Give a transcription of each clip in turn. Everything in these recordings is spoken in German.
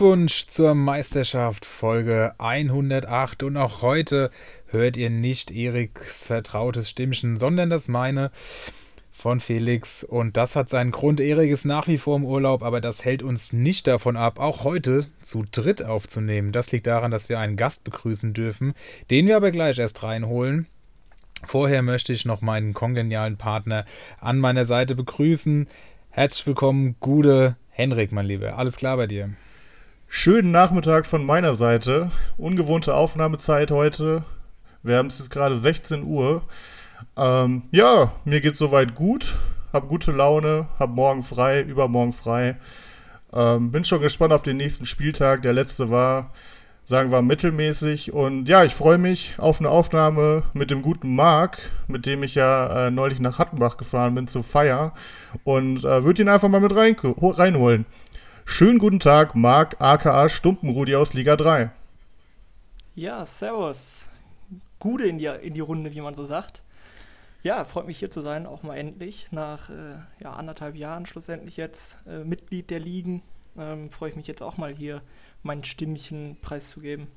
Glückwunsch zur Meisterschaft Folge 108 und auch heute hört ihr nicht Eriks vertrautes Stimmchen, sondern das meine von Felix und das hat seinen Grund. Erik ist nach wie vor im Urlaub, aber das hält uns nicht davon ab, auch heute zu dritt aufzunehmen. Das liegt daran, dass wir einen Gast begrüßen dürfen, den wir aber gleich erst reinholen. Vorher möchte ich noch meinen kongenialen Partner an meiner Seite begrüßen. Herzlich willkommen, Gude Henrik, mein Lieber. Alles klar bei dir? Schönen Nachmittag von meiner Seite. Ungewohnte Aufnahmezeit heute. Wir haben es jetzt gerade 16 Uhr. Ähm, ja, mir geht's soweit gut. Hab gute Laune, hab morgen frei, übermorgen frei. Ähm, bin schon gespannt auf den nächsten Spieltag. Der letzte war sagen wir, mittelmäßig. Und ja, ich freue mich auf eine Aufnahme mit dem guten Marc, mit dem ich ja äh, neulich nach Hattenbach gefahren bin zur Feier. Und äh, würde ihn einfach mal mit rein, reinholen. Schönen guten Tag, Marc, aka Stumpenrudi aus Liga 3. Ja, servus. Gute in die, in die Runde, wie man so sagt. Ja, freut mich hier zu sein, auch mal endlich. Nach äh, ja, anderthalb Jahren schlussendlich jetzt äh, Mitglied der Ligen. Ähm, freue ich mich jetzt auch mal hier mein Stimmchen preiszugeben.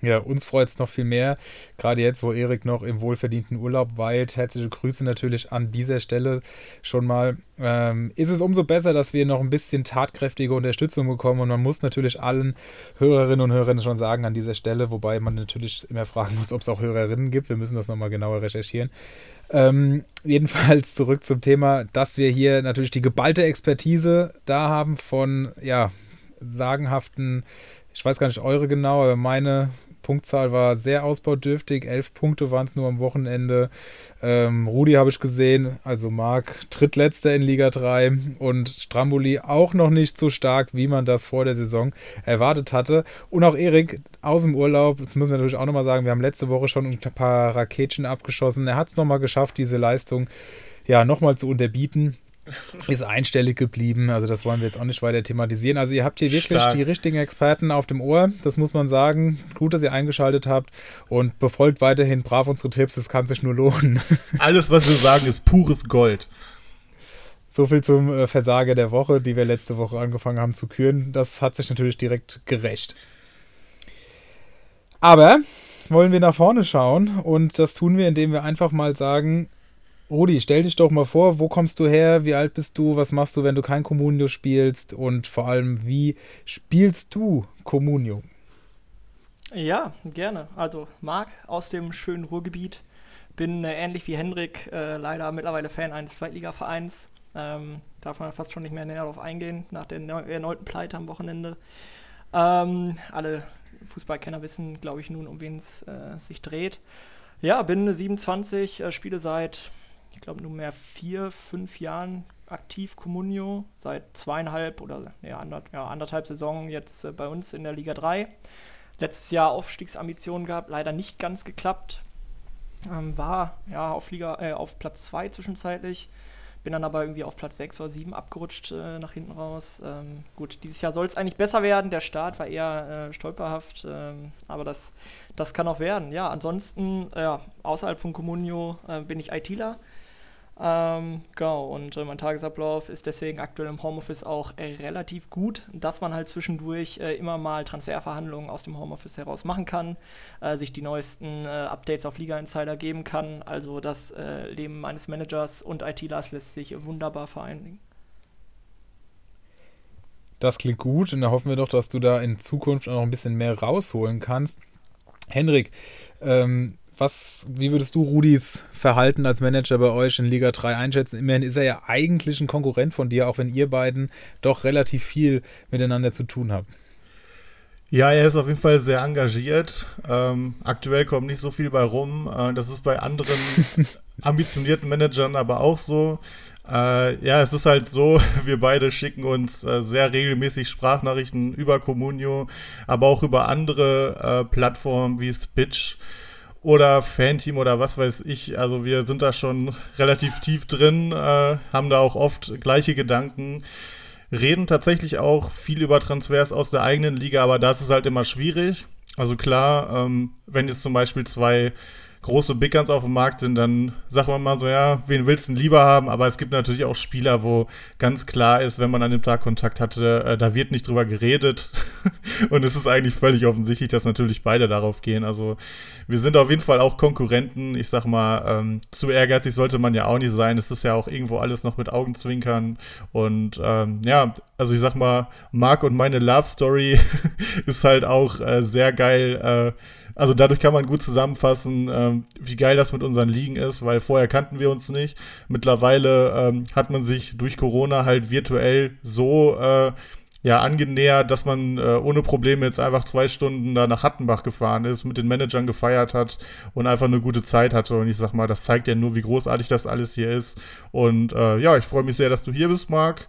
Ja, uns freut es noch viel mehr. Gerade jetzt, wo Erik noch im wohlverdienten Urlaub weilt. Herzliche Grüße natürlich an dieser Stelle schon mal. Ähm, ist es umso besser, dass wir noch ein bisschen tatkräftige Unterstützung bekommen. Und man muss natürlich allen Hörerinnen und Hörern schon sagen an dieser Stelle, wobei man natürlich immer fragen muss, ob es auch Hörerinnen gibt. Wir müssen das nochmal genauer recherchieren. Ähm, jedenfalls zurück zum Thema, dass wir hier natürlich die geballte Expertise da haben von, ja, sagenhaften, ich weiß gar nicht eure genau, aber meine Punktzahl war sehr ausbaudürftig. Elf Punkte waren es nur am Wochenende. Ähm, Rudi habe ich gesehen, also Marc, drittletzter in Liga 3 und Stramboli auch noch nicht so stark, wie man das vor der Saison erwartet hatte. Und auch Erik aus dem Urlaub, das müssen wir natürlich auch nochmal sagen, wir haben letzte Woche schon ein paar Raketchen abgeschossen. Er hat es nochmal geschafft, diese Leistung ja nochmal zu unterbieten ist einstellig geblieben. Also das wollen wir jetzt auch nicht weiter thematisieren. Also ihr habt hier wirklich Stark. die richtigen Experten auf dem Ohr. Das muss man sagen. Gut, dass ihr eingeschaltet habt und befolgt weiterhin brav unsere Tipps. Es kann sich nur lohnen. Alles, was wir sagen, ist pures Gold. So viel zum äh, Versager der Woche, die wir letzte Woche angefangen haben zu küren. Das hat sich natürlich direkt gerecht. Aber wollen wir nach vorne schauen und das tun wir, indem wir einfach mal sagen, Rudi, stell dich doch mal vor, wo kommst du her, wie alt bist du, was machst du, wenn du kein Communio spielst und vor allem, wie spielst du Communio? Ja, gerne. Also Marc aus dem schönen Ruhrgebiet. Bin äh, ähnlich wie Hendrik äh, leider mittlerweile Fan eines Zweitligavereins. Ähm, darf man fast schon nicht mehr näher darauf eingehen, nach der erneuten Pleite am Wochenende. Ähm, alle Fußballkenner wissen, glaube ich, nun, um wen es äh, sich dreht. Ja, bin 27, äh, spiele seit ich glaube, nunmehr vier, fünf Jahren aktiv Comunio, seit zweieinhalb oder ja, anderth ja, anderthalb Saisonen jetzt äh, bei uns in der Liga 3. Letztes Jahr Aufstiegsambitionen gehabt, leider nicht ganz geklappt. Ähm, war ja auf, Liga, äh, auf Platz 2 zwischenzeitlich. Bin dann aber irgendwie auf Platz 6 oder 7 abgerutscht äh, nach hinten raus. Ähm, gut, dieses Jahr soll es eigentlich besser werden. Der Start war eher äh, stolperhaft, ähm, aber das, das kann auch werden. Ja, ansonsten, ja, außerhalb von Comunio äh, bin ich ITler. Ähm, genau, und äh, mein Tagesablauf ist deswegen aktuell im Homeoffice auch äh, relativ gut, dass man halt zwischendurch äh, immer mal Transferverhandlungen aus dem Homeoffice heraus machen kann, äh, sich die neuesten äh, Updates auf Liga Insider geben kann. Also das äh, Leben eines Managers und ITlers lässt sich wunderbar vereinigen. Das klingt gut und da hoffen wir doch, dass du da in Zukunft auch noch ein bisschen mehr rausholen kannst. Henrik, ähm, was, wie würdest du Rudis Verhalten als Manager bei euch in Liga 3 einschätzen? Immerhin ist er ja eigentlich ein Konkurrent von dir, auch wenn ihr beiden doch relativ viel miteinander zu tun habt. Ja, er ist auf jeden Fall sehr engagiert. Ähm, aktuell kommt nicht so viel bei rum. Äh, das ist bei anderen ambitionierten Managern aber auch so. Äh, ja, es ist halt so, wir beide schicken uns äh, sehr regelmäßig Sprachnachrichten über Comunio, aber auch über andere äh, Plattformen wie Spitch oder Fanteam oder was weiß ich. Also wir sind da schon relativ tief drin, äh, haben da auch oft gleiche Gedanken, reden tatsächlich auch viel über Transfers aus der eigenen Liga, aber das ist halt immer schwierig. Also klar, ähm, wenn jetzt zum Beispiel zwei große Big Guns auf dem Markt sind, dann sagt man mal so, ja, wen willst du denn lieber haben? Aber es gibt natürlich auch Spieler, wo ganz klar ist, wenn man an dem Tag Kontakt hatte, äh, da wird nicht drüber geredet. und es ist eigentlich völlig offensichtlich, dass natürlich beide darauf gehen. Also wir sind auf jeden Fall auch Konkurrenten. Ich sag mal, ähm, zu ehrgeizig sollte man ja auch nicht sein. Es ist ja auch irgendwo alles noch mit Augenzwinkern. Und ähm, ja, also ich sag mal, Marc und meine Love Story ist halt auch äh, sehr geil. Äh, also dadurch kann man gut zusammenfassen, ähm, wie geil das mit unseren Ligen ist, weil vorher kannten wir uns nicht. Mittlerweile ähm, hat man sich durch Corona halt virtuell so äh, ja, angenähert, dass man äh, ohne Probleme jetzt einfach zwei Stunden da nach Hattenbach gefahren ist, mit den Managern gefeiert hat und einfach eine gute Zeit hatte. Und ich sag mal, das zeigt ja nur, wie großartig das alles hier ist. Und äh, ja, ich freue mich sehr, dass du hier bist, Marc.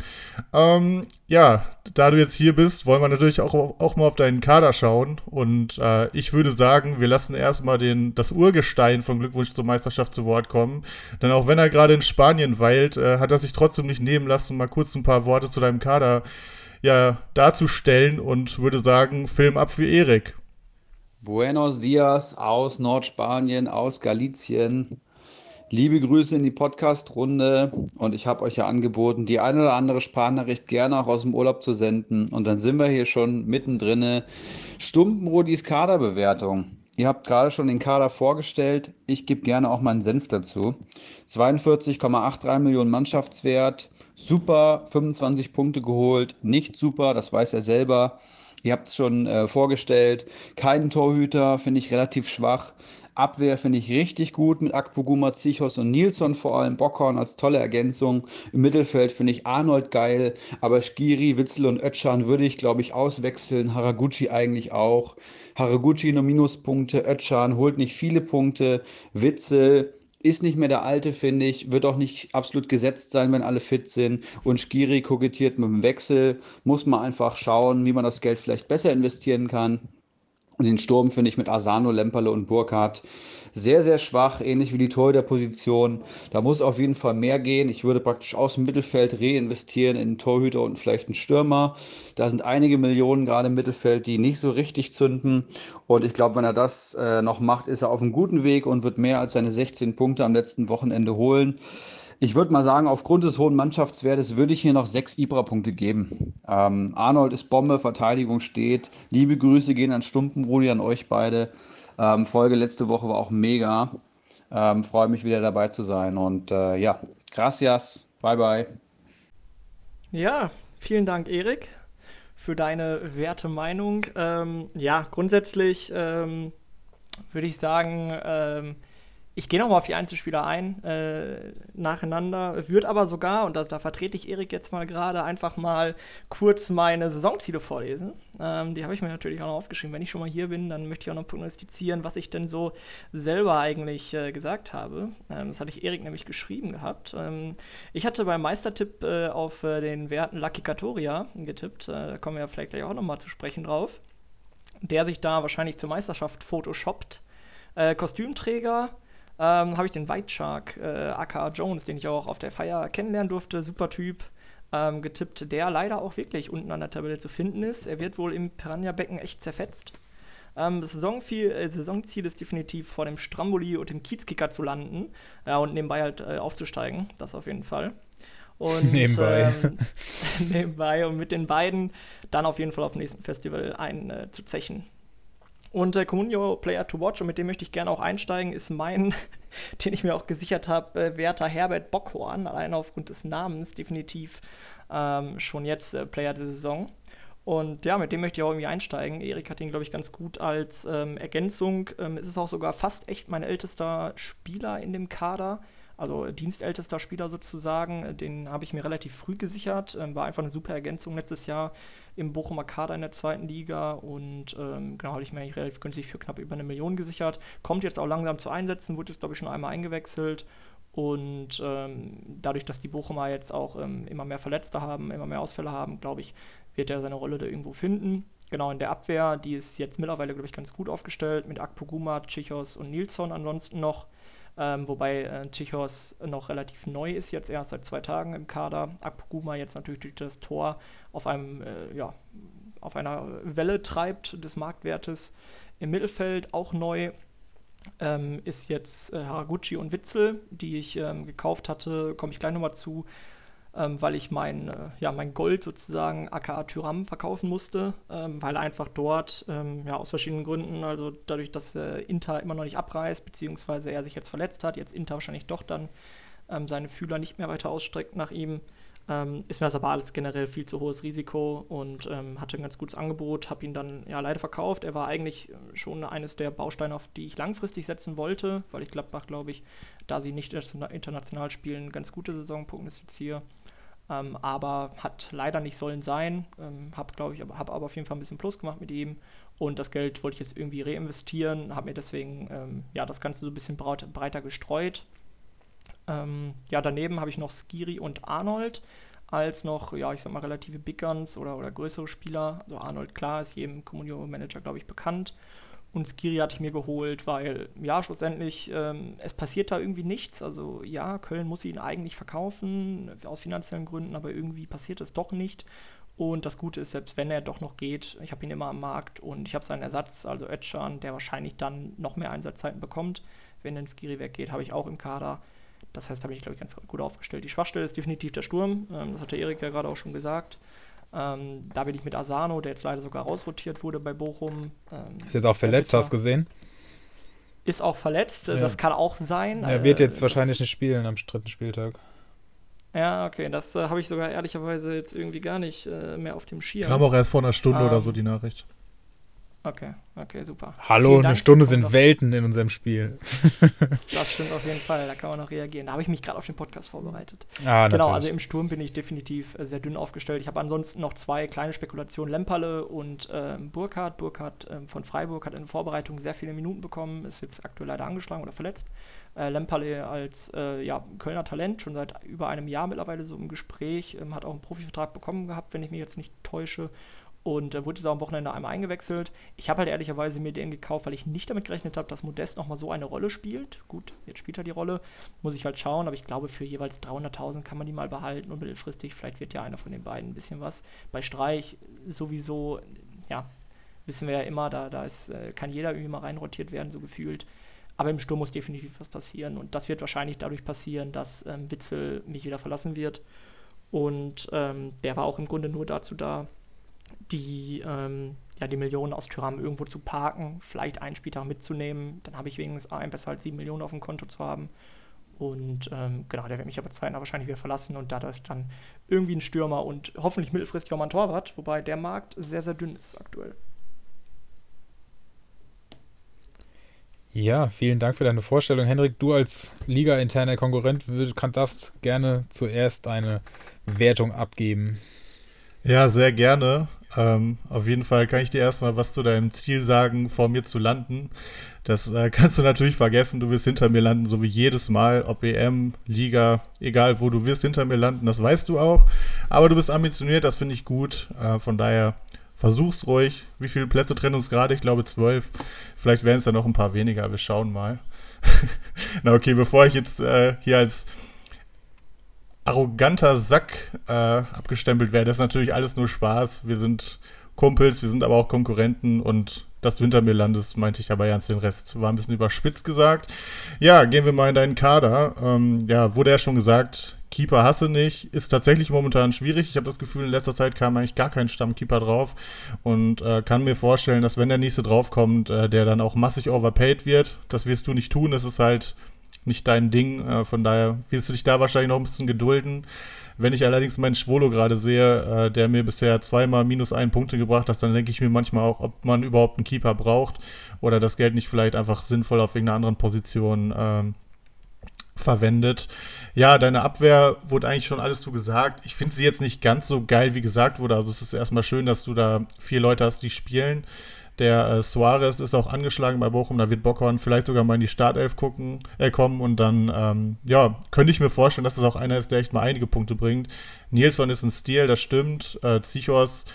Ähm, ja, da du jetzt hier bist, wollen wir natürlich auch, auch mal auf deinen Kader schauen. Und äh, ich würde sagen, wir lassen erstmal den, das Urgestein von Glückwunsch zur Meisterschaft zu Wort kommen. Denn auch wenn er gerade in Spanien weilt, äh, hat er sich trotzdem nicht nehmen lassen, mal kurz ein paar Worte zu deinem Kader ja, darzustellen und würde sagen, Film ab für Erik. Buenos dias aus Nordspanien, aus Galizien. Liebe Grüße in die Podcast-Runde und ich habe euch ja angeboten, die eine oder andere Sprachnachricht gerne auch aus dem Urlaub zu senden. Und dann sind wir hier schon mittendrin. Stumpenrodis Kaderbewertung. Ihr habt gerade schon den Kader vorgestellt. Ich gebe gerne auch meinen Senf dazu. 42,83 Millionen Mannschaftswert. Super, 25 Punkte geholt. Nicht super, das weiß er selber. Ihr habt es schon äh, vorgestellt. Keinen Torhüter, finde ich relativ schwach. Abwehr finde ich richtig gut mit Akpoguma, Zichos und Nilsson vor allem. Bockhorn als tolle Ergänzung. Im Mittelfeld finde ich Arnold geil, aber Skiri, Witzel und Ötschan würde ich, glaube ich, auswechseln. Haraguchi eigentlich auch. Haraguchi nur Minuspunkte, Ötschan holt nicht viele Punkte, Witzel ist nicht mehr der alte, finde ich, wird auch nicht absolut gesetzt sein, wenn alle fit sind. Und Skiri kokettiert mit dem Wechsel. Muss man einfach schauen, wie man das Geld vielleicht besser investieren kann. Und den Sturm finde ich mit Asano, Lemperle und Burkhardt sehr, sehr schwach, ähnlich wie die Torhüterposition. Da muss auf jeden Fall mehr gehen. Ich würde praktisch aus dem Mittelfeld reinvestieren in einen Torhüter und vielleicht einen Stürmer. Da sind einige Millionen gerade im Mittelfeld, die nicht so richtig zünden. Und ich glaube, wenn er das äh, noch macht, ist er auf einem guten Weg und wird mehr als seine 16 Punkte am letzten Wochenende holen. Ich würde mal sagen, aufgrund des hohen Mannschaftswertes würde ich hier noch sechs Ibra-Punkte geben. Ähm, Arnold ist Bombe, Verteidigung steht. Liebe Grüße gehen an Stumpenbrudi, an euch beide. Ähm, Folge letzte Woche war auch mega. Ähm, Freue mich wieder dabei zu sein. Und äh, ja, gracias. Bye, bye. Ja, vielen Dank, Erik, für deine werte Meinung. Ähm, ja, grundsätzlich ähm, würde ich sagen, ähm, ich gehe nochmal auf die Einzelspieler ein, äh, nacheinander, würde aber sogar, und das, da vertrete ich Erik jetzt mal gerade, einfach mal kurz meine Saisonziele vorlesen. Ähm, die habe ich mir natürlich auch noch aufgeschrieben. Wenn ich schon mal hier bin, dann möchte ich auch noch prognostizieren, was ich denn so selber eigentlich äh, gesagt habe. Ähm, das hatte ich Erik nämlich geschrieben gehabt. Ähm, ich hatte beim Meistertipp äh, auf äh, den Werten Lucky Katoria getippt. Äh, da kommen wir ja vielleicht gleich auch nochmal zu sprechen drauf. Der sich da wahrscheinlich zur Meisterschaft photoshoppt. Äh, Kostümträger ähm, habe ich den White Shark, äh, aka Jones, den ich auch auf der Feier kennenlernen durfte, super Typ, ähm, getippt, der leider auch wirklich unten an der Tabelle zu finden ist. Er wird wohl im Piranha-Becken echt zerfetzt. Ähm, das Saisonziel, äh, Saisonziel ist definitiv vor dem Stramboli und dem Kiezkicker zu landen ja, und nebenbei halt äh, aufzusteigen. Das auf jeden Fall. Und, nebenbei. Ähm, nebenbei und mit den beiden dann auf jeden Fall auf dem nächsten Festival einzuzechen. Äh, und der Comunio Player to Watch, und mit dem möchte ich gerne auch einsteigen, ist mein, den ich mir auch gesichert habe, äh, werter Herbert Bockhorn, allein aufgrund des Namens definitiv ähm, schon jetzt äh, Player der Saison. Und ja, mit dem möchte ich auch irgendwie einsteigen. Erik hat ihn, glaube ich, ganz gut als ähm, Ergänzung. Ähm, es ist auch sogar fast echt mein ältester Spieler in dem Kader also dienstältester Spieler sozusagen. Den habe ich mir relativ früh gesichert. Ähm, war einfach eine super Ergänzung letztes Jahr im Bochumer Kader in der zweiten Liga und ähm, genau habe ich mir relativ günstig für knapp über eine Million gesichert. Kommt jetzt auch langsam zu Einsätzen, wurde jetzt glaube ich schon einmal eingewechselt. Und ähm, dadurch, dass die Bochumer jetzt auch ähm, immer mehr Verletzte haben, immer mehr Ausfälle haben, glaube ich, wird er seine Rolle da irgendwo finden. Genau, in der Abwehr, die ist jetzt mittlerweile, glaube ich, ganz gut aufgestellt mit Akpoguma, Chichos und Nilsson ansonsten noch. Ähm, wobei äh, Chichos noch relativ neu ist, jetzt erst seit zwei Tagen im Kader. Akpoguma jetzt natürlich durch das Tor auf einem, äh, ja, auf einer Welle treibt des Marktwertes. Im Mittelfeld auch neu ähm, ist jetzt äh, Haraguchi und Witzel, die ich ähm, gekauft hatte, komme ich gleich nochmal zu, ähm, weil ich mein, äh, ja, mein Gold sozusagen aka Tyram verkaufen musste, ähm, weil einfach dort, ähm, ja, aus verschiedenen Gründen, also dadurch, dass äh, Inter immer noch nicht abreißt, beziehungsweise er sich jetzt verletzt hat, jetzt Inter wahrscheinlich doch dann ähm, seine Fühler nicht mehr weiter ausstreckt nach ihm, ähm, ist mir das aber alles generell viel zu hohes Risiko und ähm, hatte ein ganz gutes Angebot, habe ihn dann ja leider verkauft. Er war eigentlich äh, schon eines der Bausteine, auf die ich langfristig setzen wollte, weil ich Gladbach, glaube ich, da sie nicht international spielen, ganz gute Saison prognostiziere. Ähm, aber hat leider nicht sollen sein. Ähm, habe, glaube ich, aber, hab aber auf jeden Fall ein bisschen Plus gemacht mit ihm. Und das Geld wollte ich jetzt irgendwie reinvestieren, habe mir deswegen ähm, ja, das Ganze so ein bisschen breiter gestreut. Ähm, ja, daneben habe ich noch Skiri und Arnold als noch, ja, ich sag mal, relative Big Guns oder, oder größere Spieler. Also Arnold, klar, ist jedem Communio-Manager, glaube ich, bekannt. Und Skiri hatte ich mir geholt, weil, ja, schlussendlich, ähm, es passiert da irgendwie nichts. Also, ja, Köln muss ihn eigentlich verkaufen, aus finanziellen Gründen, aber irgendwie passiert es doch nicht. Und das Gute ist, selbst wenn er doch noch geht, ich habe ihn immer am Markt und ich habe seinen Ersatz, also Ötchan, der wahrscheinlich dann noch mehr Einsatzzeiten bekommt. Wenn dann Skiri weggeht, habe ich auch im Kader. Das heißt, da bin ich, glaube ich, ganz gut aufgestellt. Die Schwachstelle ist definitiv der Sturm. Ähm, das hat der Erik ja gerade auch schon gesagt. Ähm, da bin ich mit Asano, der jetzt leider sogar rausrotiert wurde bei Bochum. Ähm, ist jetzt auch verletzt, hast du gesehen? Ist auch verletzt, ja. das kann auch sein. Er wird jetzt äh, wahrscheinlich nicht spielen am dritten Spieltag. Ja, okay, das äh, habe ich sogar ehrlicherweise jetzt irgendwie gar nicht äh, mehr auf dem Schirm. Kam auch erst vor einer Stunde oder ähm, so die Nachricht. Okay, okay, super. Hallo, eine Stunde sind Welten in unserem Spiel. das stimmt auf jeden Fall, da kann man noch reagieren. Da habe ich mich gerade auf den Podcast vorbereitet. Ah, genau, natürlich. also im Sturm bin ich definitiv äh, sehr dünn aufgestellt. Ich habe ansonsten noch zwei kleine Spekulationen, Lemperle und ähm, Burkhardt. Burkhardt ähm, von Freiburg hat in Vorbereitung sehr viele Minuten bekommen, ist jetzt aktuell leider angeschlagen oder verletzt. Äh, Lemperle als äh, ja, Kölner Talent, schon seit über einem Jahr mittlerweile so im Gespräch, ähm, hat auch einen Profivertrag bekommen gehabt, wenn ich mich jetzt nicht täusche und äh, wurde auch am Wochenende einmal eingewechselt. Ich habe halt ehrlicherweise mir den gekauft, weil ich nicht damit gerechnet habe, dass Modest nochmal so eine Rolle spielt. Gut, jetzt spielt er die Rolle, muss ich halt schauen, aber ich glaube, für jeweils 300.000 kann man die mal behalten und mittelfristig, vielleicht wird ja einer von den beiden ein bisschen was. Bei Streich sowieso, ja, wissen wir ja immer, da, da ist, äh, kann jeder irgendwie mal reinrotiert werden, so gefühlt. Aber im Sturm muss definitiv was passieren und das wird wahrscheinlich dadurch passieren, dass ähm, Witzel mich wieder verlassen wird. Und ähm, der war auch im Grunde nur dazu da, die, ähm, ja, die Millionen aus Tyram irgendwo zu parken, vielleicht einen Spieltag mitzunehmen. Dann habe ich wenigstens ein, besser als sieben Millionen auf dem Konto zu haben. Und ähm, genau, der wird mich aber zeitnah wahrscheinlich wieder verlassen und dadurch dann irgendwie ein Stürmer und hoffentlich mittelfristig auch mal ein Torwart, wobei der Markt sehr, sehr dünn ist aktuell. Ja, vielen Dank für deine Vorstellung. Henrik, du als Liga-interner Konkurrent darfst gerne zuerst eine Wertung abgeben. Ja, sehr gerne. Ähm, auf jeden Fall kann ich dir erstmal was zu deinem Ziel sagen, vor mir zu landen. Das äh, kannst du natürlich vergessen. Du wirst hinter mir landen, so wie jedes Mal, ob EM, Liga, egal wo, du wirst hinter mir landen, das weißt du auch. Aber du bist ambitioniert, das finde ich gut. Äh, von daher versuch's ruhig. Wie viele Plätze trennen uns gerade? Ich glaube zwölf. Vielleicht werden es ja noch ein paar weniger. Wir schauen mal. Na okay, bevor ich jetzt äh, hier als arroganter Sack äh, abgestempelt wäre. Das ist natürlich alles nur Spaß. Wir sind Kumpels, wir sind aber auch Konkurrenten und dass du meinte ich aber ganz den Rest. War ein bisschen überspitzt gesagt. Ja, gehen wir mal in deinen Kader. Ähm, ja, wurde ja schon gesagt, Keeper hasse nicht, ist tatsächlich momentan schwierig. Ich habe das Gefühl, in letzter Zeit kam eigentlich gar kein Stammkeeper drauf und äh, kann mir vorstellen, dass wenn der nächste draufkommt, äh, der dann auch massig overpaid wird. Das wirst du nicht tun. Das ist halt nicht dein Ding. Äh, von daher wirst du dich da wahrscheinlich noch ein bisschen gedulden. Wenn ich allerdings meinen Schwolo gerade sehe, äh, der mir bisher zweimal minus einen Punkte gebracht hat, dann denke ich mir manchmal auch, ob man überhaupt einen Keeper braucht oder das Geld nicht vielleicht einfach sinnvoll auf irgendeiner anderen Position ähm, verwendet. Ja, deine Abwehr wurde eigentlich schon alles zu gesagt. Ich finde sie jetzt nicht ganz so geil, wie gesagt wurde. Also es ist erstmal schön, dass du da vier Leute hast, die spielen. Der äh, Suarez ist auch angeschlagen bei Bochum, da wird Bockhorn vielleicht sogar mal in die Startelf gucken, äh, kommen und dann, ähm, ja, könnte ich mir vorstellen, dass es das auch einer ist, der echt mal einige Punkte bringt. Nilsson ist ein Stil, das stimmt. Äh, Zichos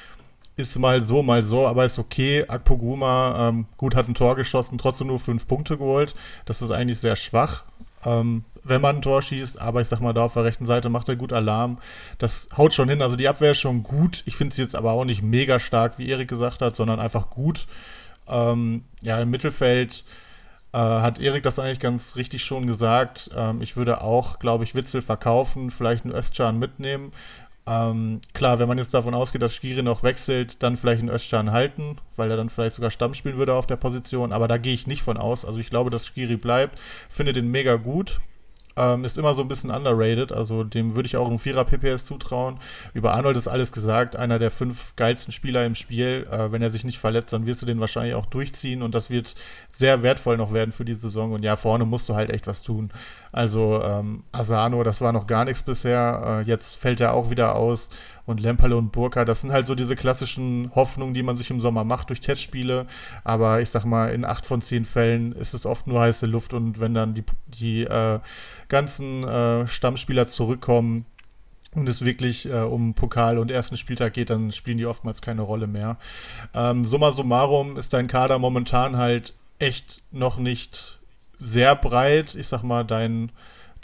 ist mal so, mal so, aber ist okay. Akpoguma, ähm, gut, hat ein Tor geschossen, trotzdem nur fünf Punkte geholt. Das ist eigentlich sehr schwach. Ähm, wenn man ein Tor schießt, aber ich sag mal, da auf der rechten Seite macht er gut Alarm. Das haut schon hin. Also die Abwehr ist schon gut. Ich finde sie jetzt aber auch nicht mega stark, wie Erik gesagt hat, sondern einfach gut. Ähm, ja, im Mittelfeld äh, hat Erik das eigentlich ganz richtig schon gesagt. Ähm, ich würde auch, glaube ich, Witzel verkaufen, vielleicht einen Östschan mitnehmen. Ähm, klar, wenn man jetzt davon ausgeht, dass Skiri noch wechselt, dann vielleicht einen Özcan halten, weil er dann vielleicht sogar Stamm spielen würde auf der Position. Aber da gehe ich nicht von aus. Also ich glaube, dass Skiri bleibt. Finde den mega gut. Ähm, ist immer so ein bisschen underrated, also dem würde ich auch einen Vierer PPS zutrauen. Über Arnold ist alles gesagt, einer der fünf geilsten Spieler im Spiel. Äh, wenn er sich nicht verletzt, dann wirst du den wahrscheinlich auch durchziehen und das wird sehr wertvoll noch werden für die Saison. Und ja, vorne musst du halt echt was tun. Also ähm, Asano, das war noch gar nichts bisher. Äh, jetzt fällt er auch wieder aus. Und Lemperle und Burka, das sind halt so diese klassischen Hoffnungen, die man sich im Sommer macht durch Testspiele. Aber ich sag mal, in acht von zehn Fällen ist es oft nur heiße Luft. Und wenn dann die, die äh, ganzen äh, Stammspieler zurückkommen und es wirklich äh, um Pokal und ersten Spieltag geht, dann spielen die oftmals keine Rolle mehr. Ähm, summa summarum ist dein Kader momentan halt echt noch nicht sehr breit. Ich sag mal, dein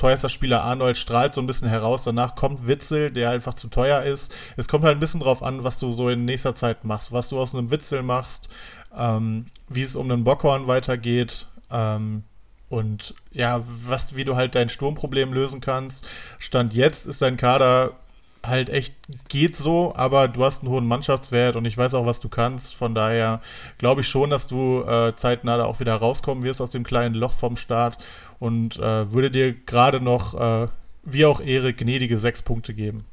teuerster Spieler Arnold strahlt so ein bisschen heraus. Danach kommt Witzel, der einfach zu teuer ist. Es kommt halt ein bisschen drauf an, was du so in nächster Zeit machst, was du aus einem Witzel machst, ähm, wie es um einen Bockhorn weitergeht. Ähm, und ja, was, wie du halt dein Sturmproblem lösen kannst. Stand jetzt ist dein Kader halt echt geht so, aber du hast einen hohen Mannschaftswert und ich weiß auch, was du kannst. Von daher glaube ich schon, dass du äh, zeitnah da auch wieder rauskommen wirst aus dem kleinen Loch vom Start und äh, würde dir gerade noch, äh, wie auch Erik, gnädige sechs Punkte geben.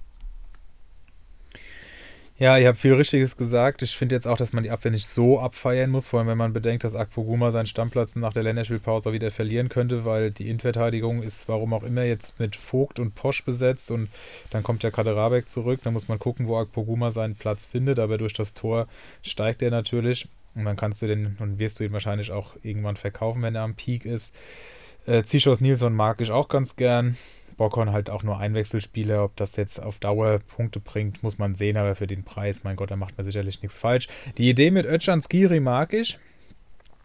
Ja, ihr habt viel Richtiges gesagt. Ich finde jetzt auch, dass man die Abwehr nicht so abfeiern muss, vor allem wenn man bedenkt, dass Akpoguma seinen Stammplatz nach der Länderspielpause wieder verlieren könnte, weil die Innenverteidigung ist, warum auch immer, jetzt mit Vogt und Posch besetzt und dann kommt ja Kaderabek zurück. Da muss man gucken, wo Akpoguma seinen Platz findet, aber durch das Tor steigt er natürlich und dann kannst du den und wirst du ihn wahrscheinlich auch irgendwann verkaufen, wenn er am Peak ist. Äh, Zischos Nilsson mag ich auch ganz gern. Bockhorn halt auch nur Einwechselspieler. Ob das jetzt auf Dauer Punkte bringt, muss man sehen, aber für den Preis, mein Gott, da macht man sicherlich nichts falsch. Die Idee mit Özcan Skiri mag ich.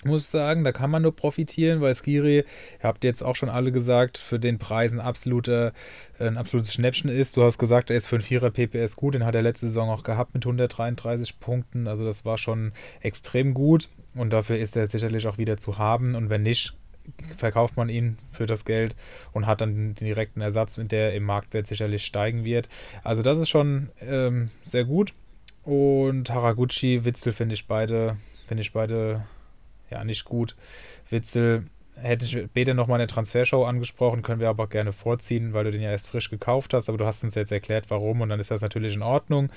Muss sagen, da kann man nur profitieren, weil Skiri, ihr habt jetzt auch schon alle gesagt, für den Preis ein, absoluter, ein absolutes Schnäppchen ist. Du hast gesagt, er ist für ein Vierer PPS gut, den hat er letzte Saison auch gehabt mit 133 Punkten. Also das war schon extrem gut und dafür ist er sicherlich auch wieder zu haben. Und wenn nicht, verkauft man ihn für das Geld und hat dann den direkten Ersatz, der im Marktwert sicherlich steigen wird. Also das ist schon ähm, sehr gut. Und Haraguchi, Witzel finde ich beide, finde ich beide ja nicht gut. Witzel hätte ich später nochmal eine Transfershow angesprochen, können wir aber gerne vorziehen, weil du den ja erst frisch gekauft hast, aber du hast uns jetzt erklärt, warum und dann ist das natürlich in Ordnung.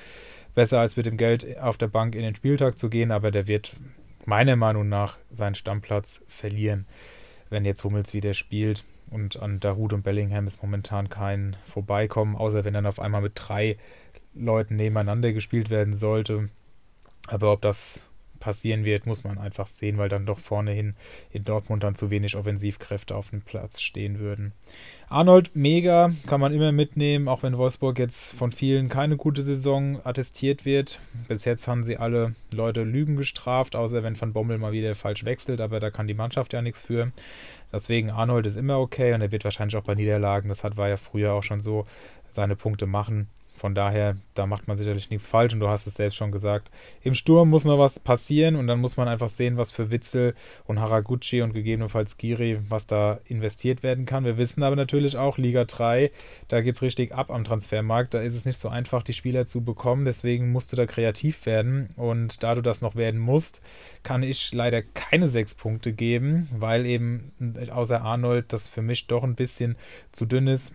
Besser als mit dem Geld auf der Bank in den Spieltag zu gehen, aber der wird meiner Meinung nach seinen Stammplatz verlieren wenn jetzt Hummels wieder spielt. Und an Dahoud und Bellingham ist momentan kein Vorbeikommen, außer wenn dann auf einmal mit drei Leuten nebeneinander gespielt werden sollte. Aber ob das passieren wird, muss man einfach sehen, weil dann doch vorne hin in Dortmund dann zu wenig Offensivkräfte auf dem Platz stehen würden. Arnold, mega, kann man immer mitnehmen, auch wenn Wolfsburg jetzt von vielen keine gute Saison attestiert wird. Bis jetzt haben sie alle Leute Lügen gestraft, außer wenn Van Bommel mal wieder falsch wechselt, aber da kann die Mannschaft ja nichts für. Deswegen Arnold ist immer okay und er wird wahrscheinlich auch bei Niederlagen, das hat, war ja früher auch schon so, seine Punkte machen. Von daher, da macht man sicherlich nichts falsch und du hast es selbst schon gesagt. Im Sturm muss noch was passieren und dann muss man einfach sehen, was für Witzel und Haraguchi und gegebenenfalls Giri, was da investiert werden kann. Wir wissen aber natürlich auch, Liga 3, da geht es richtig ab am Transfermarkt. Da ist es nicht so einfach, die Spieler zu bekommen. Deswegen musst du da kreativ werden und da du das noch werden musst, kann ich leider keine sechs Punkte geben, weil eben außer Arnold das für mich doch ein bisschen zu dünn ist.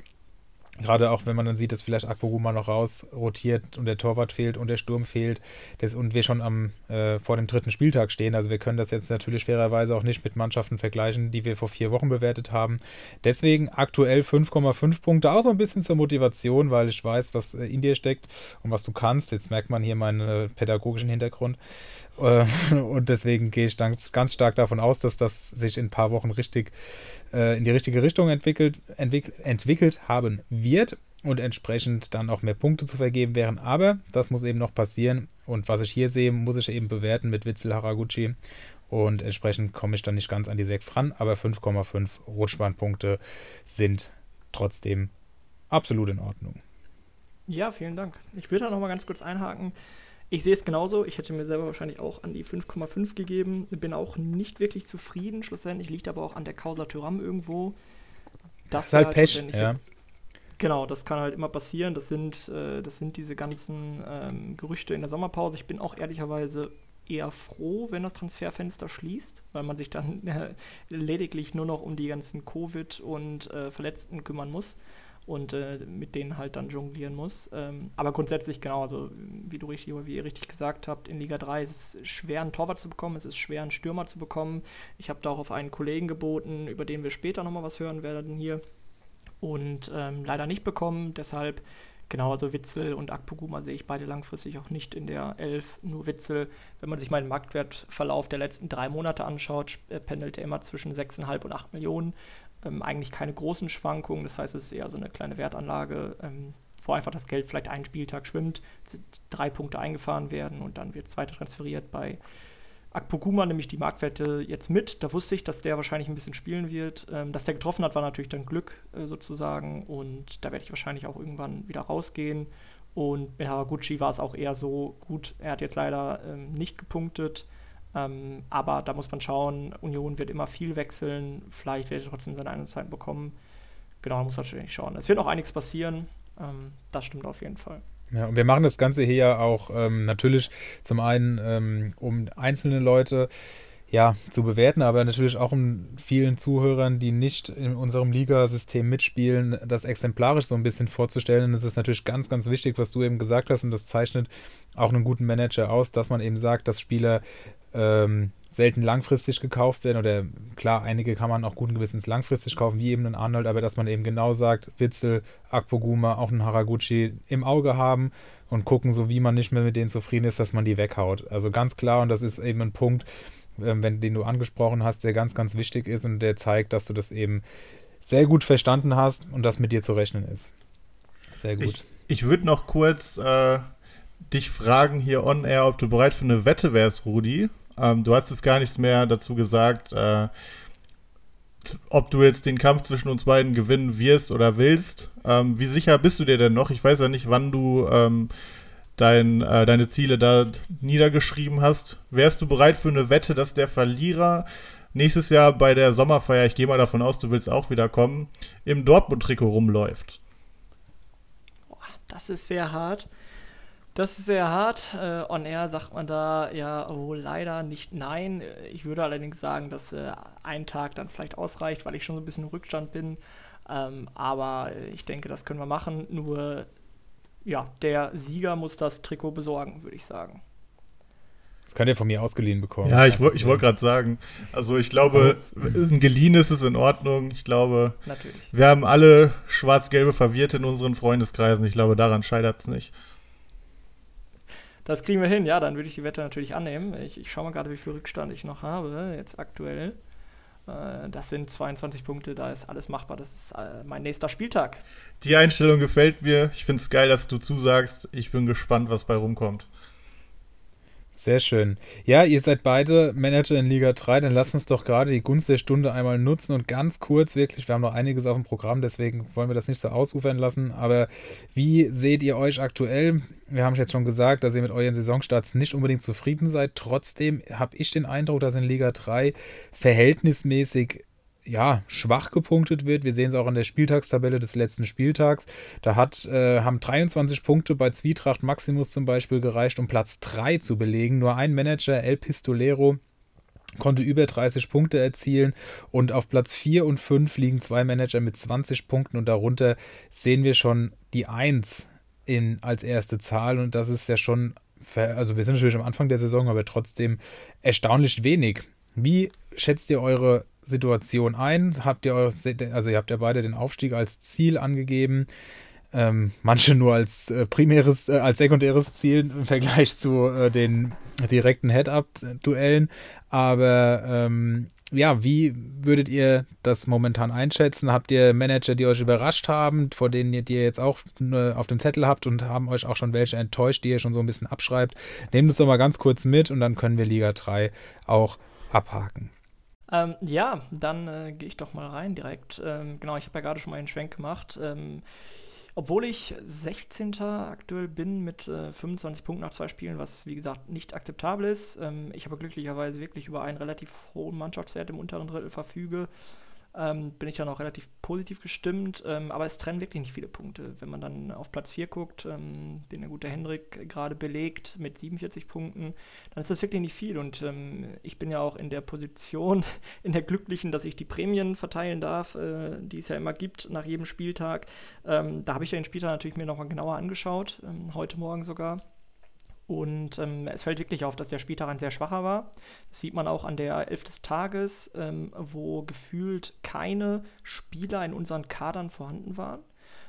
Gerade auch, wenn man dann sieht, dass vielleicht Akpoguma noch raus rotiert und der Torwart fehlt und der Sturm fehlt das, und wir schon am, äh, vor dem dritten Spieltag stehen. Also wir können das jetzt natürlich fairerweise auch nicht mit Mannschaften vergleichen, die wir vor vier Wochen bewertet haben. Deswegen aktuell 5,5 Punkte, auch so ein bisschen zur Motivation, weil ich weiß, was äh, in dir steckt und was du kannst. Jetzt merkt man hier meinen äh, pädagogischen Hintergrund. Äh, und deswegen gehe ich ganz, stark davon aus, dass das sich in ein paar Wochen richtig äh, in die richtige Richtung entwickelt, entwick entwickelt haben wird und entsprechend dann auch mehr Punkte zu vergeben wären. Aber das muss eben noch passieren. Und was ich hier sehe, muss ich eben bewerten mit Witzel Haraguchi. Und entsprechend komme ich dann nicht ganz an die 6 ran, aber 5,5 Rutschbahnpunkte sind trotzdem absolut in Ordnung. Ja, vielen Dank. Ich würde da nochmal ganz kurz einhaken. Ich sehe es genauso. Ich hätte mir selber wahrscheinlich auch an die 5,5 gegeben. Bin auch nicht wirklich zufrieden. Schlussendlich liegt aber auch an der Causa Tyram irgendwo. Das, das ist halt, Pech. Ja. Jetzt, genau, das kann halt immer passieren. Das sind, äh, das sind diese ganzen ähm, Gerüchte in der Sommerpause. Ich bin auch ehrlicherweise eher froh, wenn das Transferfenster schließt, weil man sich dann äh, lediglich nur noch um die ganzen Covid- und äh, Verletzten kümmern muss und äh, mit denen halt dann jonglieren muss. Ähm, aber grundsätzlich, genau, also wie du richtig wie ihr richtig gesagt habt, in Liga 3 ist es schwer, einen Torwart zu bekommen, es ist schwer, einen Stürmer zu bekommen. Ich habe da auch auf einen Kollegen geboten, über den wir später nochmal was hören werden hier. Und ähm, leider nicht bekommen, deshalb Genau, also Witzel und Akpoguma sehe ich beide langfristig auch nicht in der 11. Nur Witzel, wenn man sich mal den Marktwertverlauf der letzten drei Monate anschaut, äh, pendelt er immer zwischen 6,5 und 8 Millionen. Ähm, eigentlich keine großen Schwankungen, das heißt, es ist eher so eine kleine Wertanlage, ähm, wo einfach das Geld vielleicht einen Spieltag schwimmt, drei Punkte eingefahren werden und dann wird es weiter transferiert bei Akpoguma nämlich die Marktwerte jetzt mit. Da wusste ich, dass der wahrscheinlich ein bisschen spielen wird. Ähm, dass der getroffen hat, war natürlich dann Glück äh, sozusagen. Und da werde ich wahrscheinlich auch irgendwann wieder rausgehen. Und mit Haraguchi war es auch eher so gut. Er hat jetzt leider ähm, nicht gepunktet. Ähm, aber da muss man schauen. Union wird immer viel wechseln. Vielleicht wird er trotzdem seine Einsatzzeiten bekommen. Genau, da muss man natürlich schauen. Es wird noch einiges passieren. Ähm, das stimmt auf jeden Fall. Ja, und wir machen das Ganze hier ja auch ähm, natürlich zum einen, ähm, um einzelne Leute ja, zu bewerten, aber natürlich auch um vielen Zuhörern, die nicht in unserem Ligasystem mitspielen, das exemplarisch so ein bisschen vorzustellen. Und es ist natürlich ganz, ganz wichtig, was du eben gesagt hast, und das zeichnet auch einen guten Manager aus, dass man eben sagt, dass Spieler ähm, selten langfristig gekauft werden oder klar, einige kann man auch guten Gewissens langfristig kaufen, wie eben ein Arnold, aber dass man eben genau sagt, Witzel, Akpoguma, auch ein Haraguchi im Auge haben und gucken, so wie man nicht mehr mit denen zufrieden ist, dass man die weghaut. Also ganz klar und das ist eben ein Punkt, ähm, wenn, den du angesprochen hast, der ganz, ganz wichtig ist und der zeigt, dass du das eben sehr gut verstanden hast und dass mit dir zu rechnen ist. Sehr gut. Ich, ich würde noch kurz äh, dich fragen hier on air, ob du bereit für eine Wette wärst, Rudi. Ähm, du hast jetzt gar nichts mehr dazu gesagt, äh, ob du jetzt den Kampf zwischen uns beiden gewinnen wirst oder willst. Ähm, wie sicher bist du dir denn noch? Ich weiß ja nicht, wann du ähm, dein, äh, deine Ziele da niedergeschrieben hast. Wärst du bereit für eine Wette, dass der Verlierer nächstes Jahr bei der Sommerfeier, ich gehe mal davon aus, du willst auch wieder kommen, im Dortmund-Trikot rumläuft? Das ist sehr hart. Das ist sehr hart. Äh, on Air sagt man da ja wohl leider nicht nein. Ich würde allerdings sagen, dass äh, ein Tag dann vielleicht ausreicht, weil ich schon so ein bisschen im Rückstand bin. Ähm, aber ich denke, das können wir machen. Nur, ja, der Sieger muss das Trikot besorgen, würde ich sagen. Das könnt ihr von mir ausgeliehen bekommen. Ja, ich, ich wollte gerade sagen, also ich glaube, ein geliehenes ist in Ordnung. Ich glaube, Natürlich. wir haben alle schwarz-gelbe Verwirrte in unseren Freundeskreisen. Ich glaube, daran scheitert es nicht. Das kriegen wir hin, ja, dann würde ich die Wette natürlich annehmen. Ich, ich schaue mal gerade, wie viel Rückstand ich noch habe, jetzt aktuell. Äh, das sind 22 Punkte, da ist alles machbar. Das ist äh, mein nächster Spieltag. Die Einstellung gefällt mir. Ich finde es geil, dass du zusagst. Ich bin gespannt, was bei rumkommt. Sehr schön. Ja, ihr seid beide Manager in Liga 3, dann lasst uns doch gerade die Gunst der Stunde einmal nutzen und ganz kurz wirklich, wir haben noch einiges auf dem Programm, deswegen wollen wir das nicht so ausufern lassen, aber wie seht ihr euch aktuell? Wir haben jetzt schon gesagt, dass ihr mit euren Saisonstarts nicht unbedingt zufrieden seid. Trotzdem habe ich den Eindruck, dass in Liga 3 verhältnismäßig ja, schwach gepunktet wird. Wir sehen es auch an der Spieltagstabelle des letzten Spieltags. Da hat, äh, haben 23 Punkte bei Zwietracht Maximus zum Beispiel gereicht, um Platz 3 zu belegen. Nur ein Manager, El Pistolero, konnte über 30 Punkte erzielen und auf Platz 4 und 5 liegen zwei Manager mit 20 Punkten und darunter sehen wir schon die 1 in, als erste Zahl und das ist ja schon, also wir sind natürlich am Anfang der Saison, aber trotzdem erstaunlich wenig. Wie schätzt ihr eure Situation ein? Habt ihr also ihr habt ja beide den Aufstieg als Ziel angegeben. Ähm, manche nur als äh, primäres, äh, als sekundäres Ziel im Vergleich zu äh, den direkten Head-Up-Duellen. Aber ähm, ja, wie würdet ihr das momentan einschätzen? Habt ihr Manager, die euch überrascht haben, vor denen ihr, die ihr jetzt auch äh, auf dem Zettel habt und haben euch auch schon welche enttäuscht, die ihr schon so ein bisschen abschreibt? Nehmt uns doch mal ganz kurz mit und dann können wir Liga 3 auch abhaken. Ähm, ja, dann äh, gehe ich doch mal rein direkt. Ähm, genau, ich habe ja gerade schon mal einen Schwenk gemacht. Ähm, obwohl ich 16. aktuell bin mit äh, 25 Punkten nach zwei Spielen, was wie gesagt nicht akzeptabel ist. Ähm, ich habe glücklicherweise wirklich über einen relativ hohen Mannschaftswert im unteren Drittel verfüge ähm, bin ich dann auch relativ positiv gestimmt. Ähm, aber es trennen wirklich nicht viele Punkte. Wenn man dann auf Platz 4 guckt, ähm, den der gute Hendrik gerade belegt mit 47 Punkten, dann ist das wirklich nicht viel. Und ähm, ich bin ja auch in der Position, in der glücklichen, dass ich die Prämien verteilen darf, äh, die es ja immer gibt nach jedem Spieltag. Ähm, da habe ich ja den Spieltag natürlich mir nochmal genauer angeschaut, ähm, heute Morgen sogar. Und ähm, es fällt wirklich auf, dass der Spieltag ein sehr schwacher war. Das sieht man auch an der Elf des Tages, ähm, wo gefühlt keine Spieler in unseren Kadern vorhanden waren.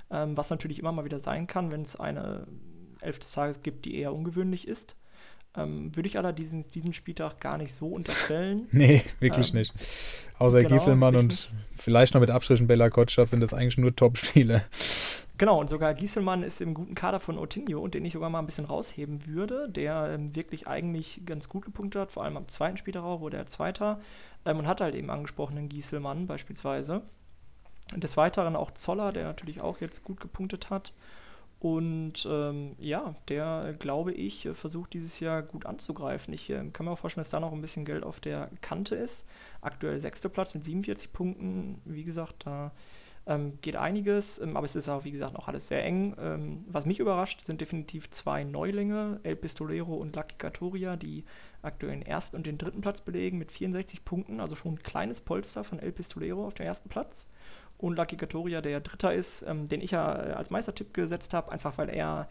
Ähm, was natürlich immer mal wieder sein kann, wenn es eine Elf des Tages gibt, die eher ungewöhnlich ist. Ähm, würde ich aber diesen, diesen Spieltag gar nicht so unterstellen. nee, wirklich ähm, nicht. Außer genau, Gieselmann und vielleicht noch mit Abstrichen Bella Kotschap sind das eigentlich nur Top-Spiele. Genau, und sogar Gieselmann ist im guten Kader von Otinho und den ich sogar mal ein bisschen rausheben würde, der ähm, wirklich eigentlich ganz gut gepunktet hat, vor allem am zweiten Spieltag auch, wurde er Zweiter ähm, und hat halt eben angesprochenen Gieselmann beispielsweise. Und des Weiteren auch Zoller, der natürlich auch jetzt gut gepunktet hat. Und ähm, ja, der, glaube ich, versucht dieses Jahr gut anzugreifen. Ich äh, kann mir auch vorstellen, dass da noch ein bisschen Geld auf der Kante ist. Aktuell sechster Platz mit 47 Punkten. Wie gesagt, da ähm, geht einiges, ähm, aber es ist auch, wie gesagt, noch alles sehr eng. Ähm, was mich überrascht, sind definitiv zwei Neulinge, El Pistolero und Lucky Catoria, die aktuell den ersten und den dritten Platz belegen mit 64 Punkten, also schon ein kleines Polster von El Pistolero auf dem ersten Platz. Und Lucky Catoria, der Dritter ist, ähm, den ich ja äh, als Meistertipp gesetzt habe, einfach weil er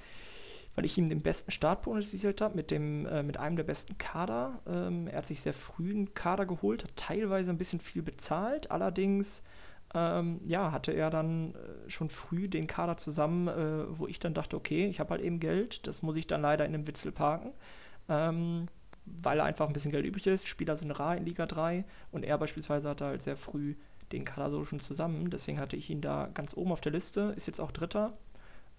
weil ich ihm den besten Start prognostiziert habe, mit, äh, mit einem der besten Kader. Ähm, er hat sich sehr früh einen Kader geholt, hat teilweise ein bisschen viel bezahlt, allerdings ähm, ja, hatte er dann äh, schon früh den Kader zusammen, äh, wo ich dann dachte, okay, ich habe halt eben Geld, das muss ich dann leider in einem Witzel parken, ähm, weil einfach ein bisschen Geld übrig ist. Spieler sind rar in Liga 3 und er beispielsweise hatte halt sehr früh den Kader so schon zusammen, deswegen hatte ich ihn da ganz oben auf der Liste, ist jetzt auch Dritter.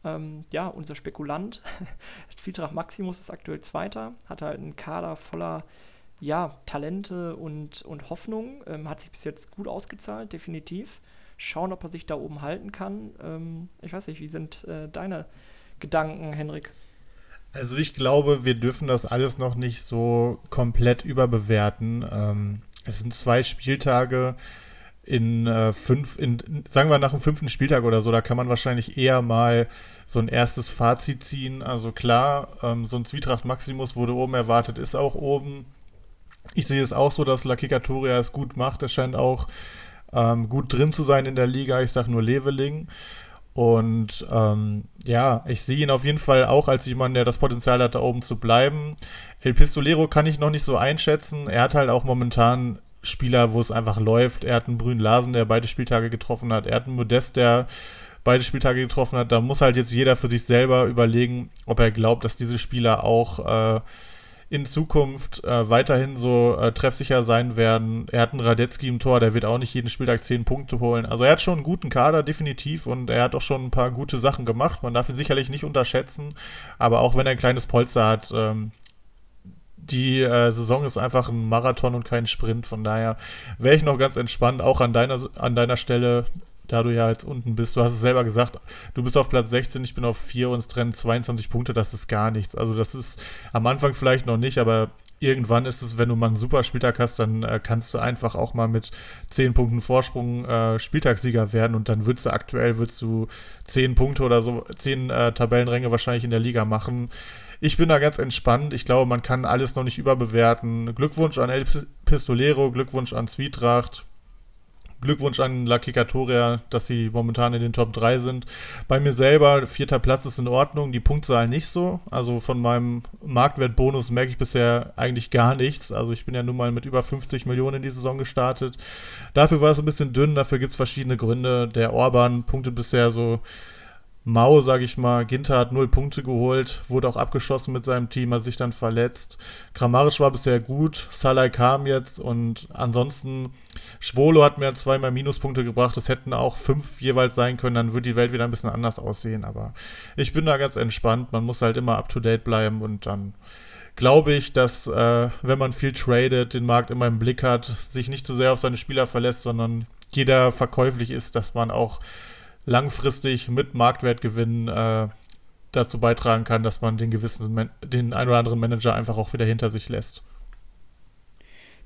Ähm, ja, unser Spekulant, Zwietracht Maximus ist aktuell Zweiter, hat halt einen Kader voller ja, Talente und, und Hoffnung. Ähm, hat sich bis jetzt gut ausgezahlt, definitiv. Schauen, ob er sich da oben halten kann. Ähm, ich weiß nicht, wie sind äh, deine Gedanken, Henrik? Also ich glaube, wir dürfen das alles noch nicht so komplett überbewerten. Ähm, es sind zwei Spieltage in äh, fünf, in, sagen wir nach dem fünften Spieltag oder so, da kann man wahrscheinlich eher mal so ein erstes Fazit ziehen. Also klar, ähm, so ein Zwietracht Maximus wurde oben erwartet, ist auch oben. Ich sehe es auch so, dass La Kikatoria es gut macht. Er scheint auch ähm, gut drin zu sein in der Liga. Ich sage nur Leveling. Und ähm, ja, ich sehe ihn auf jeden Fall auch als jemand, der das Potenzial hat, da oben zu bleiben. El Pistolero kann ich noch nicht so einschätzen. Er hat halt auch momentan Spieler, wo es einfach läuft. Er hat einen Brün Larsen, der beide Spieltage getroffen hat. Er hat einen Modest, der beide Spieltage getroffen hat. Da muss halt jetzt jeder für sich selber überlegen, ob er glaubt, dass diese Spieler auch äh, in Zukunft äh, weiterhin so äh, treffsicher sein werden. Er hat einen Radetzky im Tor, der wird auch nicht jeden Spieltag zehn Punkte holen. Also er hat schon einen guten Kader, definitiv, und er hat auch schon ein paar gute Sachen gemacht. Man darf ihn sicherlich nicht unterschätzen, aber auch wenn er ein kleines Polster hat, ähm, die äh, Saison ist einfach ein Marathon und kein Sprint. Von daher wäre ich noch ganz entspannt, auch an deiner, an deiner Stelle da du ja jetzt unten bist. Du hast es selber gesagt, du bist auf Platz 16, ich bin auf 4 und es trennen 22 Punkte, das ist gar nichts. Also das ist am Anfang vielleicht noch nicht, aber irgendwann ist es, wenn du mal einen super Spieltag hast, dann äh, kannst du einfach auch mal mit 10 Punkten Vorsprung äh, Spieltagssieger werden und dann würdest du aktuell würdest du 10 Punkte oder so, 10 äh, Tabellenränge wahrscheinlich in der Liga machen. Ich bin da ganz entspannt. Ich glaube, man kann alles noch nicht überbewerten. Glückwunsch an El Pistolero, Glückwunsch an Zwietracht. Glückwunsch an La Kikatoria, dass sie momentan in den Top 3 sind. Bei mir selber, vierter Platz ist in Ordnung, die Punktzahl nicht so. Also von meinem Marktwertbonus merke ich bisher eigentlich gar nichts. Also ich bin ja nun mal mit über 50 Millionen in die Saison gestartet. Dafür war es ein bisschen dünn, dafür gibt es verschiedene Gründe. Der Orban punktet bisher so Mau, sage ich mal, Ginter hat null Punkte geholt, wurde auch abgeschossen mit seinem Team, hat sich dann verletzt. Kramarisch war bisher gut, Salai kam jetzt und ansonsten Schwolo hat mir zweimal Minuspunkte gebracht, es hätten auch fünf jeweils sein können, dann würde die Welt wieder ein bisschen anders aussehen, aber ich bin da ganz entspannt, man muss halt immer up-to-date bleiben und dann glaube ich, dass äh, wenn man viel tradet, den Markt immer im Blick hat, sich nicht zu sehr auf seine Spieler verlässt, sondern jeder verkäuflich ist, dass man auch langfristig mit Marktwertgewinn äh, dazu beitragen kann, dass man den gewissen, den ein oder anderen Manager einfach auch wieder hinter sich lässt.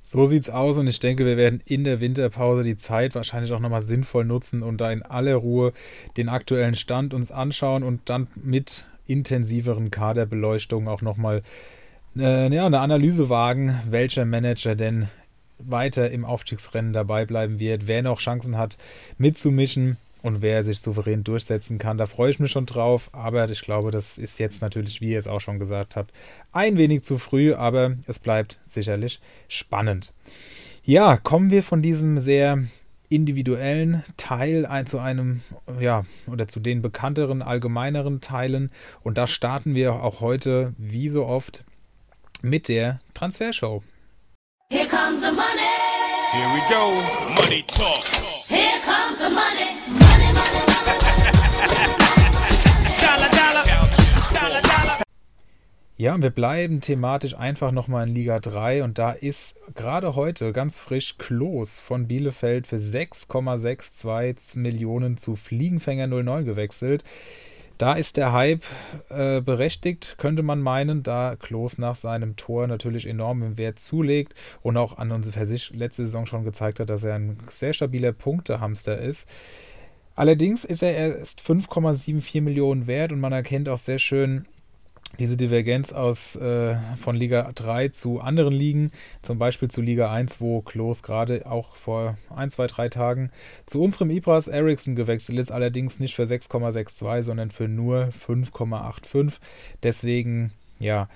So sieht's aus und ich denke, wir werden in der Winterpause die Zeit wahrscheinlich auch nochmal sinnvoll nutzen und da in aller Ruhe den aktuellen Stand uns anschauen und dann mit intensiveren Kaderbeleuchtungen auch nochmal äh, ja, eine Analyse wagen, welcher Manager denn weiter im Aufstiegsrennen dabei bleiben wird, wer noch Chancen hat mitzumischen und wer sich souverän durchsetzen kann. Da freue ich mich schon drauf, aber ich glaube, das ist jetzt natürlich, wie ihr es auch schon gesagt habt, ein wenig zu früh, aber es bleibt sicherlich spannend. Ja, kommen wir von diesem sehr individuellen Teil ein, zu einem, ja, oder zu den bekannteren, allgemeineren Teilen. Und da starten wir auch heute, wie so oft, mit der Transfershow. Here comes the money. Here we go. Money talk. Here comes the money. Ja, und wir bleiben thematisch einfach nochmal in Liga 3 und da ist gerade heute ganz frisch Klos von Bielefeld für 6,62 Millionen zu Fliegenfänger 09 gewechselt. Da ist der Hype äh, berechtigt, könnte man meinen, da Klos nach seinem Tor natürlich enorm im Wert zulegt und auch an uns letzte Saison schon gezeigt hat, dass er ein sehr stabiler Punktehamster ist. Allerdings ist er erst 5,74 Millionen wert und man erkennt auch sehr schön, diese Divergenz aus äh, von Liga 3 zu anderen Ligen, zum Beispiel zu Liga 1, wo Klos gerade auch vor ein, zwei, drei Tagen zu unserem Ibras Ericsson gewechselt ist, allerdings nicht für 6,62, sondern für nur 5,85. Deswegen, ja,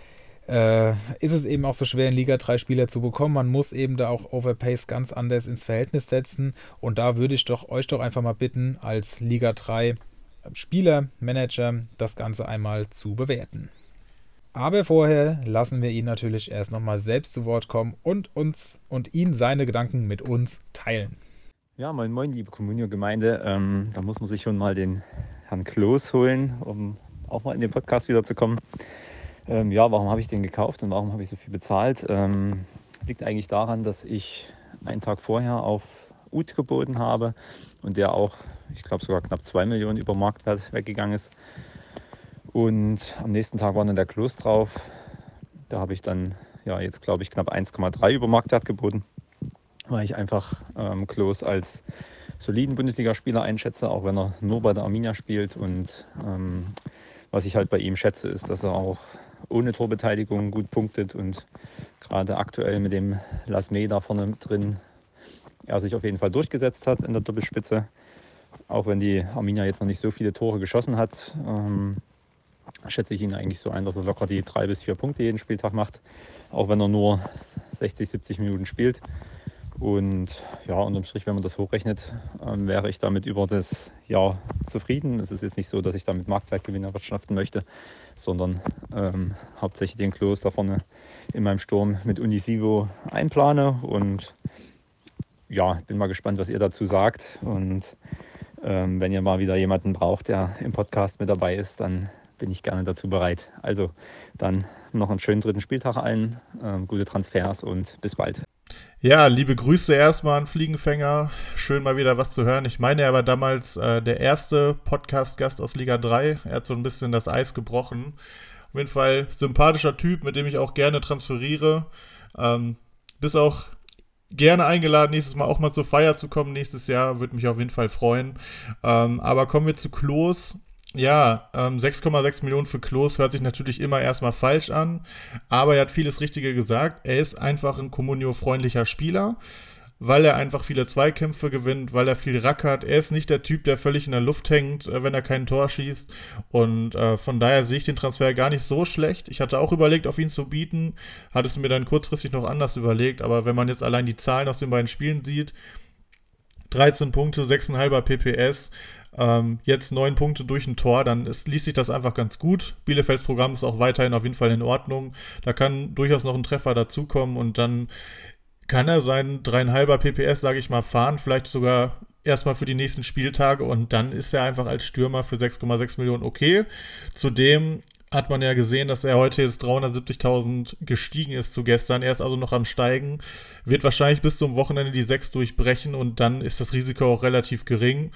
äh, ist es eben auch so schwer, in Liga 3 Spieler zu bekommen. Man muss eben da auch Overpace ganz anders ins Verhältnis setzen. Und da würde ich doch euch doch einfach mal bitten, als Liga 3 Spieler, Manager, das Ganze einmal zu bewerten. Aber vorher lassen wir ihn natürlich erst nochmal selbst zu Wort kommen und uns und ihn seine Gedanken mit uns teilen. Ja, moin moin, liebe Communio-Gemeinde. Ähm, da muss man sich schon mal den Herrn Kloß holen, um auch mal in den Podcast wiederzukommen. Ähm, ja, warum habe ich den gekauft und warum habe ich so viel bezahlt? Ähm, liegt eigentlich daran, dass ich einen Tag vorher auf Ut geboten habe und der auch, ich glaube sogar knapp 2 Millionen über Marktwert weggegangen ist. Und am nächsten Tag war dann der Klos drauf. Da habe ich dann ja jetzt glaube ich knapp 1,3 über Marktwert geboten, weil ich einfach ähm, Klos als soliden Bundesligaspieler einschätze, auch wenn er nur bei der Arminia spielt. Und ähm, was ich halt bei ihm schätze, ist, dass er auch ohne Torbeteiligung gut punktet und gerade aktuell mit dem Lasme da vorne drin er sich auf jeden Fall durchgesetzt hat in der Doppelspitze. Auch wenn die Arminia jetzt noch nicht so viele Tore geschossen hat, ähm, schätze ich ihn eigentlich so ein, dass er locker die drei bis vier Punkte jeden Spieltag macht, auch wenn er nur 60, 70 Minuten spielt. Und ja, unterm Strich, wenn man das hochrechnet, ähm, wäre ich damit über das Jahr zufrieden. Es ist jetzt nicht so, dass ich damit Marktwertgewinn erwirtschaften möchte, sondern ähm, hauptsächlich den Klos da vorne in meinem Sturm mit Unisivo einplane. Und ja, bin mal gespannt, was ihr dazu sagt. Und ähm, wenn ihr mal wieder jemanden braucht, der im Podcast mit dabei ist, dann bin ich gerne dazu bereit. Also dann noch einen schönen dritten Spieltag allen, äh, gute Transfers und bis bald. Ja, liebe Grüße erstmal an Fliegenfänger. Schön mal wieder was zu hören. Ich meine, er war damals äh, der erste Podcast-Gast aus Liga 3. Er hat so ein bisschen das Eis gebrochen. Auf jeden Fall sympathischer Typ, mit dem ich auch gerne transferiere. Ähm, bis auch gerne eingeladen, nächstes Mal auch mal zur Feier zu kommen. Nächstes Jahr würde mich auf jeden Fall freuen. Ähm, aber kommen wir zu Klos. Ja, ähm, 6,6 Millionen für Klos hört sich natürlich immer erstmal falsch an, aber er hat vieles Richtige gesagt. Er ist einfach ein Comunio-freundlicher Spieler, weil er einfach viele Zweikämpfe gewinnt, weil er viel rackert. Er ist nicht der Typ, der völlig in der Luft hängt, äh, wenn er kein Tor schießt. Und äh, von daher sehe ich den Transfer gar nicht so schlecht. Ich hatte auch überlegt, auf ihn zu bieten, hatte es mir dann kurzfristig noch anders überlegt, aber wenn man jetzt allein die Zahlen aus den beiden Spielen sieht, 13 Punkte, 6,5er PPS, ähm, jetzt neun Punkte durch ein Tor, dann ist, liest sich das einfach ganz gut. Bielefelds Programm ist auch weiterhin auf jeden Fall in Ordnung. Da kann durchaus noch ein Treffer dazukommen und dann kann er seinen dreieinhalber PPS, sage ich mal, fahren, vielleicht sogar erstmal für die nächsten Spieltage und dann ist er einfach als Stürmer für 6,6 Millionen okay. Zudem hat man ja gesehen, dass er heute jetzt 370.000 gestiegen ist zu gestern. Er ist also noch am Steigen, wird wahrscheinlich bis zum Wochenende die 6 durchbrechen und dann ist das Risiko auch relativ gering.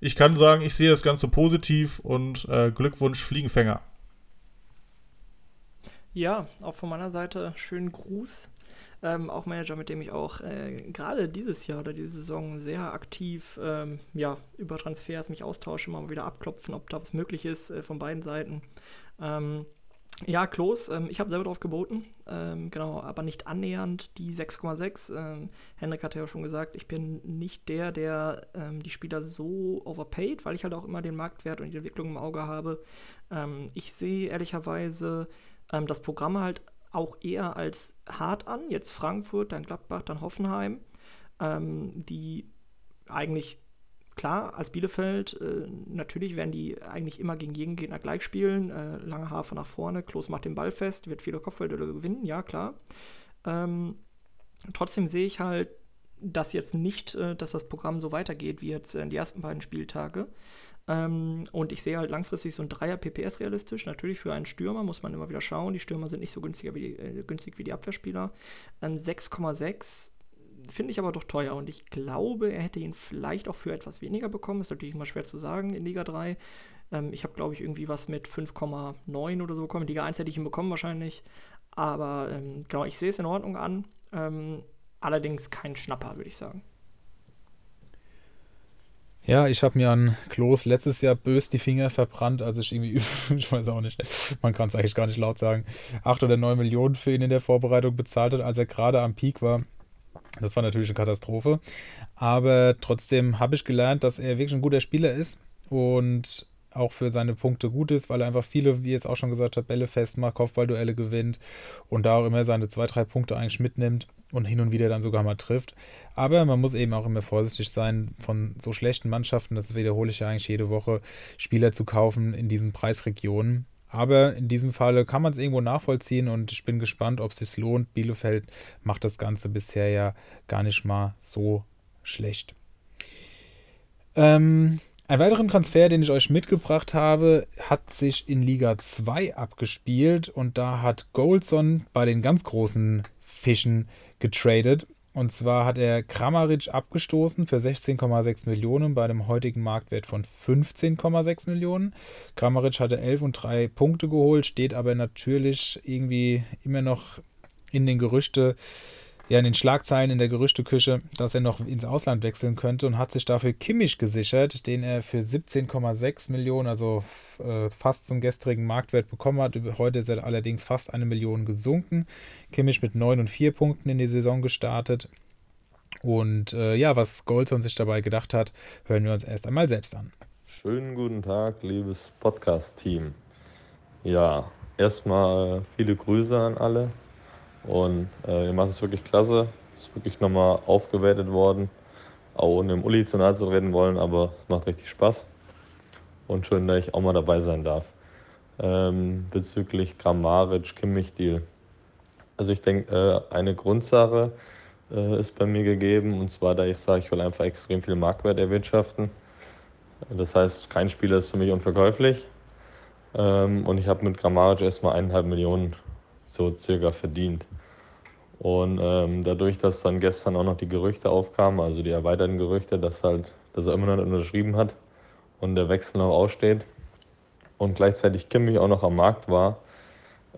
Ich kann sagen, ich sehe das Ganze positiv und äh, Glückwunsch Fliegenfänger. Ja, auch von meiner Seite schönen Gruß. Ähm, auch Manager, mit dem ich auch äh, gerade dieses Jahr oder diese Saison sehr aktiv ähm, ja, über Transfers mich austausche, mal wieder abklopfen, ob da was möglich ist äh, von beiden Seiten. Ähm, ja, Klos, ähm, ich habe selber drauf geboten, ähm, genau, aber nicht annähernd die 6,6. Ähm, Henrik hatte ja schon gesagt, ich bin nicht der, der ähm, die Spieler so overpaid, weil ich halt auch immer den Marktwert und die Entwicklung im Auge habe. Ähm, ich sehe ehrlicherweise ähm, das Programm halt auch eher als hart an. Jetzt Frankfurt, dann Gladbach, dann Hoffenheim, die eigentlich klar, als Bielefeld, äh, natürlich werden die eigentlich immer gegen jeden Gegner gleich spielen. Äh, lange Hafer nach vorne, Klos macht den Ball fest, wird viele Kopfballduelle gewinnen, ja klar. Ähm, trotzdem sehe ich halt, dass jetzt nicht, äh, dass das Programm so weitergeht wie jetzt in die ersten beiden Spieltage. Ähm, und ich sehe halt langfristig so ein Dreier PPS realistisch. Natürlich für einen Stürmer muss man immer wieder schauen. Die Stürmer sind nicht so günstiger wie die, äh, günstig wie die Abwehrspieler. Ein 6,6 finde ich aber doch teuer und ich glaube, er hätte ihn vielleicht auch für etwas weniger bekommen. Ist natürlich immer schwer zu sagen in Liga 3. Ähm, ich habe, glaube ich, irgendwie was mit 5,9 oder so bekommen. In Liga 1 hätte ich ihn bekommen wahrscheinlich. Aber ähm, genau, ich sehe es in Ordnung an. Ähm, allerdings kein Schnapper, würde ich sagen. Ja, ich habe mir an Klos letztes Jahr bös die Finger verbrannt, als ich irgendwie, ich weiß auch nicht, man kann es eigentlich gar nicht laut sagen, 8 oder 9 Millionen für ihn in der Vorbereitung bezahlt hat, als er gerade am Peak war. Das war natürlich eine Katastrophe. Aber trotzdem habe ich gelernt, dass er wirklich ein guter Spieler ist und auch für seine Punkte gut ist, weil er einfach viele, wie jetzt auch schon gesagt hat, Bälle festmacht, Kopfballduelle gewinnt und da auch immer seine zwei, drei Punkte eigentlich mitnimmt und hin und wieder dann sogar mal trifft. Aber man muss eben auch immer vorsichtig sein, von so schlechten Mannschaften, das wiederhole ich ja eigentlich jede Woche, Spieler zu kaufen in diesen Preisregionen. Aber in diesem Falle kann man es irgendwo nachvollziehen und ich bin gespannt, ob es sich lohnt. Bielefeld macht das Ganze bisher ja gar nicht mal so schlecht. Ähm, einen weiteren Transfer, den ich euch mitgebracht habe, hat sich in Liga 2 abgespielt und da hat Goldson bei den ganz großen Fischen getradet. Und zwar hat er Kramaric abgestoßen für 16,6 Millionen bei einem heutigen Marktwert von 15,6 Millionen. Kramaric hatte 11 und 3 Punkte geholt, steht aber natürlich irgendwie immer noch in den Gerüchte ja in den Schlagzeilen in der Gerüchteküche, dass er noch ins Ausland wechseln könnte und hat sich dafür Kimmich gesichert, den er für 17,6 Millionen, also äh, fast zum gestrigen Marktwert bekommen hat. Heute ist er allerdings fast eine Million gesunken. Kimmich mit 9 und 4 Punkten in die Saison gestartet. Und äh, ja, was Goldson sich dabei gedacht hat, hören wir uns erst einmal selbst an. Schönen guten Tag, liebes Podcast-Team. Ja, erstmal viele Grüße an alle. Und äh, ihr macht es wirklich klasse. Ist wirklich nochmal aufgewertet worden. Auch ohne im Uli zu nahe zu reden wollen, aber es macht richtig Spaß. Und schön, dass ich auch mal dabei sein darf. Ähm, bezüglich Grammaric, Kimmich-Deal. Also ich denke, äh, eine Grundsache äh, ist bei mir gegeben. Und zwar, da ich sage, ich will einfach extrem viel Marktwert erwirtschaften. Das heißt, kein Spieler ist für mich unverkäuflich. Ähm, und ich habe mit Grammaric erstmal eineinhalb Millionen so circa verdient. Und ähm, dadurch, dass dann gestern auch noch die Gerüchte aufkamen, also die erweiterten Gerüchte, dass halt, dass er immer noch unterschrieben hat und der Wechsel noch aussteht und gleichzeitig Kimmich auch noch am Markt war,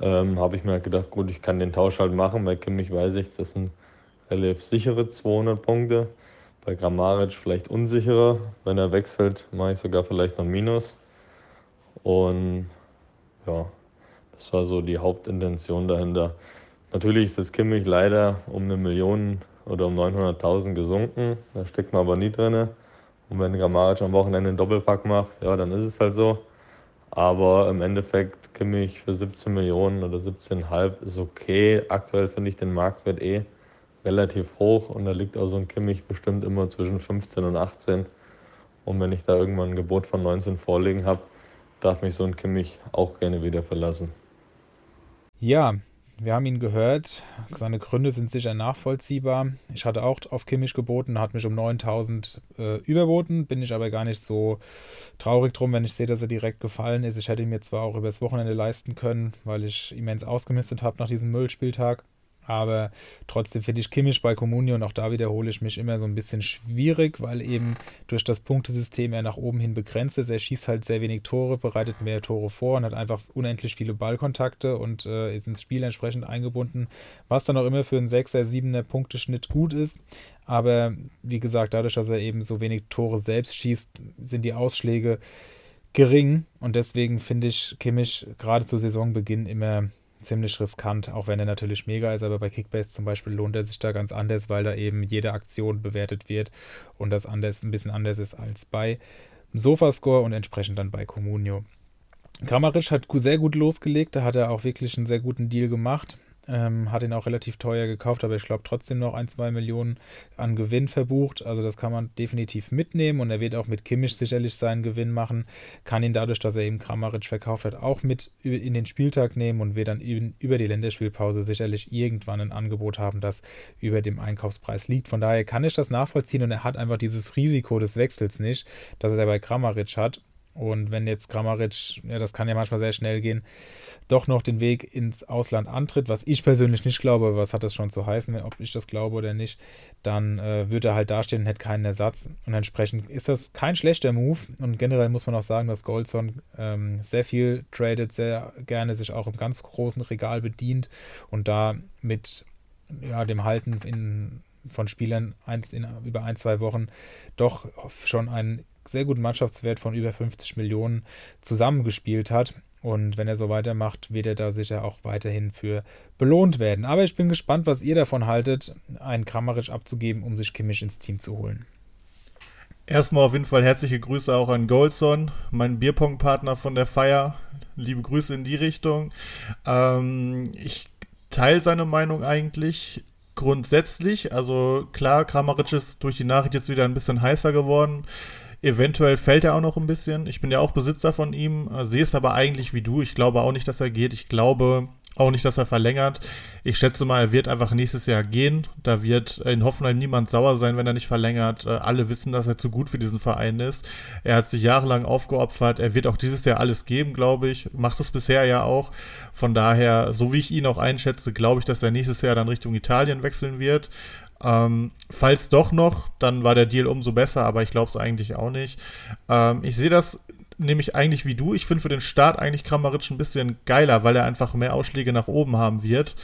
ähm, habe ich mir halt gedacht, gut, ich kann den Tausch halt machen. Bei Kimmich weiß ich, das sind relativ sichere 200 Punkte. Bei Grammaric vielleicht unsicherer. Wenn er wechselt, mache ich sogar vielleicht noch Minus. Und ja, das war so die Hauptintention dahinter. Natürlich ist das Kimmich leider um eine Million oder um 900.000 gesunken. Da steckt man aber nie drin. Und wenn Grammaric am Wochenende einen Doppelpack macht, ja, dann ist es halt so. Aber im Endeffekt Kimmich für 17 Millionen oder 17,5 ist okay. Aktuell finde ich den Marktwert eh relativ hoch und da liegt auch so ein Kimmich bestimmt immer zwischen 15 und 18. Und wenn ich da irgendwann ein Gebot von 19 vorliegen habe, darf mich so ein Kimmich auch gerne wieder verlassen. Ja, wir haben ihn gehört. Seine Gründe sind sicher nachvollziehbar. Ich hatte auch auf Kimmich geboten, hat mich um 9000 äh, überboten. Bin ich aber gar nicht so traurig drum, wenn ich sehe, dass er direkt gefallen ist. Ich hätte ihn mir zwar auch übers Wochenende leisten können, weil ich immens ausgemistet habe nach diesem Müllspieltag. Aber trotzdem finde ich Kimmich bei Comunio und auch da wiederhole ich mich immer so ein bisschen schwierig, weil eben durch das Punktesystem er nach oben hin begrenzt ist. Er schießt halt sehr wenig Tore, bereitet mehr Tore vor und hat einfach unendlich viele Ballkontakte und äh, ist ins Spiel entsprechend eingebunden, was dann auch immer für einen 6er, 7er Punkteschnitt gut ist. Aber wie gesagt, dadurch, dass er eben so wenig Tore selbst schießt, sind die Ausschläge gering und deswegen finde ich Kimmich gerade zu Saisonbeginn immer ziemlich riskant, auch wenn er natürlich mega ist, aber bei Kickbase zum Beispiel lohnt er sich da ganz anders, weil da eben jede Aktion bewertet wird und das anders, ein bisschen anders ist als bei Sofascore und entsprechend dann bei Comunio. Kramaric hat sehr gut losgelegt, da hat er auch wirklich einen sehr guten Deal gemacht. Ähm, hat ihn auch relativ teuer gekauft, aber ich glaube trotzdem noch ein, zwei Millionen an Gewinn verbucht. Also das kann man definitiv mitnehmen und er wird auch mit Kimmich sicherlich seinen Gewinn machen. Kann ihn dadurch, dass er eben Kramaric verkauft hat, auch mit in den Spieltag nehmen und wird dann über die Länderspielpause sicherlich irgendwann ein Angebot haben, das über dem Einkaufspreis liegt. Von daher kann ich das nachvollziehen und er hat einfach dieses Risiko des Wechsels nicht, dass er bei Kramaric hat. Und wenn jetzt Kramaric, ja, das kann ja manchmal sehr schnell gehen, doch noch den Weg ins Ausland antritt, was ich persönlich nicht glaube, was hat das schon zu heißen, ob ich das glaube oder nicht, dann äh, wird er halt dastehen und hätte keinen Ersatz. Und entsprechend ist das kein schlechter Move. Und generell muss man auch sagen, dass Goldson ähm, sehr viel tradet, sehr gerne sich auch im ganz großen Regal bedient und da mit ja, dem Halten in, von Spielern eins in, über ein, zwei Wochen doch schon einen sehr guten Mannschaftswert von über 50 Millionen zusammengespielt hat. Und wenn er so weitermacht, wird er da sicher auch weiterhin für belohnt werden. Aber ich bin gespannt, was ihr davon haltet, einen Kramaric abzugeben, um sich Kimmich ins Team zu holen. Erstmal auf jeden Fall herzliche Grüße auch an Goldson, mein Bierpong-Partner von der Feier. Liebe Grüße in die Richtung. Ähm, ich teile seine Meinung eigentlich grundsätzlich. Also klar, Kramaric ist durch die Nachricht jetzt wieder ein bisschen heißer geworden. Eventuell fällt er auch noch ein bisschen. Ich bin ja auch Besitzer von ihm, äh, sehe es aber eigentlich wie du. Ich glaube auch nicht, dass er geht. Ich glaube auch nicht, dass er verlängert. Ich schätze mal, er wird einfach nächstes Jahr gehen. Da wird in Hoffenheim niemand sauer sein, wenn er nicht verlängert. Äh, alle wissen, dass er zu gut für diesen Verein ist. Er hat sich jahrelang aufgeopfert. Er wird auch dieses Jahr alles geben, glaube ich. Macht es bisher ja auch. Von daher, so wie ich ihn auch einschätze, glaube ich, dass er nächstes Jahr dann Richtung Italien wechseln wird. Ähm, falls doch noch, dann war der Deal umso besser, aber ich glaube es eigentlich auch nicht. Ähm, ich sehe das nämlich eigentlich wie du. Ich finde für den Start eigentlich Kramaric ein bisschen geiler, weil er einfach mehr Ausschläge nach oben haben wird.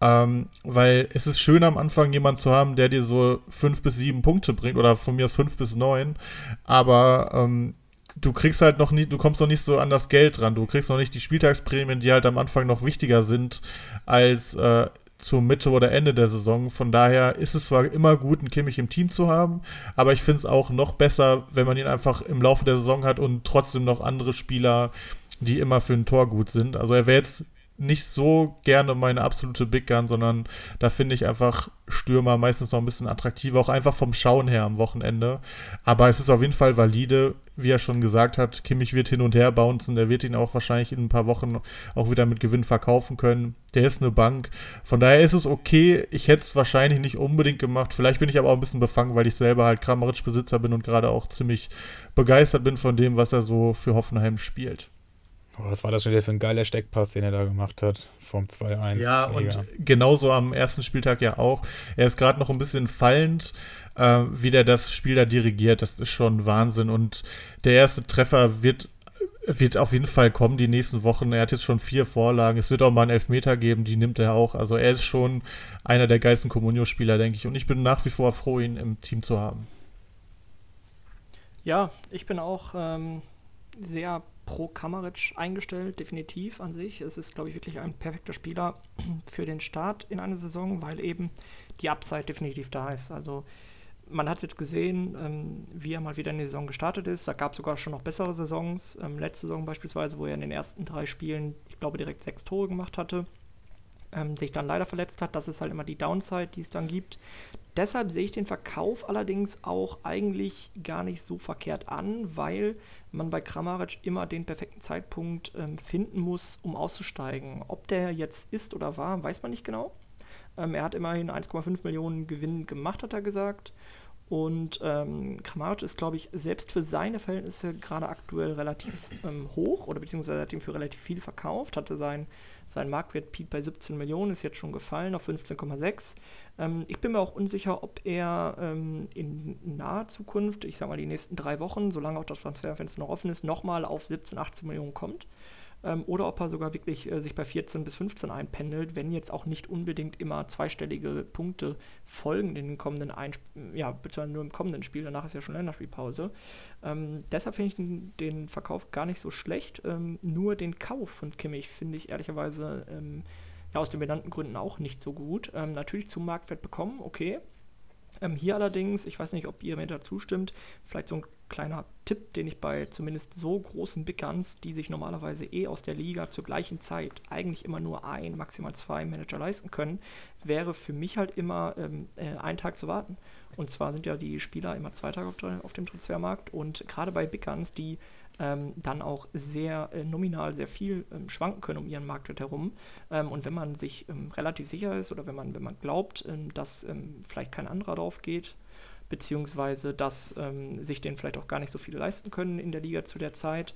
Ähm, weil es ist schön am Anfang jemanden zu haben, der dir so fünf bis sieben Punkte bringt oder von mir aus fünf bis neun. Aber ähm, du kriegst halt noch nicht, du kommst noch nicht so an das Geld dran. Du kriegst noch nicht die Spieltagsprämien, die halt am Anfang noch wichtiger sind als äh, zur Mitte oder Ende der Saison. Von daher ist es zwar immer gut, einen Kimmich im Team zu haben, aber ich finde es auch noch besser, wenn man ihn einfach im Laufe der Saison hat und trotzdem noch andere Spieler, die immer für ein Tor gut sind. Also er wäre jetzt nicht so gerne meine absolute Big Gun, sondern da finde ich einfach Stürmer meistens noch ein bisschen attraktiver, auch einfach vom Schauen her am Wochenende. Aber es ist auf jeden Fall valide, wie er schon gesagt hat. Kimmich wird hin und her bouncen, der wird ihn auch wahrscheinlich in ein paar Wochen auch wieder mit Gewinn verkaufen können. Der ist eine Bank. Von daher ist es okay. Ich hätte es wahrscheinlich nicht unbedingt gemacht. Vielleicht bin ich aber auch ein bisschen befangen, weil ich selber halt Kramaric-Besitzer bin und gerade auch ziemlich begeistert bin von dem, was er so für Hoffenheim spielt. Oh, was war das schon wieder für ein geiler Steckpass, den er da gemacht hat vom 2-1? Ja, Mega. und genauso am ersten Spieltag ja auch. Er ist gerade noch ein bisschen fallend, äh, wie der das Spiel da dirigiert. Das ist schon Wahnsinn. Und der erste Treffer wird, wird auf jeden Fall kommen die nächsten Wochen. Er hat jetzt schon vier Vorlagen. Es wird auch mal einen Elfmeter geben, die nimmt er auch. Also er ist schon einer der geilsten Comunio-Spieler, denke ich. Und ich bin nach wie vor froh, ihn im Team zu haben. Ja, ich bin auch ähm, sehr pro Kamaric eingestellt, definitiv an sich. Es ist, glaube ich, wirklich ein perfekter Spieler für den Start in eine Saison, weil eben die Upside definitiv da ist. Also man hat jetzt gesehen, ähm, wie er mal wieder in die Saison gestartet ist. Da gab es sogar schon noch bessere Saisons. Ähm, letzte Saison beispielsweise, wo er in den ersten drei Spielen, ich glaube, direkt sechs Tore gemacht hatte. Ähm, sich dann leider verletzt hat. Das ist halt immer die Downside, die es dann gibt. Deshalb sehe ich den Verkauf allerdings auch eigentlich gar nicht so verkehrt an, weil man bei Kramaric immer den perfekten Zeitpunkt ähm, finden muss, um auszusteigen. Ob der jetzt ist oder war, weiß man nicht genau. Ähm, er hat immerhin 1,5 Millionen Gewinn gemacht, hat er gesagt. Und ähm, Kramaric ist, glaube ich, selbst für seine Verhältnisse gerade aktuell relativ ähm, hoch oder beziehungsweise hat ihn für relativ viel verkauft, hatte sein, sein Marktwert Peak bei 17 Millionen, ist jetzt schon gefallen auf 15,6. Ähm, ich bin mir auch unsicher, ob er ähm, in naher Zukunft, ich sage mal die nächsten drei Wochen, solange auch das Transferfenster noch offen ist, nochmal auf 17, 18 Millionen kommt ähm, oder ob er sogar wirklich äh, sich bei 14 bis 15 einpendelt, wenn jetzt auch nicht unbedingt immer zweistellige Punkte folgen in den kommenden ein ja, bitte nur im kommenden Spiel, danach ist ja schon Länderspielpause. Ähm, deshalb finde ich den, den, Verkauf gar nicht so schlecht, ähm, nur den Kauf von Kimmich finde ich ehrlicherweise ähm, ja, aus den benannten Gründen auch nicht so gut. Ähm, natürlich zum Marktwert bekommen, okay. Ähm, hier allerdings, ich weiß nicht, ob ihr mir da zustimmt, vielleicht so ein kleiner Tipp, den ich bei zumindest so großen Big Guns, die sich normalerweise eh aus der Liga zur gleichen Zeit eigentlich immer nur ein, maximal zwei Manager leisten können, wäre für mich halt immer ähm, äh, einen Tag zu warten. Und zwar sind ja die Spieler immer zwei Tage auf, auf dem Transfermarkt und gerade bei Big Guns, die ähm, dann auch sehr äh, nominal sehr viel ähm, schwanken können um ihren Marktwert herum. Ähm, und wenn man sich ähm, relativ sicher ist oder wenn man, wenn man glaubt, ähm, dass vielleicht kein anderer drauf geht, beziehungsweise dass ähm, sich den vielleicht auch gar nicht so viele leisten können in der Liga zu der Zeit,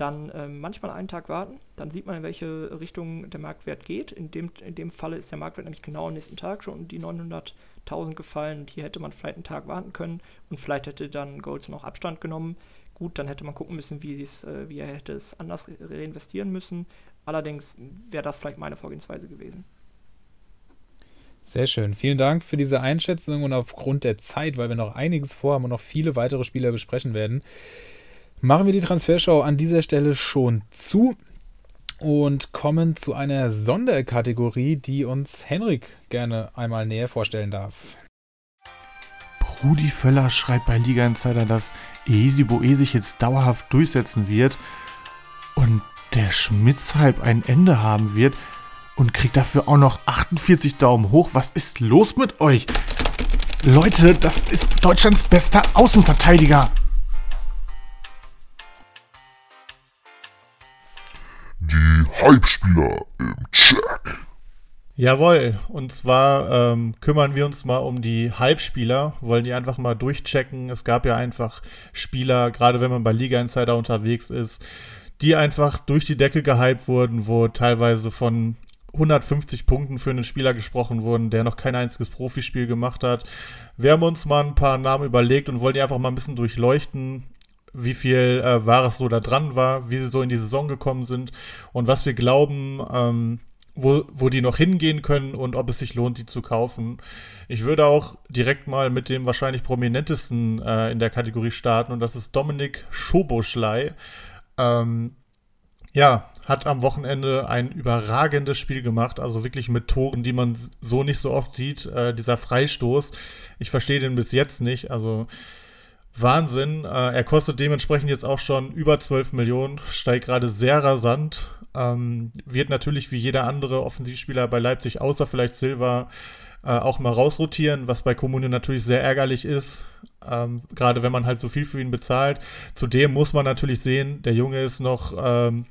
dann ähm, manchmal einen Tag warten, dann sieht man, in welche Richtung der Marktwert geht. In dem, in dem Falle ist der Marktwert nämlich genau am nächsten Tag schon um die 900.000 gefallen und hier hätte man vielleicht einen Tag warten können und vielleicht hätte dann Goldson auch Abstand genommen. Gut, dann hätte man gucken müssen, wie, äh, wie er hätte es anders reinvestieren müssen. Allerdings wäre das vielleicht meine Vorgehensweise gewesen. Sehr schön. Vielen Dank für diese Einschätzung und aufgrund der Zeit, weil wir noch einiges vorhaben und noch viele weitere Spieler besprechen werden, machen wir die Transfershow an dieser Stelle schon zu und kommen zu einer Sonderkategorie, die uns Henrik gerne einmal näher vorstellen darf. Rudi Völler schreibt bei Liga Insider, dass Easy Boe sich jetzt dauerhaft durchsetzen wird und der Schmitz-Hype ein Ende haben wird und kriegt dafür auch noch 48 Daumen hoch. Was ist los mit euch? Leute, das ist Deutschlands bester Außenverteidiger. Die Hype-Spieler im Check. Jawohl, und zwar ähm, kümmern wir uns mal um die Hype-Spieler, wollen die einfach mal durchchecken. Es gab ja einfach Spieler, gerade wenn man bei Liga Insider unterwegs ist, die einfach durch die Decke gehypt wurden, wo teilweise von 150 Punkten für einen Spieler gesprochen wurden, der noch kein einziges Profispiel gemacht hat. Wir haben uns mal ein paar Namen überlegt und wollen die einfach mal ein bisschen durchleuchten, wie viel äh, Wahres so da dran war, wie sie so in die Saison gekommen sind und was wir glauben, ähm, wo, wo die noch hingehen können und ob es sich lohnt, die zu kaufen. Ich würde auch direkt mal mit dem wahrscheinlich prominentesten äh, in der Kategorie starten und das ist Dominik Schoboschlei. Ähm, ja, hat am Wochenende ein überragendes Spiel gemacht, also wirklich mit Toren, die man so nicht so oft sieht. Äh, dieser Freistoß, ich verstehe den bis jetzt nicht, also Wahnsinn. Äh, er kostet dementsprechend jetzt auch schon über 12 Millionen, steigt gerade sehr rasant. Ähm, wird natürlich wie jeder andere Offensivspieler bei Leipzig, außer vielleicht Silva, äh, auch mal rausrotieren, was bei Kommune natürlich sehr ärgerlich ist. Ähm, gerade wenn man halt so viel für ihn bezahlt. Zudem muss man natürlich sehen, der Junge ist noch ähm,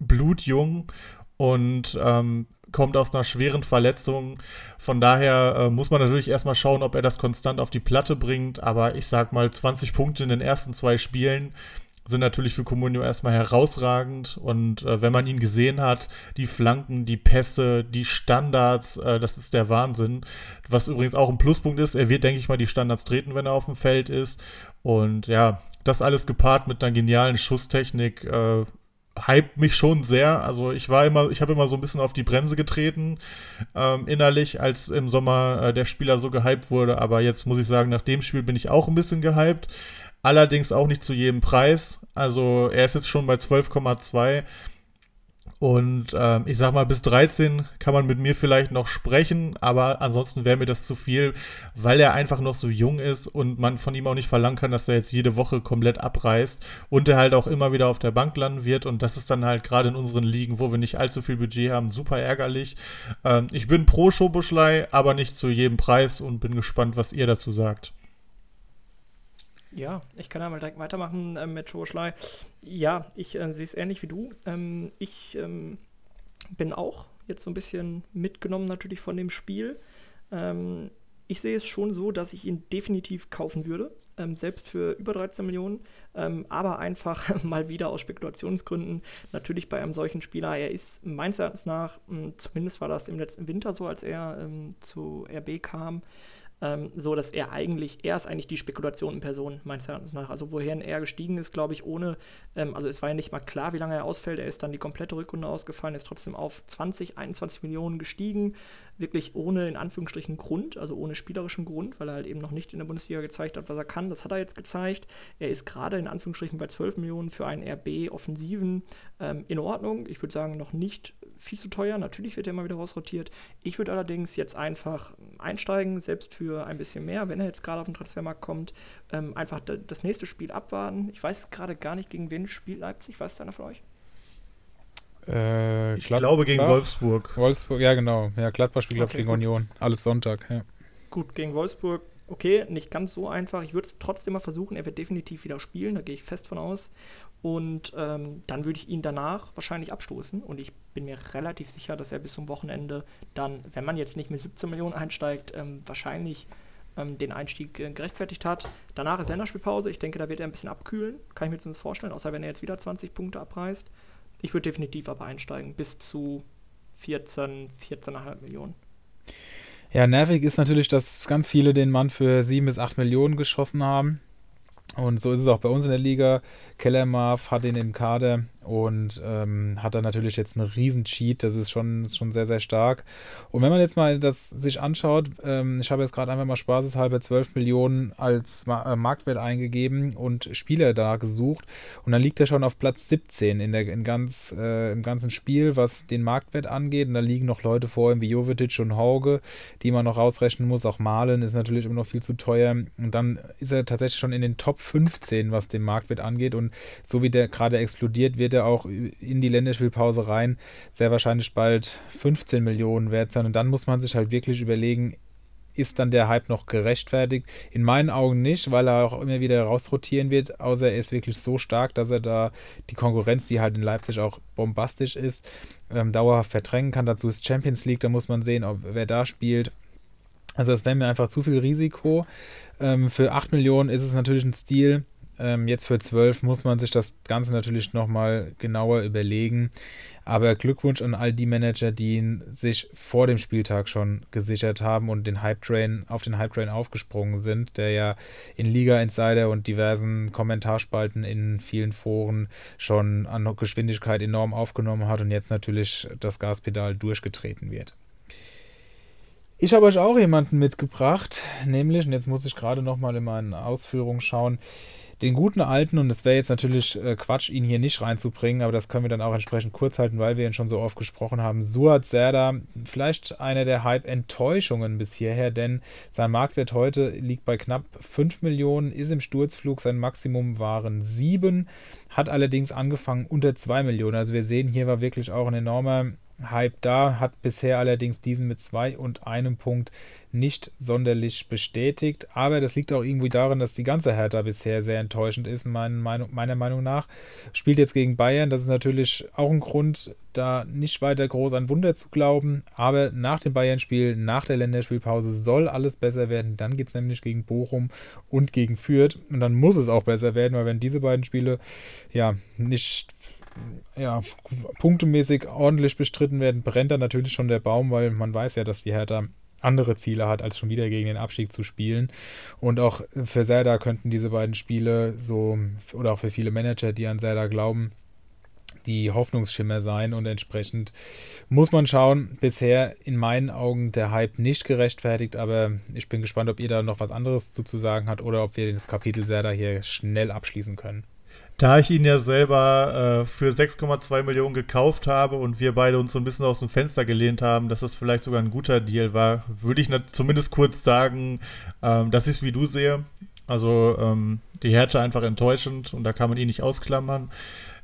blutjung und ähm, kommt aus einer schweren Verletzung. Von daher äh, muss man natürlich erstmal schauen, ob er das konstant auf die Platte bringt. Aber ich sag mal, 20 Punkte in den ersten zwei Spielen sind natürlich für Comunio erstmal herausragend. Und äh, wenn man ihn gesehen hat, die Flanken, die Pässe, die Standards, äh, das ist der Wahnsinn. Was übrigens auch ein Pluspunkt ist, er wird, denke ich mal, die Standards treten, wenn er auf dem Feld ist. Und ja, das alles gepaart mit einer genialen Schusstechnik äh, hypt mich schon sehr. Also ich war immer, ich habe immer so ein bisschen auf die Bremse getreten ähm, innerlich, als im Sommer äh, der Spieler so gehypt wurde. Aber jetzt muss ich sagen, nach dem Spiel bin ich auch ein bisschen gehypt. Allerdings auch nicht zu jedem Preis. Also er ist jetzt schon bei 12,2 Und ähm, ich sag mal, bis 13 kann man mit mir vielleicht noch sprechen, aber ansonsten wäre mir das zu viel, weil er einfach noch so jung ist und man von ihm auch nicht verlangen kann, dass er jetzt jede Woche komplett abreißt und er halt auch immer wieder auf der Bank landen wird. Und das ist dann halt gerade in unseren Ligen, wo wir nicht allzu viel Budget haben, super ärgerlich. Ähm, ich bin pro Schobuschlei, aber nicht zu jedem Preis und bin gespannt, was ihr dazu sagt. Ja, ich kann ja mal direkt weitermachen äh, mit Schoschlei. Ja, ich äh, sehe es ähnlich wie du. Ähm, ich ähm, bin auch jetzt so ein bisschen mitgenommen natürlich von dem Spiel. Ähm, ich sehe es schon so, dass ich ihn definitiv kaufen würde, ähm, selbst für über 13 Millionen, ähm, aber einfach mal wieder aus Spekulationsgründen. Natürlich bei einem solchen Spieler, er ist meines Erachtens nach, mh, zumindest war das im letzten Winter so, als er ähm, zu RB kam, ähm, so dass er eigentlich, er ist eigentlich die Spekulation in Person, meines Erachtens nach. Also woher er gestiegen ist, glaube ich, ohne, ähm, also es war ja nicht mal klar, wie lange er ausfällt. Er ist dann die komplette Rückrunde ausgefallen, ist trotzdem auf 20, 21 Millionen gestiegen wirklich ohne in Anführungsstrichen Grund, also ohne spielerischen Grund, weil er halt eben noch nicht in der Bundesliga gezeigt hat, was er kann. Das hat er jetzt gezeigt. Er ist gerade in Anführungsstrichen bei 12 Millionen für einen RB-Offensiven ähm, in Ordnung. Ich würde sagen, noch nicht viel zu teuer. Natürlich wird er immer wieder rausrotiert. Ich würde allerdings jetzt einfach einsteigen, selbst für ein bisschen mehr, wenn er jetzt gerade auf den Transfermarkt kommt. Ähm, einfach das nächste Spiel abwarten. Ich weiß gerade gar nicht, gegen wen spielt Leipzig. Weiß einer von euch? Äh, ich glaube gegen Wolfsburg. Wolfsburg, ja genau. Ja, Gladbach spielt okay, gegen gut. Union. Alles Sonntag, ja. Gut, gegen Wolfsburg, okay, nicht ganz so einfach. Ich würde es trotzdem mal versuchen. Er wird definitiv wieder spielen, da gehe ich fest von aus. Und ähm, dann würde ich ihn danach wahrscheinlich abstoßen. Und ich bin mir relativ sicher, dass er bis zum Wochenende dann, wenn man jetzt nicht mit 17 Millionen einsteigt, ähm, wahrscheinlich ähm, den Einstieg äh, gerechtfertigt hat. Danach ist Länderspielpause. Ich denke, da wird er ein bisschen abkühlen. Kann ich mir zumindest vorstellen, außer wenn er jetzt wieder 20 Punkte abreißt. Ich würde definitiv aber einsteigen, bis zu 14, 14,5 Millionen. Ja, nervig ist natürlich, dass ganz viele den Mann für 7 bis 8 Millionen geschossen haben. Und so ist es auch bei uns in der Liga. Kellermarv hat ihn im Kader und ähm, hat dann natürlich jetzt einen riesen Cheat. Das ist schon, ist schon sehr, sehr stark. Und wenn man jetzt mal das sich anschaut, ähm, ich habe jetzt gerade einfach mal spaßeshalber 12 Millionen als Ma äh, Marktwert eingegeben und Spieler da gesucht. Und dann liegt er schon auf Platz 17 in der, in ganz, äh, im ganzen Spiel, was den Marktwert angeht. Und da liegen noch Leute vor ihm wie Jovetic und Hauge, die man noch rausrechnen muss. Auch Malen ist natürlich immer noch viel zu teuer. Und dann ist er tatsächlich schon in den Top 15, was den Marktwert angeht. Und so wie der gerade explodiert, wird er auch in die Länderspielpause rein sehr wahrscheinlich bald 15 Millionen wert sein. Und dann muss man sich halt wirklich überlegen, ist dann der Hype noch gerechtfertigt? In meinen Augen nicht, weil er auch immer wieder rausrotieren wird, außer er ist wirklich so stark, dass er da die Konkurrenz, die halt in Leipzig auch bombastisch ist, ähm, dauerhaft verdrängen kann. Dazu ist Champions League, da muss man sehen, ob, wer da spielt. Also das wäre mir einfach zu viel Risiko. Ähm, für 8 Millionen ist es natürlich ein Stil, ähm, jetzt für 12 muss man sich das Ganze natürlich nochmal genauer überlegen. Aber Glückwunsch an all die Manager, die ihn sich vor dem Spieltag schon gesichert haben und den Hype Train, auf den Hype Train aufgesprungen sind, der ja in Liga Insider und diversen Kommentarspalten in vielen Foren schon an Geschwindigkeit enorm aufgenommen hat und jetzt natürlich das Gaspedal durchgetreten wird. Ich habe euch auch jemanden mitgebracht, nämlich, und jetzt muss ich gerade nochmal in meinen Ausführungen schauen, den guten alten, und es wäre jetzt natürlich äh, Quatsch, ihn hier nicht reinzubringen, aber das können wir dann auch entsprechend kurz halten, weil wir ihn schon so oft gesprochen haben. Suat Serda, vielleicht einer der Hype-Enttäuschungen bis hierher, denn sein Marktwert heute liegt bei knapp 5 Millionen, ist im Sturzflug, sein Maximum waren 7, hat allerdings angefangen unter 2 Millionen. Also wir sehen, hier war wirklich auch ein enormer Hype da, hat bisher allerdings diesen mit zwei und einem Punkt nicht sonderlich bestätigt. Aber das liegt auch irgendwie daran, dass die ganze Hertha bisher sehr enttäuschend ist, mein, mein, meiner Meinung nach. Spielt jetzt gegen Bayern, das ist natürlich auch ein Grund, da nicht weiter groß an Wunder zu glauben. Aber nach dem Bayern-Spiel, nach der Länderspielpause soll alles besser werden. Dann geht es nämlich gegen Bochum und gegen Fürth. Und dann muss es auch besser werden, weil wenn diese beiden Spiele ja nicht ja, punktemäßig ordentlich bestritten werden, brennt dann natürlich schon der Baum, weil man weiß ja, dass die Hertha andere Ziele hat, als schon wieder gegen den Abstieg zu spielen. Und auch für Zelda könnten diese beiden Spiele so, oder auch für viele Manager, die an Zelda glauben, die Hoffnungsschimmer sein und entsprechend muss man schauen. Bisher in meinen Augen der Hype nicht gerechtfertigt, aber ich bin gespannt, ob ihr da noch was anderes zu sagen habt oder ob wir das Kapitel Zelda hier schnell abschließen können. Da ich ihn ja selber äh, für 6,2 Millionen gekauft habe und wir beide uns so ein bisschen aus dem Fenster gelehnt haben, dass das vielleicht sogar ein guter Deal war, würde ich zumindest kurz sagen, ähm, dass ich wie du sehe. Also ähm, die Härte einfach enttäuschend und da kann man ihn nicht ausklammern.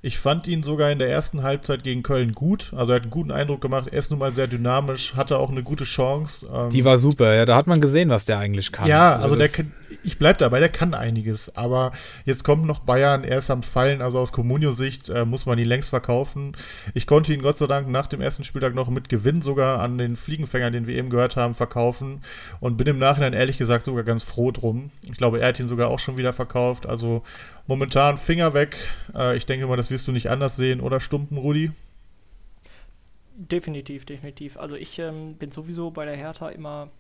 Ich fand ihn sogar in der ersten Halbzeit gegen Köln gut. Also er hat einen guten Eindruck gemacht. Er ist nun mal sehr dynamisch, hatte auch eine gute Chance. Ähm, Die war super, ja. Da hat man gesehen, was der eigentlich kann. Ja, also, also der kann, ich bleibe dabei, der kann einiges. Aber jetzt kommt noch Bayern, er ist am Fallen. Also aus Comunio-Sicht äh, muss man ihn längst verkaufen. Ich konnte ihn Gott sei Dank nach dem ersten Spieltag noch mit Gewinn sogar an den Fliegenfängern, den wir eben gehört haben, verkaufen. Und bin im Nachhinein ehrlich gesagt sogar ganz froh drum. Ich glaube, er hat ihn sogar auch schon wieder verkauft. Also momentan Finger weg. Äh, ich denke mal, das wirst du nicht anders sehen, oder Stumpen, Rudi? Definitiv, definitiv. Also ich ähm, bin sowieso bei der Hertha immer,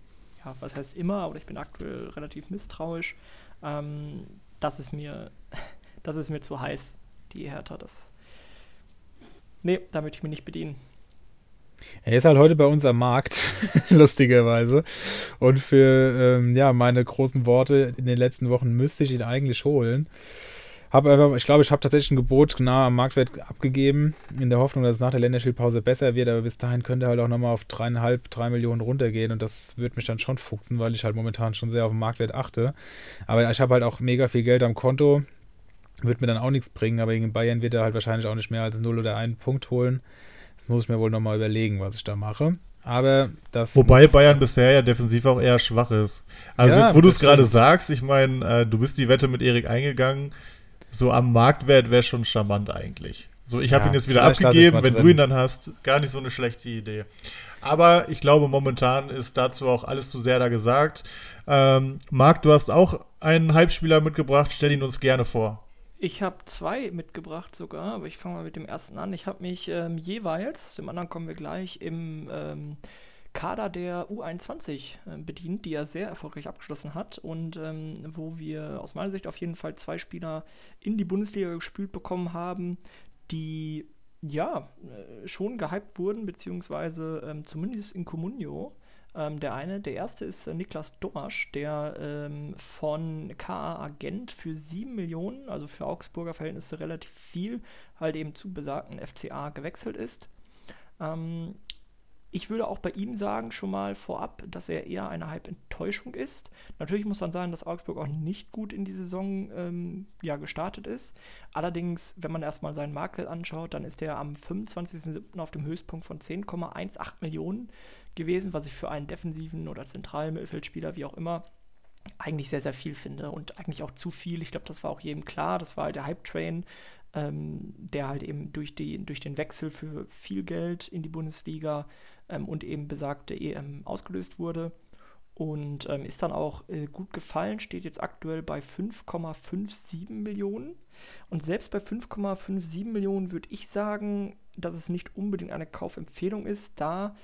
ja, was heißt immer, aber ich bin aktuell relativ misstrauisch. Ähm, das ist mir, das ist mir zu heiß, die Hertha. Das, nee, da möchte ich mich nicht bedienen. Er ist halt heute bei uns am Markt, lustigerweise. Und für ähm, ja, meine großen Worte in den letzten Wochen müsste ich ihn eigentlich holen. Hab ich glaube, ich habe tatsächlich ein Gebot nah am Marktwert abgegeben, in der Hoffnung, dass es nach der Länderspielpause besser wird, aber bis dahin könnte er halt auch nochmal auf dreieinhalb, drei Millionen runtergehen und das wird mich dann schon fuchsen, weil ich halt momentan schon sehr auf den Marktwert achte. Aber ich habe halt auch mega viel Geld am Konto, wird mir dann auch nichts bringen, aber gegen Bayern wird er halt wahrscheinlich auch nicht mehr als 0 oder 1 Punkt holen. Das muss ich mir wohl nochmal überlegen, was ich da mache. Aber das. Wobei Bayern bisher ja defensiv auch eher schwach ist. Also, ja, jetzt, wo du es gerade sagst, ich meine, äh, du bist die Wette mit Erik eingegangen. So am Marktwert wäre schon charmant eigentlich. So, ich habe ja, ihn jetzt wieder abgegeben. Wenn drin. du ihn dann hast, gar nicht so eine schlechte Idee. Aber ich glaube, momentan ist dazu auch alles zu sehr da gesagt. Ähm, Marc, du hast auch einen Halbspieler mitgebracht. Stell ihn uns gerne vor. Ich habe zwei mitgebracht sogar, aber ich fange mal mit dem ersten an. Ich habe mich ähm, jeweils, dem anderen kommen wir gleich, im ähm, Kader der U21 äh, bedient, die er sehr erfolgreich abgeschlossen hat und ähm, wo wir aus meiner Sicht auf jeden Fall zwei Spieler in die Bundesliga gespült bekommen haben, die ja äh, schon gehypt wurden, beziehungsweise ähm, zumindest in Comunio ähm, der eine, der erste ist äh, Niklas Domasch, der ähm, von KA Agent für 7 Millionen, also für Augsburger Verhältnisse relativ viel, halt eben zu besagten FCA gewechselt ist. Ähm, ich würde auch bei ihm sagen, schon mal vorab, dass er eher eine Hype-Enttäuschung ist. Natürlich muss man sagen, dass Augsburg auch nicht gut in die Saison ähm, ja, gestartet ist. Allerdings, wenn man erstmal seinen Marktwert anschaut, dann ist er am 25.07. auf dem Höchstpunkt von 10,18 Millionen gewesen, was ich für einen defensiven oder zentralen Mittelfeldspieler, wie auch immer, eigentlich sehr, sehr viel finde und eigentlich auch zu viel. Ich glaube, das war auch jedem klar. Das war halt der Hype-Train ähm, der halt eben durch, die, durch den Wechsel für viel Geld in die Bundesliga ähm, und eben besagte EM ausgelöst wurde. Und ähm, ist dann auch äh, gut gefallen, steht jetzt aktuell bei 5,57 Millionen. Und selbst bei 5,57 Millionen würde ich sagen, dass es nicht unbedingt eine Kaufempfehlung ist, da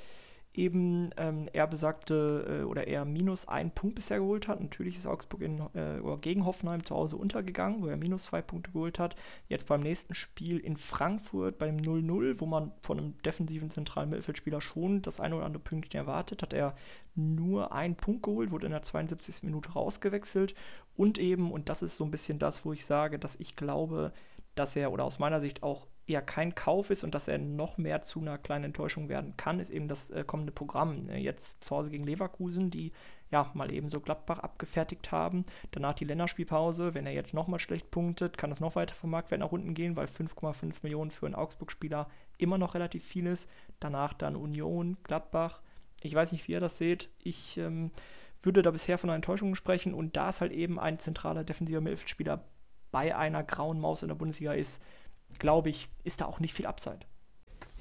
eben ähm, er besagte äh, oder er minus einen Punkt bisher geholt hat. Natürlich ist Augsburg in, äh, gegen Hoffenheim zu Hause untergegangen, wo er minus zwei Punkte geholt hat. Jetzt beim nächsten Spiel in Frankfurt beim 0-0, wo man von einem defensiven zentralen Mittelfeldspieler schon das eine oder andere Pünktchen erwartet, hat er nur einen Punkt geholt, wurde in der 72. Minute rausgewechselt und eben, und das ist so ein bisschen das, wo ich sage, dass ich glaube, dass er oder aus meiner Sicht auch eher kein Kauf ist und dass er noch mehr zu einer kleinen Enttäuschung werden kann, ist eben das äh, kommende Programm. Ne? Jetzt zu Hause gegen Leverkusen, die ja mal eben so Gladbach abgefertigt haben. Danach die Länderspielpause. Wenn er jetzt nochmal schlecht punktet, kann es noch weiter vom Marktwert nach unten gehen, weil 5,5 Millionen für einen Augsburg-Spieler immer noch relativ viel ist. Danach dann Union, Gladbach. Ich weiß nicht, wie ihr das seht. Ich ähm, würde da bisher von einer Enttäuschung sprechen und da es halt eben ein zentraler defensiver Mittelfeldspieler bei einer grauen Maus in der Bundesliga ist, glaube ich, ist da auch nicht viel Upside.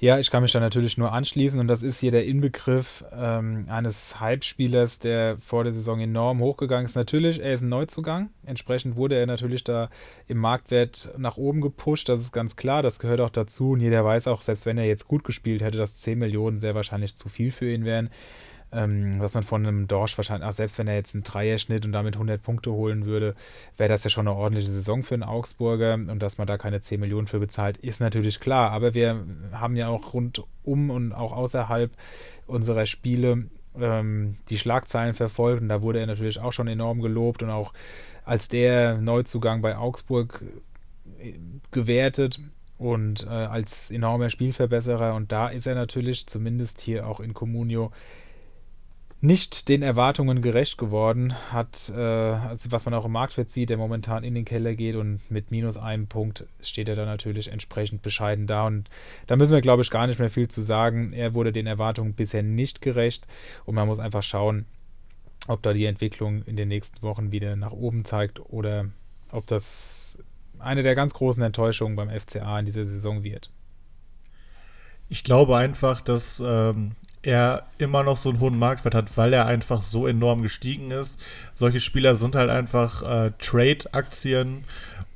Ja, ich kann mich da natürlich nur anschließen und das ist hier der Inbegriff ähm, eines Hype-Spielers, der vor der Saison enorm hochgegangen ist. Natürlich, er ist ein Neuzugang. Entsprechend wurde er natürlich da im Marktwert nach oben gepusht. Das ist ganz klar, das gehört auch dazu. Und jeder weiß auch, selbst wenn er jetzt gut gespielt hätte, dass 10 Millionen sehr wahrscheinlich zu viel für ihn wären ähm, was man von einem Dorsch wahrscheinlich, auch selbst wenn er jetzt einen Dreier-Schnitt und damit 100 Punkte holen würde, wäre das ja schon eine ordentliche Saison für einen Augsburger. Und dass man da keine 10 Millionen für bezahlt, ist natürlich klar, aber wir haben ja auch rundum und auch außerhalb unserer Spiele ähm, die Schlagzeilen verfolgt. Und da wurde er natürlich auch schon enorm gelobt und auch als der Neuzugang bei Augsburg gewertet und äh, als enormer Spielverbesserer. Und da ist er natürlich, zumindest hier auch in Comunio, nicht den Erwartungen gerecht geworden, hat, äh, also was man auch im Marktwert sieht, der momentan in den Keller geht und mit minus einem Punkt steht er da natürlich entsprechend bescheiden da und da müssen wir, glaube ich, gar nicht mehr viel zu sagen. Er wurde den Erwartungen bisher nicht gerecht und man muss einfach schauen, ob da die Entwicklung in den nächsten Wochen wieder nach oben zeigt oder ob das eine der ganz großen Enttäuschungen beim FCA in dieser Saison wird. Ich glaube einfach, dass ähm, er immer noch so einen hohen Marktwert hat, weil er einfach so enorm gestiegen ist. Solche Spieler sind halt einfach äh, Trade-Aktien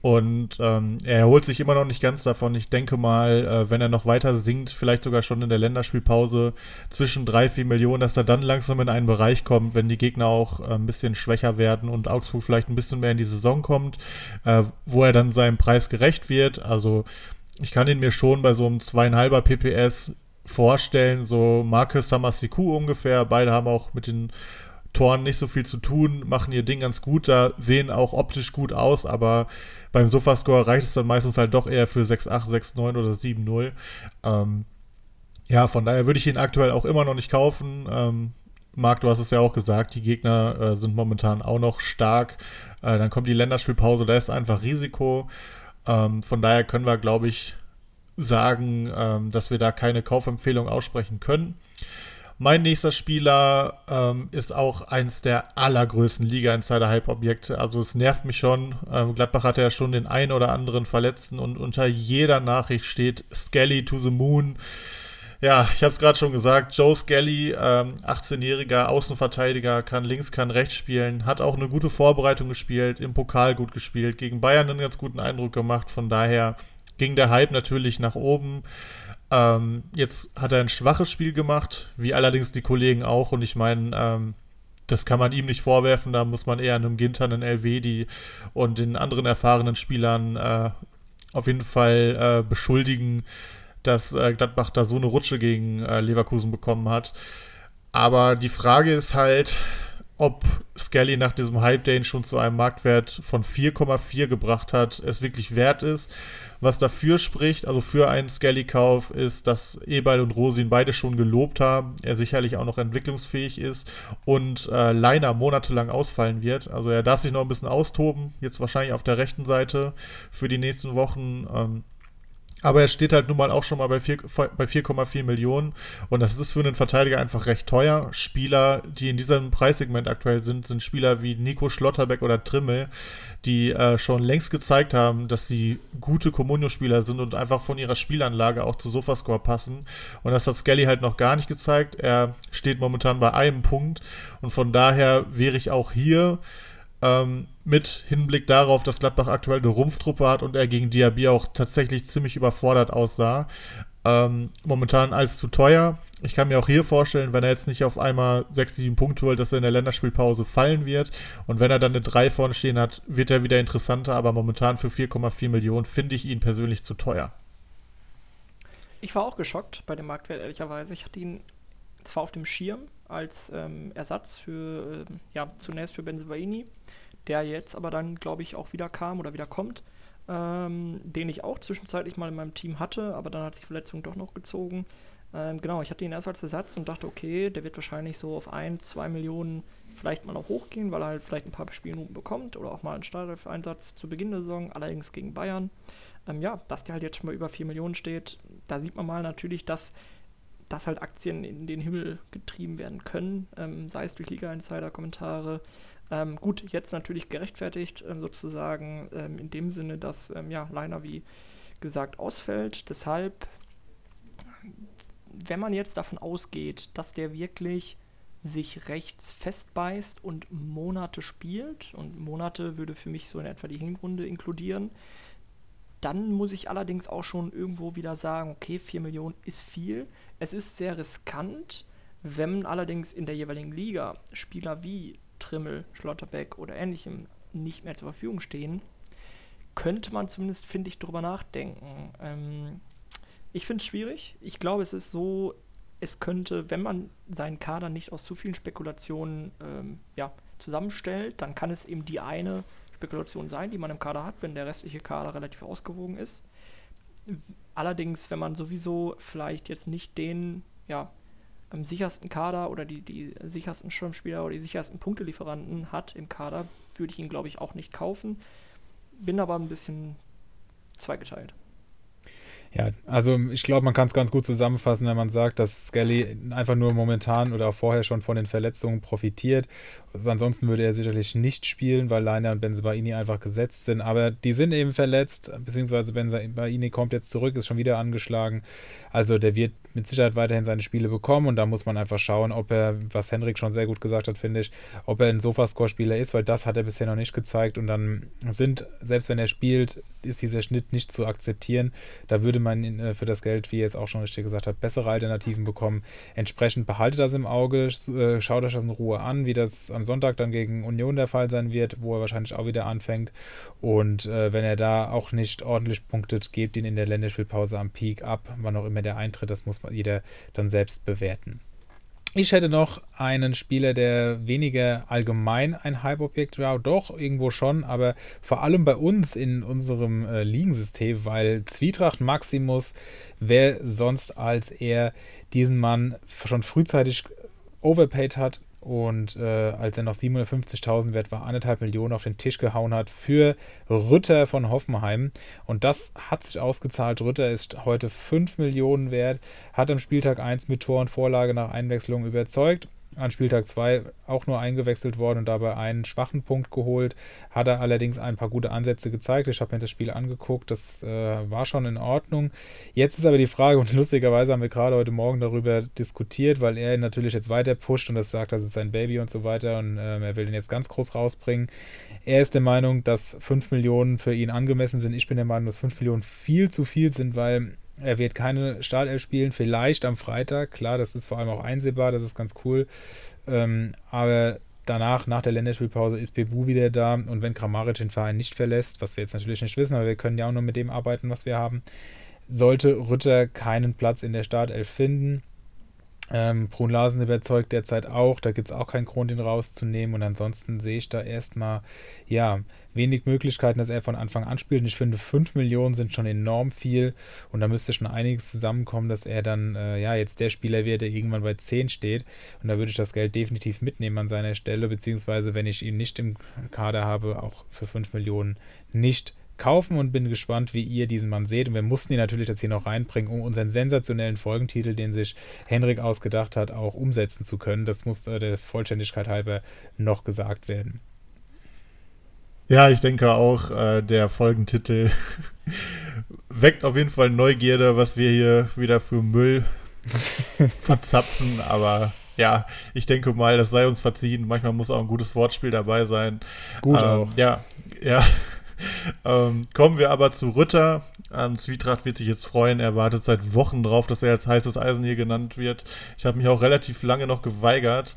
und ähm, er erholt sich immer noch nicht ganz davon. Ich denke mal, äh, wenn er noch weiter sinkt, vielleicht sogar schon in der Länderspielpause zwischen 3, 4 Millionen, dass er dann langsam in einen Bereich kommt, wenn die Gegner auch äh, ein bisschen schwächer werden und Augsburg vielleicht ein bisschen mehr in die Saison kommt, äh, wo er dann seinem Preis gerecht wird. Also ich kann ihn mir schon bei so einem zweieinhalber PPS vorstellen, so Marcus Samasiku ungefähr. Beide haben auch mit den Toren nicht so viel zu tun, machen ihr Ding ganz gut, da sehen auch optisch gut aus, aber beim Sofascore reicht es dann meistens halt doch eher für 6-8, 6-9 oder 7-0. Ähm, ja, von daher würde ich ihn aktuell auch immer noch nicht kaufen. Ähm, Marc, du hast es ja auch gesagt, die Gegner äh, sind momentan auch noch stark. Äh, dann kommt die Länderspielpause, da ist einfach Risiko. Ähm, von daher können wir, glaube ich, sagen, ähm, dass wir da keine Kaufempfehlung aussprechen können. Mein nächster Spieler ähm, ist auch eins der allergrößten Liga-Insider-Hype-Objekte. Also es nervt mich schon. Ähm, Gladbach hatte ja schon den einen oder anderen Verletzten und unter jeder Nachricht steht Skelly to the Moon. Ja, ich habe es gerade schon gesagt. Joe Skelly, ähm, 18-jähriger Außenverteidiger, kann links, kann rechts spielen, hat auch eine gute Vorbereitung gespielt, im Pokal gut gespielt, gegen Bayern einen ganz guten Eindruck gemacht. Von daher ging der Hype natürlich nach oben. Ähm, jetzt hat er ein schwaches Spiel gemacht, wie allerdings die Kollegen auch. Und ich meine, ähm, das kann man ihm nicht vorwerfen. Da muss man eher einem Ginter, einem die, und den anderen erfahrenen Spielern äh, auf jeden Fall äh, beschuldigen, dass äh, Gladbach da so eine Rutsche gegen äh, Leverkusen bekommen hat. Aber die Frage ist halt, ob Skelly nach diesem Hype, der ihn schon zu einem Marktwert von 4,4 gebracht hat, es wirklich wert ist. Was dafür spricht, also für einen Skelly-Kauf, ist, dass Ebal und Rosin beide schon gelobt haben, er sicherlich auch noch entwicklungsfähig ist und äh, Leiner monatelang ausfallen wird. Also er darf sich noch ein bisschen austoben, jetzt wahrscheinlich auf der rechten Seite für die nächsten Wochen. Ähm, aber er steht halt nun mal auch schon mal bei 4,4 Millionen und das ist für einen Verteidiger einfach recht teuer. Spieler, die in diesem Preissegment aktuell sind, sind Spieler wie Nico Schlotterbeck oder Trimmel, die äh, schon längst gezeigt haben, dass sie gute Comunio-Spieler sind und einfach von ihrer Spielanlage auch zu Sofascore passen. Und das hat Skelly halt noch gar nicht gezeigt. Er steht momentan bei einem Punkt und von daher wäre ich auch hier ähm, mit Hinblick darauf, dass Gladbach aktuell eine Rumpftruppe hat und er gegen Diaby auch tatsächlich ziemlich überfordert aussah. Ähm, momentan alles zu teuer. Ich kann mir auch hier vorstellen, wenn er jetzt nicht auf einmal 6, 7 Punkte holt, dass er in der Länderspielpause fallen wird. Und wenn er dann eine 3 vorne stehen hat, wird er wieder interessanter. Aber momentan für 4,4 Millionen finde ich ihn persönlich zu teuer. Ich war auch geschockt bei dem Marktwert, ehrlicherweise. Ich hatte ihn zwar auf dem Schirm als ähm, Ersatz für, äh, ja, zunächst für Benzebaini der jetzt aber dann, glaube ich, auch wieder kam oder wieder kommt, ähm, den ich auch zwischenzeitlich mal in meinem Team hatte, aber dann hat sich Verletzung doch noch gezogen. Ähm, genau, ich hatte ihn erst als Ersatz und dachte, okay, der wird wahrscheinlich so auf 1, 2 Millionen vielleicht mal noch hochgehen, weil er halt vielleicht ein paar Spielminuten bekommt oder auch mal einen Startelf-Einsatz zu Beginn der Saison, allerdings gegen Bayern. Ähm, ja, dass der halt jetzt schon mal über 4 Millionen steht, da sieht man mal natürlich, dass dass halt Aktien in den Himmel getrieben werden können, ähm, sei es durch Liga-Insider-Kommentare, ähm, gut, jetzt natürlich gerechtfertigt, ähm, sozusagen ähm, in dem Sinne, dass ähm, ja, Leiner wie gesagt ausfällt. Deshalb, wenn man jetzt davon ausgeht, dass der wirklich sich rechts festbeißt und Monate spielt, und Monate würde für mich so in etwa die Hinrunde inkludieren, dann muss ich allerdings auch schon irgendwo wieder sagen, okay, 4 Millionen ist viel. Es ist sehr riskant, wenn allerdings in der jeweiligen Liga Spieler wie Trimmel, Schlotterbeck oder ähnlichem nicht mehr zur Verfügung stehen, könnte man zumindest, finde ich, darüber nachdenken. Ähm, ich finde es schwierig. Ich glaube, es ist so, es könnte, wenn man seinen Kader nicht aus zu vielen Spekulationen ähm, ja, zusammenstellt, dann kann es eben die eine Spekulation sein, die man im Kader hat, wenn der restliche Kader relativ ausgewogen ist. Allerdings, wenn man sowieso vielleicht jetzt nicht den, ja, am sichersten Kader oder die, die sichersten Schirmspieler oder die sichersten Punktelieferanten hat im Kader, würde ich ihn, glaube ich, auch nicht kaufen. Bin aber ein bisschen zweigeteilt. Ja, also ich glaube, man kann es ganz gut zusammenfassen, wenn man sagt, dass Skelly einfach nur momentan oder vorher schon von den Verletzungen profitiert. Also ansonsten würde er sicherlich nicht spielen, weil Leiner und Benzebaini einfach gesetzt sind. Aber die sind eben verletzt, beziehungsweise Benzebaini kommt jetzt zurück, ist schon wieder angeschlagen. Also der wird mit Sicherheit weiterhin seine Spiele bekommen und da muss man einfach schauen, ob er, was Henrik schon sehr gut gesagt hat, finde ich, ob er ein Sofascore-Spieler ist, weil das hat er bisher noch nicht gezeigt und dann sind, selbst wenn er spielt, ist dieser Schnitt nicht zu akzeptieren. Da würde man äh, für das Geld, wie ihr jetzt auch schon richtig gesagt habt, bessere Alternativen bekommen. Entsprechend behaltet das im Auge, äh, schaut euch das in Ruhe an, wie das am Sonntag dann gegen Union der Fall sein wird, wo er wahrscheinlich auch wieder anfängt. Und äh, wenn er da auch nicht ordentlich punktet, gebt ihn in der Länderspielpause am Peak ab, wann auch immer der eintritt, das muss jeder dann selbst bewerten. Ich hätte noch einen Spieler, der weniger allgemein ein Hype-Objekt war, doch irgendwo schon, aber vor allem bei uns in unserem äh, Ligensystem, weil Zwietracht Maximus, wer sonst als er diesen Mann schon frühzeitig overpaid hat, und äh, als er noch 750.000 wert war, anderthalb Millionen auf den Tisch gehauen hat für Rütter von Hoffenheim. Und das hat sich ausgezahlt. Rütter ist heute 5 Millionen wert, hat am Spieltag 1 mit Tor und Vorlage nach Einwechslung überzeugt an Spieltag 2 auch nur eingewechselt worden und dabei einen schwachen Punkt geholt. Hat er allerdings ein paar gute Ansätze gezeigt. Ich habe mir das Spiel angeguckt, das äh, war schon in Ordnung. Jetzt ist aber die Frage, und lustigerweise haben wir gerade heute Morgen darüber diskutiert, weil er natürlich jetzt weiter pusht und das sagt, das ist sein Baby und so weiter und äh, er will den jetzt ganz groß rausbringen. Er ist der Meinung, dass 5 Millionen für ihn angemessen sind. Ich bin der Meinung, dass 5 Millionen viel zu viel sind, weil er wird keine Startelf spielen, vielleicht am Freitag. Klar, das ist vor allem auch einsehbar, das ist ganz cool. Ähm, aber danach, nach der Länderspielpause, ist Bebu wieder da. Und wenn Kramaric den Verein nicht verlässt, was wir jetzt natürlich nicht wissen, aber wir können ja auch nur mit dem arbeiten, was wir haben, sollte Rütter keinen Platz in der Startelf finden, ähm, Brun Larsen überzeugt derzeit auch, da gibt es auch keinen Grund, ihn rauszunehmen. Und ansonsten sehe ich da erstmal, ja, wenig Möglichkeiten, dass er von Anfang an spielt. Und ich finde, 5 Millionen sind schon enorm viel. Und da müsste schon einiges zusammenkommen, dass er dann, äh, ja, jetzt der Spieler wird, der irgendwann bei 10 steht. Und da würde ich das Geld definitiv mitnehmen an seiner Stelle, beziehungsweise, wenn ich ihn nicht im Kader habe, auch für 5 Millionen nicht kaufen und bin gespannt, wie ihr diesen Mann seht. Und wir mussten ihn natürlich jetzt hier noch reinbringen, um unseren sensationellen Folgentitel, den sich Henrik ausgedacht hat, auch umsetzen zu können. Das muss äh, der Vollständigkeit halber noch gesagt werden. Ja, ich denke auch, äh, der Folgentitel weckt auf jeden Fall Neugierde, was wir hier wieder für Müll verzapfen. Aber ja, ich denke mal, das sei uns verziehen. Manchmal muss auch ein gutes Wortspiel dabei sein. Gut ähm, auch. Ja, ja. Ähm, kommen wir aber zu Rütter. Ähm, Zwietracht wird sich jetzt freuen. Er wartet seit Wochen drauf, dass er als heißes Eisen hier genannt wird. Ich habe mich auch relativ lange noch geweigert.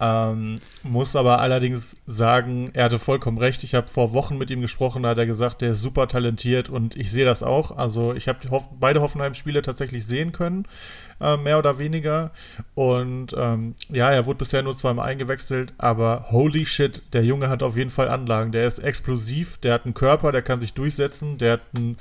Ähm, muss aber allerdings sagen, er hatte vollkommen recht. Ich habe vor Wochen mit ihm gesprochen, da hat er gesagt, der ist super talentiert und ich sehe das auch. Also ich habe Hoff beide Hoffenheim-Spiele tatsächlich sehen können, äh, mehr oder weniger. Und ähm, ja, er wurde bisher nur zweimal eingewechselt, aber holy shit, der Junge hat auf jeden Fall Anlagen. Der ist explosiv, der hat einen Körper, der kann sich durchsetzen, der hat ein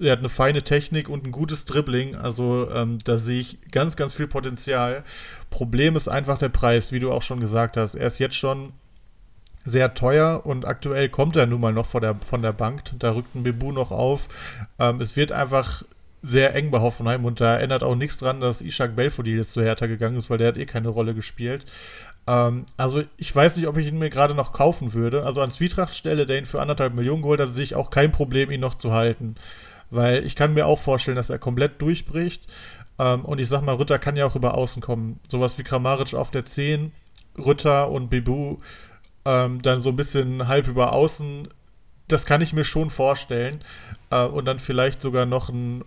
er hat eine feine Technik und ein gutes Dribbling. Also ähm, da sehe ich ganz, ganz viel Potenzial. Problem ist einfach der Preis, wie du auch schon gesagt hast. Er ist jetzt schon sehr teuer und aktuell kommt er nun mal noch von der, von der Bank. Da rückt ein Bebu noch auf. Ähm, es wird einfach sehr eng bei Hoffenheim und da ändert auch nichts dran, dass Ishak Belfodil jetzt zu Hertha gegangen ist, weil der hat eh keine Rolle gespielt. Ähm, also ich weiß nicht, ob ich ihn mir gerade noch kaufen würde. Also an Zwietracht Stelle, der ihn für anderthalb Millionen geholt hat, sehe ich auch kein Problem, ihn noch zu halten. Weil ich kann mir auch vorstellen, dass er komplett durchbricht. Ähm, und ich sag mal, Rütter kann ja auch über Außen kommen. Sowas wie Kramaric auf der 10, Rütter und Bibu ähm, dann so ein bisschen halb über Außen. Das kann ich mir schon vorstellen. Äh, und dann vielleicht sogar noch ein,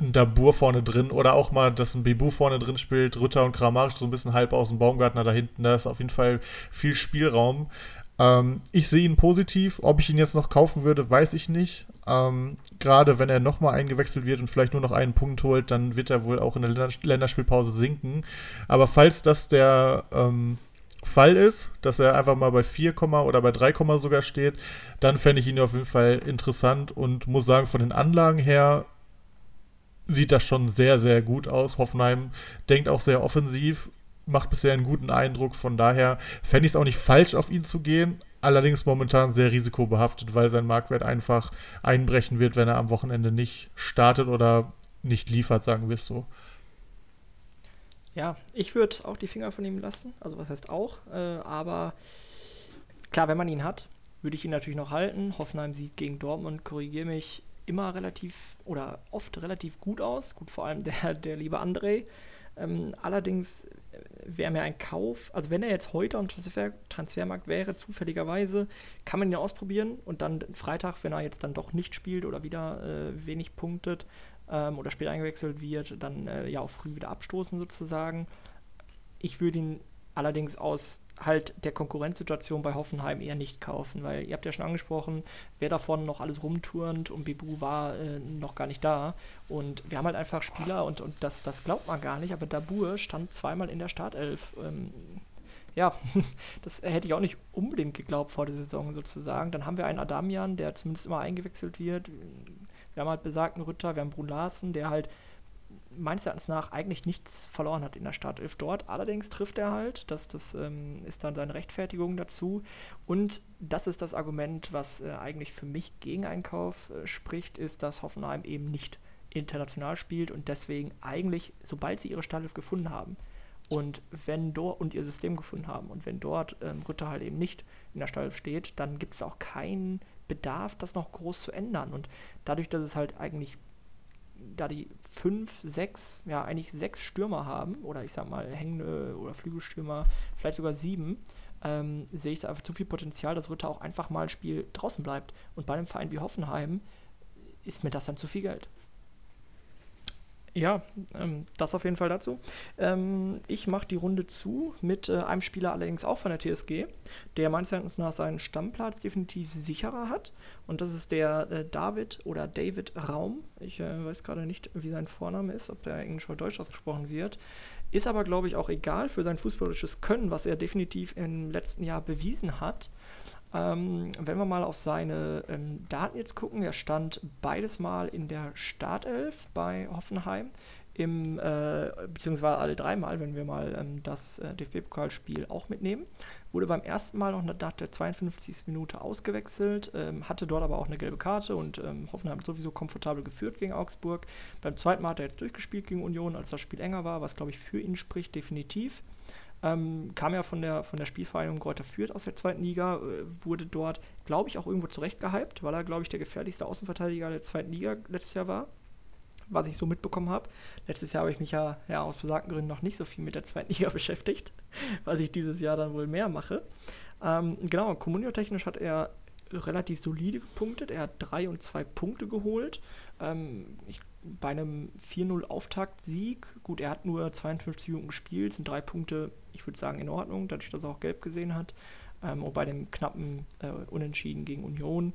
ein Dabur vorne drin oder auch mal, dass ein Bibu vorne drin spielt, Rütter und Kramaric so ein bisschen halb aus dem Baumgartner da hinten. Da ist auf jeden Fall viel Spielraum. Ähm, ich sehe ihn positiv. Ob ich ihn jetzt noch kaufen würde, weiß ich nicht. Ähm, Gerade wenn er nochmal eingewechselt wird und vielleicht nur noch einen Punkt holt, dann wird er wohl auch in der Länderspielpause sinken. Aber falls das der ähm, Fall ist, dass er einfach mal bei 4, oder bei 3, sogar steht, dann fände ich ihn auf jeden Fall interessant und muss sagen, von den Anlagen her sieht das schon sehr, sehr gut aus. Hoffenheim denkt auch sehr offensiv, macht bisher einen guten Eindruck. Von daher fände ich es auch nicht falsch, auf ihn zu gehen. Allerdings momentan sehr risikobehaftet, weil sein Marktwert einfach einbrechen wird, wenn er am Wochenende nicht startet oder nicht liefert, sagen wir es so. Ja, ich würde auch die Finger von ihm lassen. Also was heißt auch? Äh, aber klar, wenn man ihn hat, würde ich ihn natürlich noch halten. Hoffenheim sieht gegen Dortmund, korrigiere mich, immer relativ oder oft relativ gut aus. Gut, vor allem der, der liebe André. Ähm, allerdings wäre mir ein Kauf, also wenn er jetzt heute am Transfer, Transfermarkt wäre, zufälligerweise, kann man ihn ausprobieren und dann Freitag, wenn er jetzt dann doch nicht spielt oder wieder äh, wenig punktet ähm, oder spät eingewechselt wird, dann äh, ja auch früh wieder abstoßen sozusagen. Ich würde ihn allerdings aus halt der Konkurrenzsituation bei Hoffenheim eher nicht kaufen, weil ihr habt ja schon angesprochen, wer davon noch alles rumturnt und Bibu war äh, noch gar nicht da und wir haben halt einfach Spieler und, und das, das glaubt man gar nicht, aber Dabur stand zweimal in der Startelf. Ähm, ja, das hätte ich auch nicht unbedingt geglaubt vor der Saison sozusagen. Dann haben wir einen Adamian, der zumindest immer eingewechselt wird. Wir haben halt besagten Ritter, wir haben Brun Larsen, der halt meines Erachtens nach eigentlich nichts verloren hat in der Startelf dort. Allerdings trifft er halt, das, das ähm, ist dann seine Rechtfertigung dazu. Und das ist das Argument, was äh, eigentlich für mich gegen Einkauf äh, spricht, ist, dass Hoffenheim eben nicht international spielt und deswegen eigentlich, sobald sie ihre Startelf gefunden haben und wenn dort und ihr System gefunden haben und wenn dort ähm, Ritter halt eben nicht in der Startelf steht, dann gibt es auch keinen Bedarf, das noch groß zu ändern. Und dadurch, dass es halt eigentlich da die fünf, sechs, ja eigentlich sechs Stürmer haben, oder ich sag mal hängende oder Flügelstürmer, vielleicht sogar sieben, ähm, sehe ich da einfach zu viel Potenzial, dass Ritter auch einfach mal ein Spiel draußen bleibt. Und bei einem Verein wie Hoffenheim ist mir das dann zu viel Geld. Ja, ähm, das auf jeden Fall dazu. Ähm, ich mache die Runde zu mit äh, einem Spieler allerdings auch von der TSG, der meines Erachtens nach seinen Stammplatz definitiv sicherer hat. Und das ist der äh, David oder David Raum. Ich äh, weiß gerade nicht, wie sein Vorname ist, ob der Englisch oder Deutsch ausgesprochen wird. Ist aber, glaube ich, auch egal für sein fußballisches Können, was er definitiv im letzten Jahr bewiesen hat. Ähm, wenn wir mal auf seine ähm, Daten jetzt gucken, er stand beides Mal in der Startelf bei Hoffenheim, im, äh, beziehungsweise alle dreimal, wenn wir mal ähm, das äh, DFB-Pokalspiel auch mitnehmen. Wurde beim ersten Mal noch nach der 52. Minute ausgewechselt, ähm, hatte dort aber auch eine gelbe Karte und ähm, Hoffenheim sowieso komfortabel geführt gegen Augsburg. Beim zweiten Mal hat er jetzt durchgespielt gegen Union, als das Spiel enger war, was glaube ich für ihn spricht, definitiv. Ähm, kam ja von der, von der Spielvereinigung Greuther Fürth aus der zweiten Liga, äh, wurde dort, glaube ich, auch irgendwo zurecht gehypt, weil er, glaube ich, der gefährlichste Außenverteidiger der zweiten Liga letztes Jahr war, was ich so mitbekommen habe. Letztes Jahr habe ich mich ja, ja aus besagten Gründen noch nicht so viel mit der zweiten Liga beschäftigt, was ich dieses Jahr dann wohl mehr mache. Ähm, genau, Kommunio-technisch hat er relativ solide gepunktet. Er hat drei und zwei Punkte geholt. Ähm, ich bei einem 4-0 Auftaktsieg, gut, er hat nur 52 Minuten gespielt, sind drei Punkte, ich würde sagen, in Ordnung, dadurch, dass er auch gelb gesehen hat. Ähm, und bei dem knappen äh, Unentschieden gegen Union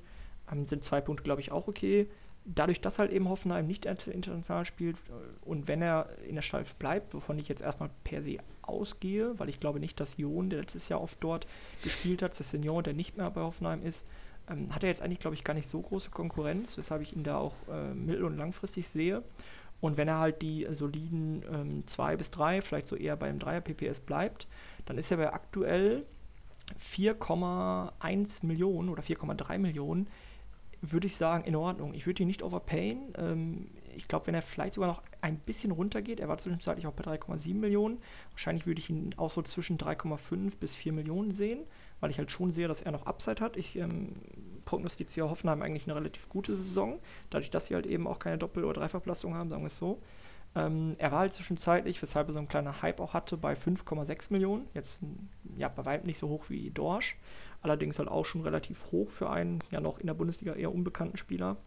ähm, sind zwei Punkte, glaube ich, auch okay. Dadurch, dass halt eben Hoffenheim nicht international spielt äh, und wenn er in der Stalf bleibt, wovon ich jetzt erstmal per se ausgehe, weil ich glaube nicht, dass Jon, der letztes Jahr oft dort gespielt hat, Senior, der nicht mehr bei Hoffenheim ist, ähm, hat er jetzt eigentlich, glaube ich, gar nicht so große Konkurrenz, weshalb ich ihn da auch äh, mittel- und langfristig sehe. Und wenn er halt die soliden 2 ähm, bis 3, vielleicht so eher beim 3er PPS bleibt, dann ist er bei aktuell 4,1 Millionen oder 4,3 Millionen, würde ich sagen, in Ordnung. Ich würde ihn nicht overpayen. Ähm, ich glaube, wenn er vielleicht sogar noch ein bisschen runtergeht, er war zwischenzeitlich auch bei 3,7 Millionen, wahrscheinlich würde ich ihn auch so zwischen 3,5 bis 4 Millionen sehen weil ich halt schon sehe, dass er noch Upside hat. Ich ähm, prognostiziere Hoffenheim eigentlich eine relativ gute Saison, dadurch, dass sie halt eben auch keine Doppel- oder Dreifachbelastung haben, sagen wir es so. Ähm, er war halt zwischenzeitlich, weshalb er so einen kleinen Hype auch hatte, bei 5,6 Millionen. Jetzt ja, bei weitem nicht so hoch wie Dorsch, allerdings halt auch schon relativ hoch für einen ja noch in der Bundesliga eher unbekannten Spieler.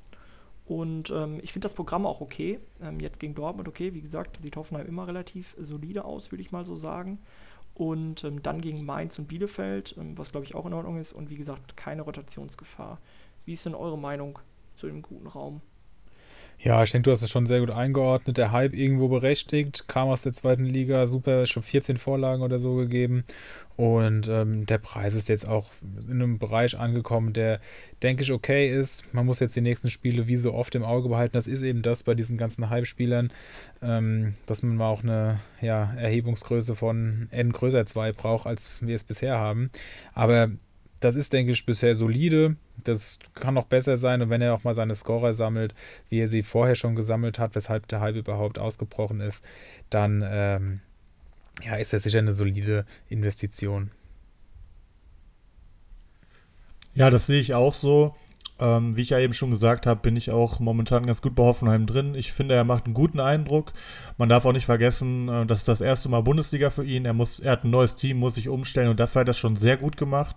Und ähm, ich finde das Programm auch okay. Ähm, jetzt gegen Dortmund okay, wie gesagt, sieht Hoffenheim immer relativ solide aus, würde ich mal so sagen. Und ähm, dann gegen Mainz und Bielefeld, ähm, was glaube ich auch in Ordnung ist. Und wie gesagt, keine Rotationsgefahr. Wie ist denn eure Meinung zu dem guten Raum? Ja, ich denke, du hast es schon sehr gut eingeordnet. Der Hype irgendwo berechtigt, kam aus der zweiten Liga, super, schon 14 Vorlagen oder so gegeben. Und ähm, der Preis ist jetzt auch in einem Bereich angekommen, der, denke ich, okay ist. Man muss jetzt die nächsten Spiele wie so oft im Auge behalten. Das ist eben das bei diesen ganzen Hype-Spielern, ähm, dass man mal auch eine ja, Erhebungsgröße von n größer 2 braucht, als wir es bisher haben. Aber das ist, denke ich, bisher solide. Das kann noch besser sein. Und wenn er auch mal seine Scorer sammelt, wie er sie vorher schon gesammelt hat, weshalb der Hype überhaupt ausgebrochen ist, dann ähm, ja, ist das sicher eine solide Investition. Ja, das sehe ich auch so. Ähm, wie ich ja eben schon gesagt habe, bin ich auch momentan ganz gut bei Hoffenheim drin. Ich finde, er macht einen guten Eindruck. Man darf auch nicht vergessen, äh, das ist das erste Mal Bundesliga für ihn. Er, muss, er hat ein neues Team, muss sich umstellen und dafür hat er das schon sehr gut gemacht.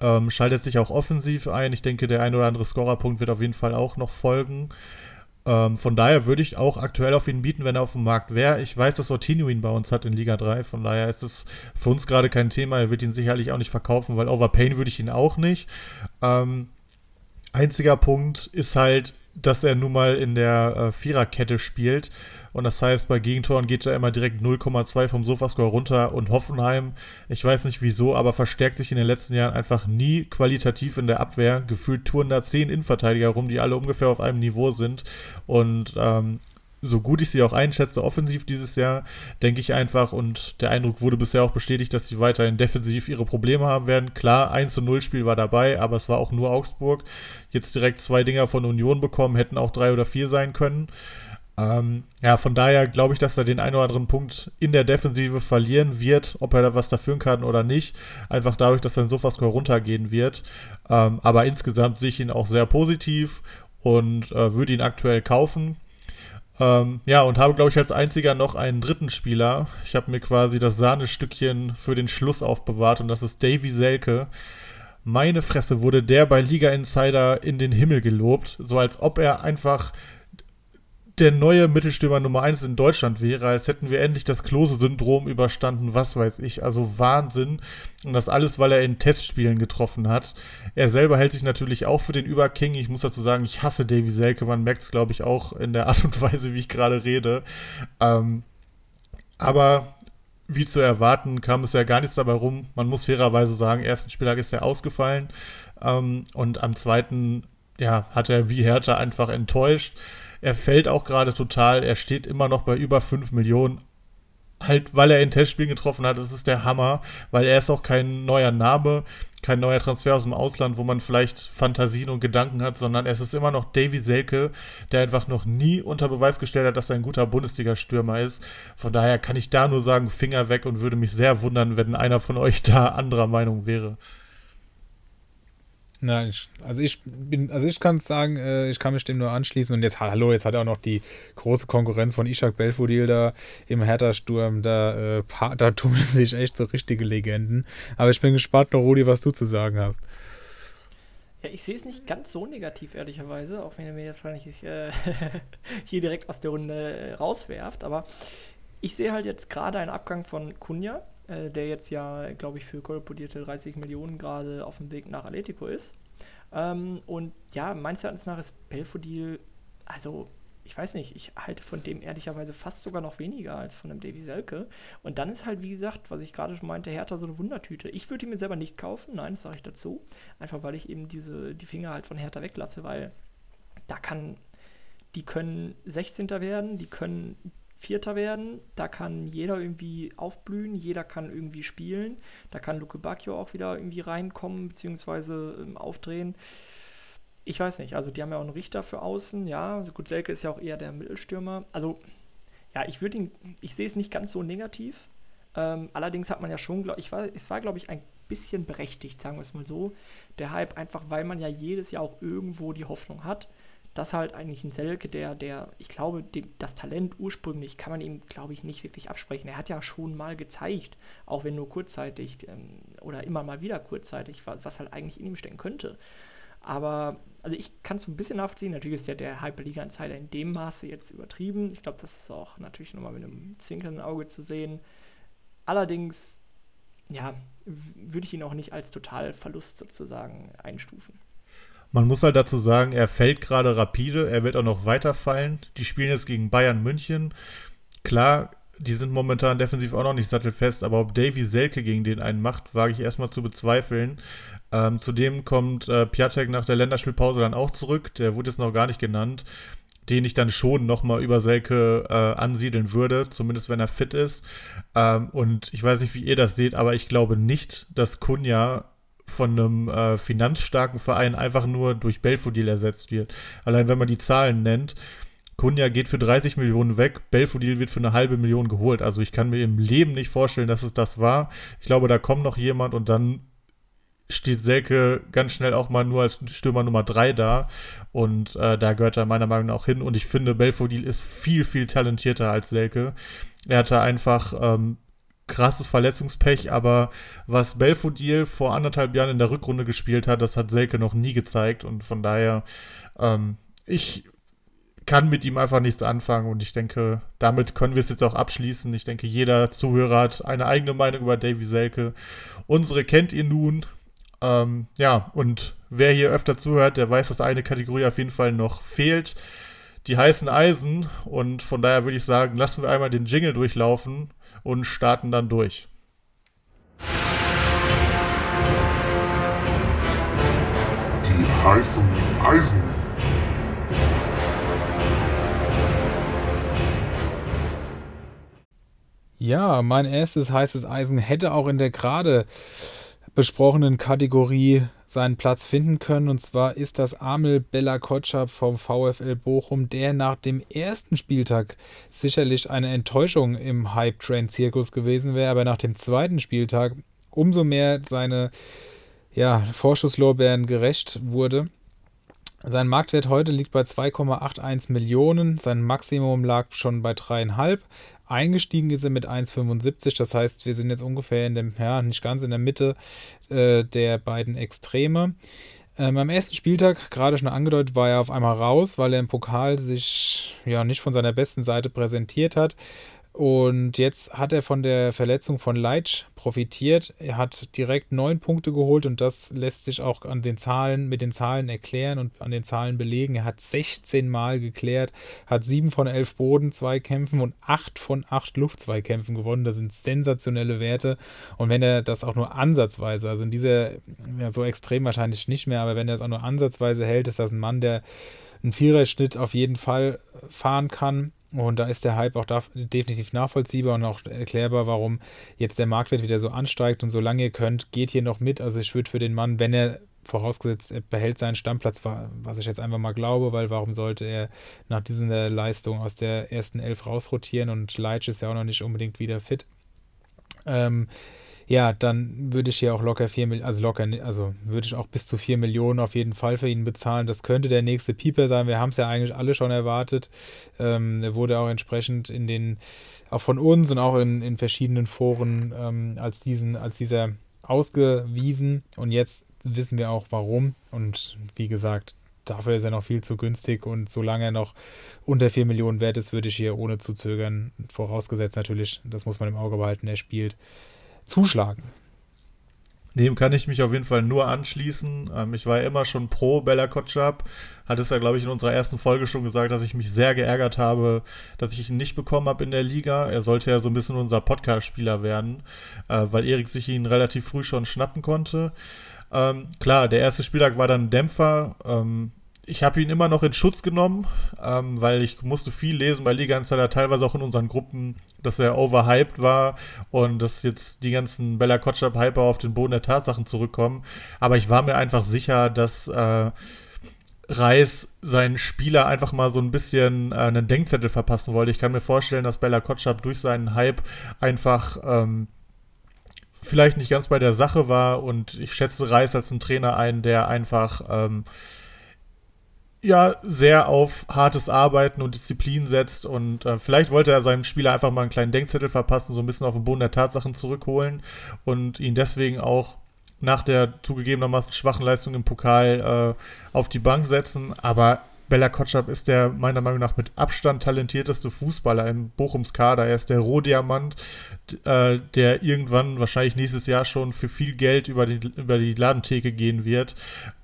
Ähm, schaltet sich auch offensiv ein. Ich denke, der ein oder andere Scorerpunkt wird auf jeden Fall auch noch folgen. Ähm, von daher würde ich auch aktuell auf ihn bieten, wenn er auf dem Markt wäre. Ich weiß, dass Ortinho ihn bei uns hat in Liga 3. Von daher ist es für uns gerade kein Thema. Er wird ihn sicherlich auch nicht verkaufen, weil Overpain würde ich ihn auch nicht. Ähm, einziger Punkt ist halt, dass er nun mal in der äh, Viererkette spielt. Und das heißt, bei Gegentoren geht er immer direkt 0,2 vom Sofascore runter. Und Hoffenheim, ich weiß nicht wieso, aber verstärkt sich in den letzten Jahren einfach nie qualitativ in der Abwehr. Gefühlt touren da 10 Innenverteidiger rum, die alle ungefähr auf einem Niveau sind. Und ähm, so gut ich sie auch einschätze, offensiv dieses Jahr, denke ich einfach, und der Eindruck wurde bisher auch bestätigt, dass sie weiterhin defensiv ihre Probleme haben werden. Klar, 1 zu 0 Spiel war dabei, aber es war auch nur Augsburg. Jetzt direkt zwei Dinger von Union bekommen, hätten auch drei oder vier sein können. Ähm, ja, von daher glaube ich, dass er den einen oder anderen Punkt in der Defensive verlieren wird, ob er da was dafür kann oder nicht. Einfach dadurch, dass sein Sofascore runtergehen wird. Ähm, aber insgesamt sehe ich ihn auch sehr positiv und äh, würde ihn aktuell kaufen. Ähm, ja, und habe, glaube ich, als einziger noch einen dritten Spieler. Ich habe mir quasi das Sahnestückchen für den Schluss aufbewahrt und das ist Davy Selke. Meine Fresse wurde der bei Liga Insider in den Himmel gelobt, so als ob er einfach der neue Mittelstürmer Nummer 1 in Deutschland wäre, als hätten wir endlich das Klose-Syndrom überstanden, was weiß ich. Also Wahnsinn. Und das alles, weil er in Testspielen getroffen hat. Er selber hält sich natürlich auch für den Überking. Ich muss dazu sagen, ich hasse Davy Selke. Man merkt es, glaube ich, auch in der Art und Weise, wie ich gerade rede. Ähm, aber wie zu erwarten, kam es ja gar nichts dabei rum. Man muss fairerweise sagen, ersten Spieltag ist er ausgefallen. Ähm, und am zweiten, ja, hat er wie Hertha einfach enttäuscht. Er fällt auch gerade total. Er steht immer noch bei über 5 Millionen. Halt, weil er in Testspielen getroffen hat, das ist der Hammer, weil er ist auch kein neuer Name, kein neuer Transfer aus dem Ausland, wo man vielleicht Fantasien und Gedanken hat, sondern es ist immer noch Davy Selke, der einfach noch nie unter Beweis gestellt hat, dass er ein guter Bundesliga-Stürmer ist. Von daher kann ich da nur sagen, Finger weg und würde mich sehr wundern, wenn einer von euch da anderer Meinung wäre. Nein, also ich bin, also ich kann sagen, äh, ich kann mich dem nur anschließen und jetzt, hallo, jetzt hat er auch noch die große Konkurrenz von Ishak Belfodil da im Hertha-Sturm, da, äh, da tun sich echt so richtige Legenden. Aber ich bin gespannt noch, Rudi, was du zu sagen hast. Ja, ich sehe es nicht ganz so negativ, ehrlicherweise, auch wenn er mir jetzt wahrscheinlich äh, hier direkt aus der Runde äh, rauswerft, aber ich sehe halt jetzt gerade einen Abgang von Kunja, äh, der jetzt ja, glaube ich, für kolportierte 30 Millionen gerade auf dem Weg nach Atletico ist. Ähm, und ja, meines Erachtens nach ist Belfodil, also ich weiß nicht, ich halte von dem ehrlicherweise fast sogar noch weniger als von dem Davy Selke. Und dann ist halt, wie gesagt, was ich gerade schon meinte, Hertha so eine Wundertüte. Ich würde ihn mir selber nicht kaufen, nein, das sage ich dazu. Einfach weil ich eben diese, die Finger halt von Hertha weglasse, weil da kann, die können 16. werden, die können Vierter werden. Da kann jeder irgendwie aufblühen, jeder kann irgendwie spielen. Da kann Luke Bacchio auch wieder irgendwie reinkommen, beziehungsweise ähm, aufdrehen. Ich weiß nicht, also die haben ja auch einen Richter für außen, ja. Also gut, Selke ist ja auch eher der Mittelstürmer. Also, ja, ich würde ihn, ich sehe es nicht ganz so negativ. Ähm, allerdings hat man ja schon, glaub, ich war, es war, glaube ich, ein bisschen berechtigt, sagen wir es mal so, der Hype, einfach weil man ja jedes Jahr auch irgendwo die Hoffnung hat, dass halt eigentlich ein Selke, der, der, ich glaube, dem, das Talent ursprünglich kann man ihm, glaube ich, nicht wirklich absprechen. Er hat ja schon mal gezeigt, auch wenn nur kurzzeitig ähm, oder immer mal wieder kurzzeitig, was, was, halt eigentlich in ihm stecken könnte. Aber, also ich kann es so ein bisschen nachvollziehen. Natürlich ist ja der Hyperliga-Insider in dem Maße jetzt übertrieben. Ich glaube, das ist auch natürlich nochmal mit einem zwinkernden Auge zu sehen. Allerdings, ja, würde ich ihn auch nicht als Totalverlust sozusagen einstufen. Man muss halt dazu sagen, er fällt gerade rapide, er wird auch noch weiterfallen. Die spielen jetzt gegen Bayern München. Klar, die sind momentan defensiv auch noch nicht sattelfest, aber ob Davy Selke gegen den einen macht, wage ich erstmal zu bezweifeln. Ähm, zudem kommt äh, Piatek nach der Länderspielpause dann auch zurück, der wurde jetzt noch gar nicht genannt, den ich dann schon nochmal über Selke äh, ansiedeln würde, zumindest wenn er fit ist. Ähm, und ich weiß nicht, wie ihr das seht, aber ich glaube nicht, dass Kunja von einem äh, finanzstarken Verein einfach nur durch Belfodil ersetzt wird. Allein wenn man die Zahlen nennt, Kunja geht für 30 Millionen weg, Belfodil wird für eine halbe Million geholt. Also ich kann mir im Leben nicht vorstellen, dass es das war. Ich glaube, da kommt noch jemand und dann steht Selke ganz schnell auch mal nur als Stürmer Nummer 3 da. Und äh, da gehört er meiner Meinung nach auch hin. Und ich finde, Belfodil ist viel, viel talentierter als Selke. Er hatte einfach ähm, krasses Verletzungspech, aber was Belfodil vor anderthalb Jahren in der Rückrunde gespielt hat, das hat Selke noch nie gezeigt. Und von daher, ähm, ich kann mit ihm einfach nichts anfangen und ich denke, damit können wir es jetzt auch abschließen. Ich denke, jeder Zuhörer hat eine eigene Meinung über Davy Selke. Unsere kennt ihr nun. Ähm, ja, und wer hier öfter zuhört, der weiß, dass eine Kategorie auf jeden Fall noch fehlt. Die heißen Eisen. Und von daher würde ich sagen, lassen wir einmal den Jingle durchlaufen und starten dann durch. Die heißen Eisen. Ja, mein erstes heißes Eisen hätte auch in der gerade besprochenen Kategorie seinen Platz finden können. Und zwar ist das Amel Bella Kotschap vom VfL Bochum, der nach dem ersten Spieltag sicherlich eine Enttäuschung im Hype-Train-Zirkus gewesen wäre, aber nach dem zweiten Spieltag umso mehr seine ja, Vorschusslorbeeren gerecht wurde. Sein Marktwert heute liegt bei 2,81 Millionen, sein Maximum lag schon bei 3,5. Eingestiegen ist er mit 1,75. Das heißt, wir sind jetzt ungefähr in dem, ja, nicht ganz in der Mitte äh, der beiden Extreme. Ähm, am ersten Spieltag, gerade schon angedeutet, war er auf einmal raus, weil er im Pokal sich ja nicht von seiner besten Seite präsentiert hat. Und jetzt hat er von der Verletzung von Leitsch profitiert. Er hat direkt neun Punkte geholt und das lässt sich auch an den Zahlen, mit den Zahlen erklären und an den Zahlen belegen. Er hat 16 Mal geklärt, hat sieben von elf Bodenzweikämpfen und acht von acht Luftzweikämpfen gewonnen. Das sind sensationelle Werte. Und wenn er das auch nur ansatzweise, also in dieser, ja, so extrem wahrscheinlich nicht mehr, aber wenn er es auch nur ansatzweise hält, ist das ein Mann, der einen Viererschnitt auf jeden Fall fahren kann und da ist der Hype auch definitiv nachvollziehbar und auch erklärbar, warum jetzt der Marktwert wieder so ansteigt. Und solange ihr könnt, geht hier noch mit. Also ich würde für den Mann, wenn er vorausgesetzt, er behält seinen Stammplatz, was ich jetzt einfach mal glaube, weil warum sollte er nach dieser Leistung aus der ersten Elf rausrotieren und Leitsch ist ja auch noch nicht unbedingt wieder fit. Ähm, ja, dann würde ich hier auch locker 4 Millionen, also locker, also würde ich auch bis zu 4 Millionen auf jeden Fall für ihn bezahlen. Das könnte der nächste Pieper sein. Wir haben es ja eigentlich alle schon erwartet. Ähm, er wurde auch entsprechend in den, auch von uns und auch in, in verschiedenen Foren ähm, als diesen, als dieser ausgewiesen. Und jetzt wissen wir auch warum. Und wie gesagt, dafür ist er noch viel zu günstig und solange er noch unter 4 Millionen wert ist, würde ich hier ohne zu zögern, vorausgesetzt natürlich, das muss man im Auge behalten, er spielt, zuschlagen. Dem kann ich mich auf jeden Fall nur anschließen. Ähm, ich war ja immer schon pro Bella Kotschap. Hat es ja, glaube ich, in unserer ersten Folge schon gesagt, dass ich mich sehr geärgert habe, dass ich ihn nicht bekommen habe in der Liga. Er sollte ja so ein bisschen unser Podcast-Spieler werden, äh, weil Erik sich ihn relativ früh schon schnappen konnte. Ähm, klar, der erste Spieltag war dann Dämpfer. Ähm, ich habe ihn immer noch in Schutz genommen, ähm, weil ich musste viel lesen bei Liga Insider, teilweise auch in unseren Gruppen, dass er overhyped war und dass jetzt die ganzen Bella Kotschap-Hyper auf den Boden der Tatsachen zurückkommen. Aber ich war mir einfach sicher, dass äh, Reis seinen Spieler einfach mal so ein bisschen äh, einen Denkzettel verpassen wollte. Ich kann mir vorstellen, dass Bella Kotschap durch seinen Hype einfach ähm, vielleicht nicht ganz bei der Sache war und ich schätze Reis als einen Trainer ein, der einfach ähm, ja sehr auf hartes Arbeiten und Disziplin setzt und äh, vielleicht wollte er seinem Spieler einfach mal einen kleinen Denkzettel verpassen, so ein bisschen auf den Boden der Tatsachen zurückholen und ihn deswegen auch nach der zugegebenermaßen schwachen Leistung im Pokal äh, auf die Bank setzen. Aber Bella Kotschap ist der meiner Meinung nach mit Abstand talentierteste Fußballer im Bochums Kader. Er ist der Rohdiamant, äh, der irgendwann wahrscheinlich nächstes Jahr schon für viel Geld über die, über die Ladentheke gehen wird.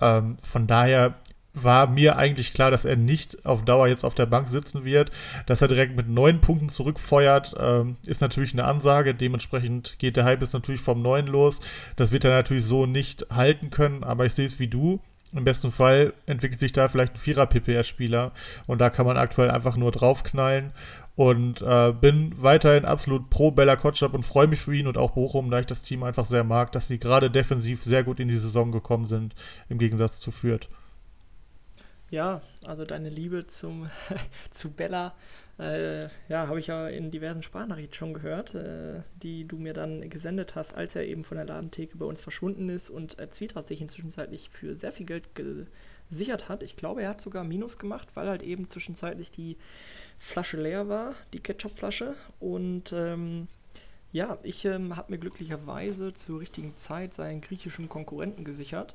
Ähm, von daher war mir eigentlich klar, dass er nicht auf Dauer jetzt auf der Bank sitzen wird. Dass er direkt mit neun Punkten zurückfeuert, ähm, ist natürlich eine Ansage. Dementsprechend geht der Hype jetzt natürlich vom neuen los. Das wird er natürlich so nicht halten können, aber ich sehe es wie du. Im besten Fall entwickelt sich da vielleicht ein Vierer-PPR-Spieler und da kann man aktuell einfach nur draufknallen und äh, bin weiterhin absolut pro Bella Kotschap und freue mich für ihn und auch Bochum, da ich das Team einfach sehr mag, dass sie gerade defensiv sehr gut in die Saison gekommen sind, im Gegensatz zu Fürth. Ja, also deine Liebe zum, zu Bella, äh, ja, habe ich ja in diversen Sprachnachrichten schon gehört, äh, die du mir dann gesendet hast, als er eben von der Ladentheke bei uns verschwunden ist und äh, Zwietracht sich inzwischen für sehr viel Geld gesichert hat. Ich glaube, er hat sogar Minus gemacht, weil halt eben zwischenzeitlich die Flasche leer war, die Ketchupflasche. Und ähm, ja, ich ähm, habe mir glücklicherweise zur richtigen Zeit seinen griechischen Konkurrenten gesichert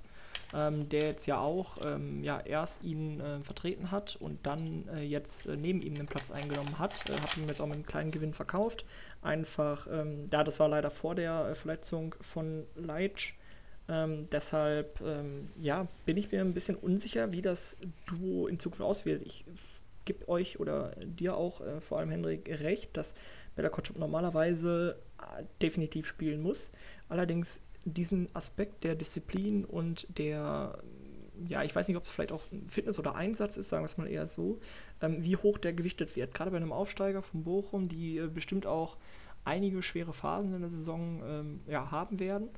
ähm, der jetzt ja auch ähm, ja, erst ihn äh, vertreten hat und dann äh, jetzt äh, neben ihm den Platz eingenommen hat. Äh, habe ihn jetzt auch mit einem kleinen Gewinn verkauft. Einfach, ähm, ja, das war leider vor der äh, Verletzung von Leitsch. Ähm, deshalb, ähm, ja, bin ich mir ein bisschen unsicher, wie das Duo in Zukunft auswählt. Ich gebe euch oder dir auch, äh, vor allem Henrik, recht, dass Bella Kotschuk normalerweise definitiv spielen muss. Allerdings diesen Aspekt der Disziplin und der, ja, ich weiß nicht, ob es vielleicht auch Fitness oder Einsatz ist, sagen wir es mal eher so, ähm, wie hoch der gewichtet wird. Gerade bei einem Aufsteiger von Bochum, die äh, bestimmt auch einige schwere Phasen in der Saison ähm, ja, haben werden.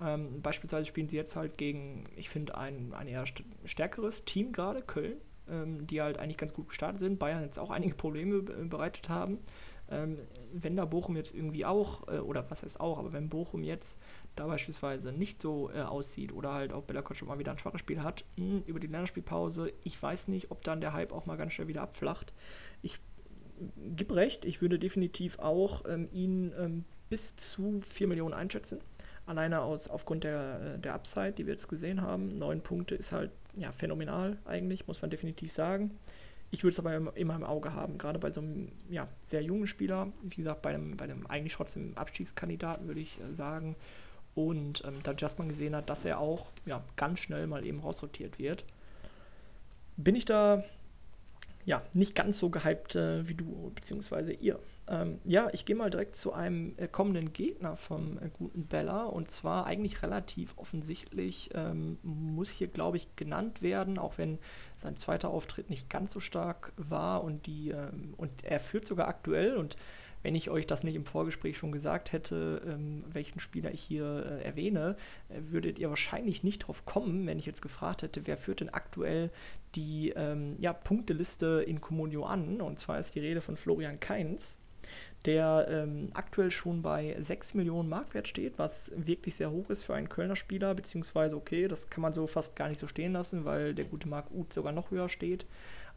Ähm, beispielsweise spielen sie jetzt halt gegen, ich finde, ein, ein eher stärkeres Team gerade, Köln, ähm, die halt eigentlich ganz gut gestartet sind. Bayern jetzt auch einige Probleme bereitet haben. Ähm, wenn da Bochum jetzt irgendwie auch, äh, oder was heißt auch, aber wenn Bochum jetzt da beispielsweise nicht so äh, aussieht oder halt auch Bella Kotsch mal wieder ein schwaches Spiel hat, mh, hm, über die Länderspielpause, ich weiß nicht, ob dann der Hype auch mal ganz schnell wieder abflacht. Ich gebe recht, ich würde definitiv auch ähm, ihn ähm, bis zu 4 Millionen einschätzen. Alleine aus, aufgrund der, äh, der Upside, die wir jetzt gesehen haben. Neun Punkte ist halt ja, phänomenal eigentlich, muss man definitiv sagen. Ich würde es aber immer im Auge haben, gerade bei so einem ja, sehr jungen Spieler. Wie gesagt, bei einem, bei einem eigentlich trotzdem Abstiegskandidaten würde ich äh, sagen. Und ähm, da Justman gesehen hat, dass er auch ja, ganz schnell mal eben rausrotiert wird, bin ich da ja nicht ganz so gehypt äh, wie du, beziehungsweise ihr. Ähm, ja, ich gehe mal direkt zu einem äh, kommenden Gegner vom äh, guten Bella und zwar eigentlich relativ offensichtlich ähm, muss hier, glaube ich, genannt werden, auch wenn sein zweiter Auftritt nicht ganz so stark war und die ähm, und er führt sogar aktuell und wenn ich euch das nicht im Vorgespräch schon gesagt hätte, ähm, welchen Spieler ich hier äh, erwähne, äh, würdet ihr wahrscheinlich nicht drauf kommen, wenn ich jetzt gefragt hätte, wer führt denn aktuell die ähm, ja, Punkteliste in Comunio an? Und zwar ist die Rede von Florian Kainz der ähm, aktuell schon bei 6 Millionen Marktwert steht, was wirklich sehr hoch ist für einen Kölner Spieler, beziehungsweise okay, das kann man so fast gar nicht so stehen lassen, weil der gute Marc Uth sogar noch höher steht.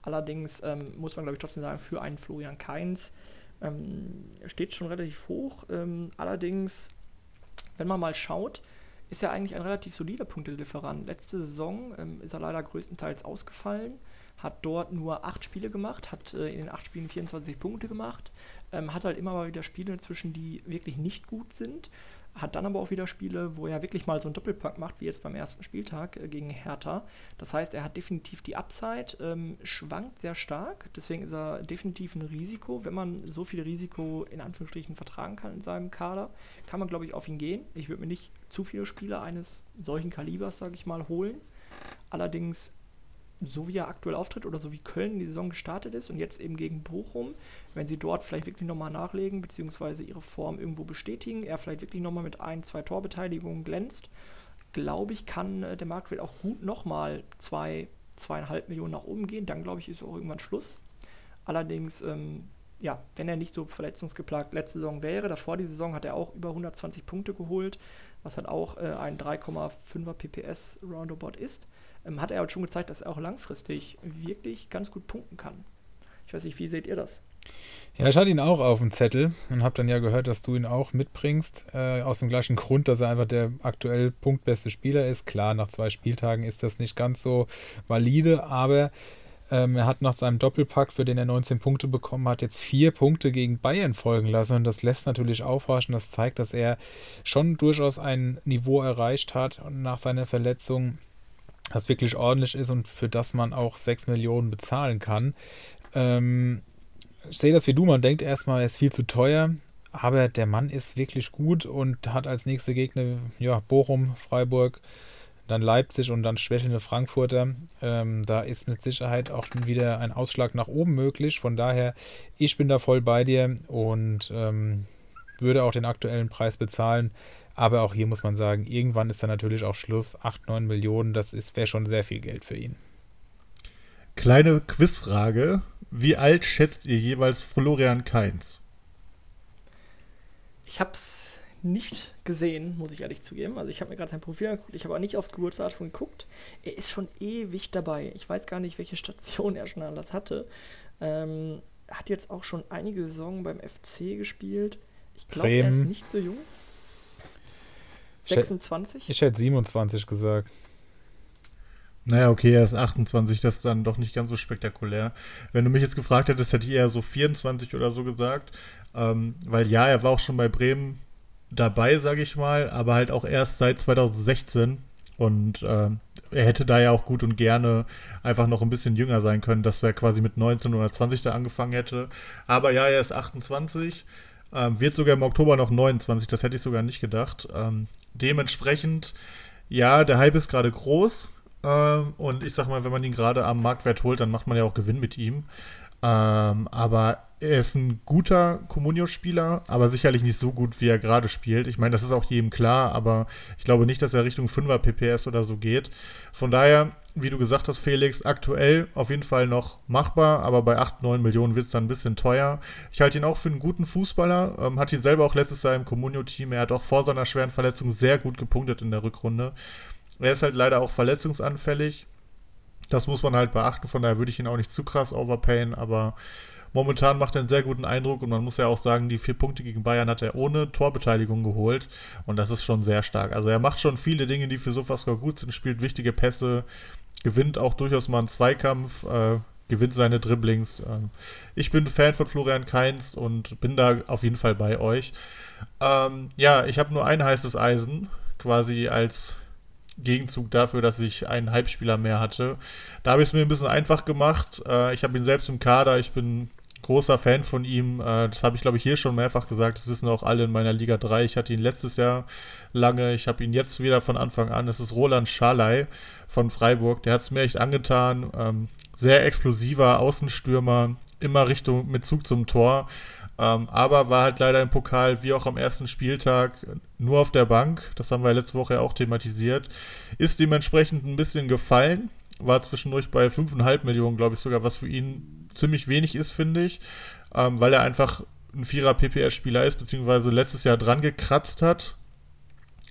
Allerdings ähm, muss man, glaube ich, trotzdem sagen, für einen Florian Kainz ähm, steht schon relativ hoch. Ähm, allerdings, wenn man mal schaut, ist er eigentlich ein relativ solider Punktelieferant. Letzte Saison ähm, ist er leider größtenteils ausgefallen hat dort nur acht Spiele gemacht, hat äh, in den acht Spielen 24 Punkte gemacht, ähm, hat halt immer mal wieder Spiele zwischen, die wirklich nicht gut sind, hat dann aber auch wieder Spiele, wo er wirklich mal so einen Doppelpack macht, wie jetzt beim ersten Spieltag äh, gegen Hertha. Das heißt, er hat definitiv die Upside, ähm, schwankt sehr stark, deswegen ist er definitiv ein Risiko. Wenn man so viel Risiko in Anführungsstrichen vertragen kann in seinem Kader, kann man, glaube ich, auf ihn gehen. Ich würde mir nicht zu viele Spieler eines solchen Kalibers, sage ich mal, holen. Allerdings so wie er aktuell auftritt oder so wie Köln die Saison gestartet ist und jetzt eben gegen Bochum, wenn sie dort vielleicht wirklich nochmal nachlegen, beziehungsweise ihre Form irgendwo bestätigen, er vielleicht wirklich nochmal mit ein, zwei Torbeteiligungen glänzt, glaube ich, kann äh, der Marktwert auch gut nochmal zwei, zweieinhalb Millionen nach oben gehen. Dann, glaube ich, ist auch irgendwann Schluss. Allerdings, ähm, ja, wenn er nicht so verletzungsgeplagt letzte Saison wäre, davor die Saison hat er auch über 120 Punkte geholt, was halt auch äh, ein 3,5er PPS Roundabout ist ähm, hat er halt schon gezeigt, dass er auch langfristig wirklich ganz gut punkten kann. Ich weiß nicht, wie seht ihr das? Ja, ich hatte ihn auch auf dem Zettel und habe dann ja gehört, dass du ihn auch mitbringst, äh, aus dem gleichen Grund, dass er einfach der aktuell punktbeste Spieler ist. Klar, nach zwei Spieltagen ist das nicht ganz so valide, aber Ähm, er hat nach seinem Doppelpack, für den er 19 Punkte bekommen hat, jetzt vier Punkte gegen Bayern folgen lassen. Und das lässt natürlich aufhorchen. Das zeigt, dass er schon durchaus ein Niveau erreicht hat nach seiner Verletzung, das wirklich ordentlich ist und für das man auch 6 Millionen bezahlen kann. Ähm, ich sehe das wie du, man denkt erstmal, er ist viel zu teuer, aber der Mann ist wirklich gut und hat als nächste Gegner ja, Bochum, Freiburg, dann Leipzig und dann schwächelnde Frankfurter. Ähm, da ist mit Sicherheit auch wieder ein Ausschlag nach oben möglich. Von daher, ich bin da voll bei dir und ähm, würde auch den aktuellen Preis bezahlen. Aber auch hier muss man sagen, irgendwann ist dann natürlich auch Schluss. 8, 9 Millionen, das wäre schon sehr viel Geld für ihn. Kleine Quizfrage. Wie alt schätzt ihr jeweils Florian Kainz? Ich habe es nicht gesehen, muss ich ehrlich zugeben. Also ich habe mir gerade sein Profil angeguckt, ich habe auch nicht aufs Geburtsdatum geguckt. Er ist schon ewig dabei. Ich weiß gar nicht, welche Station er schon alles hatte. Ähm, hat jetzt auch schon einige Saison beim FC gespielt. Ich glaube, er ist nicht so jung. 26? Ich hätte 27 gesagt. Naja, okay, er ist 28, das ist dann doch nicht ganz so spektakulär. Wenn du mich jetzt gefragt hättest, hätte ich eher so 24 oder so gesagt. Ähm, weil ja, er war auch schon bei Bremen dabei, sage ich mal, aber halt auch erst seit 2016. Und äh, er hätte da ja auch gut und gerne einfach noch ein bisschen jünger sein können, dass er quasi mit 19 oder 20 da angefangen hätte. Aber ja, er ist 28, ähm, wird sogar im Oktober noch 29, das hätte ich sogar nicht gedacht. Ähm, dementsprechend, ja, der Hype ist gerade groß. Ähm, und ich sag mal, wenn man ihn gerade am Marktwert holt, dann macht man ja auch Gewinn mit ihm. Ähm, aber er ist ein guter Comunio-Spieler, aber sicherlich nicht so gut, wie er gerade spielt. Ich meine, das ist auch jedem klar, aber ich glaube nicht, dass er Richtung 5er PPS oder so geht. Von daher, wie du gesagt hast, Felix, aktuell auf jeden Fall noch machbar, aber bei 8, 9 Millionen wird es dann ein bisschen teuer. Ich halte ihn auch für einen guten Fußballer, ähm, hat ihn selber auch letztes Jahr im Comunio-Team. Er hat auch vor seiner schweren Verletzung sehr gut gepunktet in der Rückrunde. Er ist halt leider auch verletzungsanfällig. Das muss man halt beachten, von daher würde ich ihn auch nicht zu krass overpayen, aber momentan macht er einen sehr guten Eindruck und man muss ja auch sagen, die vier Punkte gegen Bayern hat er ohne Torbeteiligung geholt und das ist schon sehr stark. Also er macht schon viele Dinge, die für Sofascore gut sind, spielt wichtige Pässe, gewinnt auch durchaus mal einen Zweikampf, äh, gewinnt seine Dribblings. Äh, ich bin Fan von Florian Kainz und bin da auf jeden Fall bei euch. Ähm, ja, ich habe nur ein heißes Eisen, quasi als Gegenzug dafür, dass ich einen Halbspieler mehr hatte. Da habe ich es mir ein bisschen einfach gemacht. Äh, ich habe ihn selbst im Kader. Ich bin großer Fan von ihm. Äh, das habe ich, glaube ich, hier schon mehrfach gesagt. Das wissen auch alle in meiner Liga 3. Ich hatte ihn letztes Jahr lange. Ich habe ihn jetzt wieder von Anfang an. Es ist Roland Schalay von Freiburg. Der hat es mir echt angetan. Ähm, sehr explosiver Außenstürmer. Immer Richtung mit Zug zum Tor. Ähm, aber war halt leider im Pokal, wie auch am ersten Spieltag, nur auf der Bank. Das haben wir letzte Woche auch thematisiert. Ist dementsprechend ein bisschen gefallen. War zwischendurch bei 5,5 Millionen, glaube ich sogar, was für ihn ziemlich wenig ist, finde ich. Ähm, weil er einfach ein Vierer PPS-Spieler ist, beziehungsweise letztes Jahr dran gekratzt hat.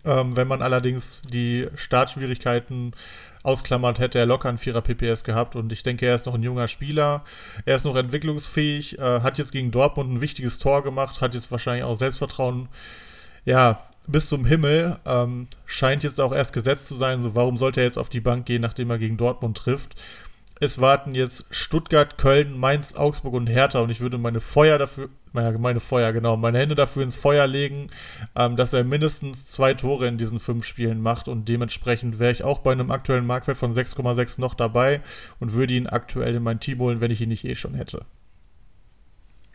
Ähm, wenn man allerdings die Startschwierigkeiten ausklammert, hätte er locker einen Vierer PPS gehabt und ich denke, er ist noch ein junger Spieler, er ist noch entwicklungsfähig, äh, hat jetzt gegen Dortmund ein wichtiges Tor gemacht, hat jetzt wahrscheinlich auch Selbstvertrauen, ja, bis zum Himmel, ähm, scheint jetzt auch erst gesetzt zu sein, so warum sollte er jetzt auf die Bank gehen, nachdem er gegen Dortmund trifft es warten jetzt Stuttgart, Köln, Mainz, Augsburg und Hertha und ich würde meine Feuer dafür, meine, Feuer, genau, meine Hände dafür ins Feuer legen, ähm, dass er mindestens zwei Tore in diesen fünf Spielen macht und dementsprechend wäre ich auch bei einem aktuellen Marktwert von 6,6 noch dabei und würde ihn aktuell in mein Team holen, wenn ich ihn nicht eh schon hätte.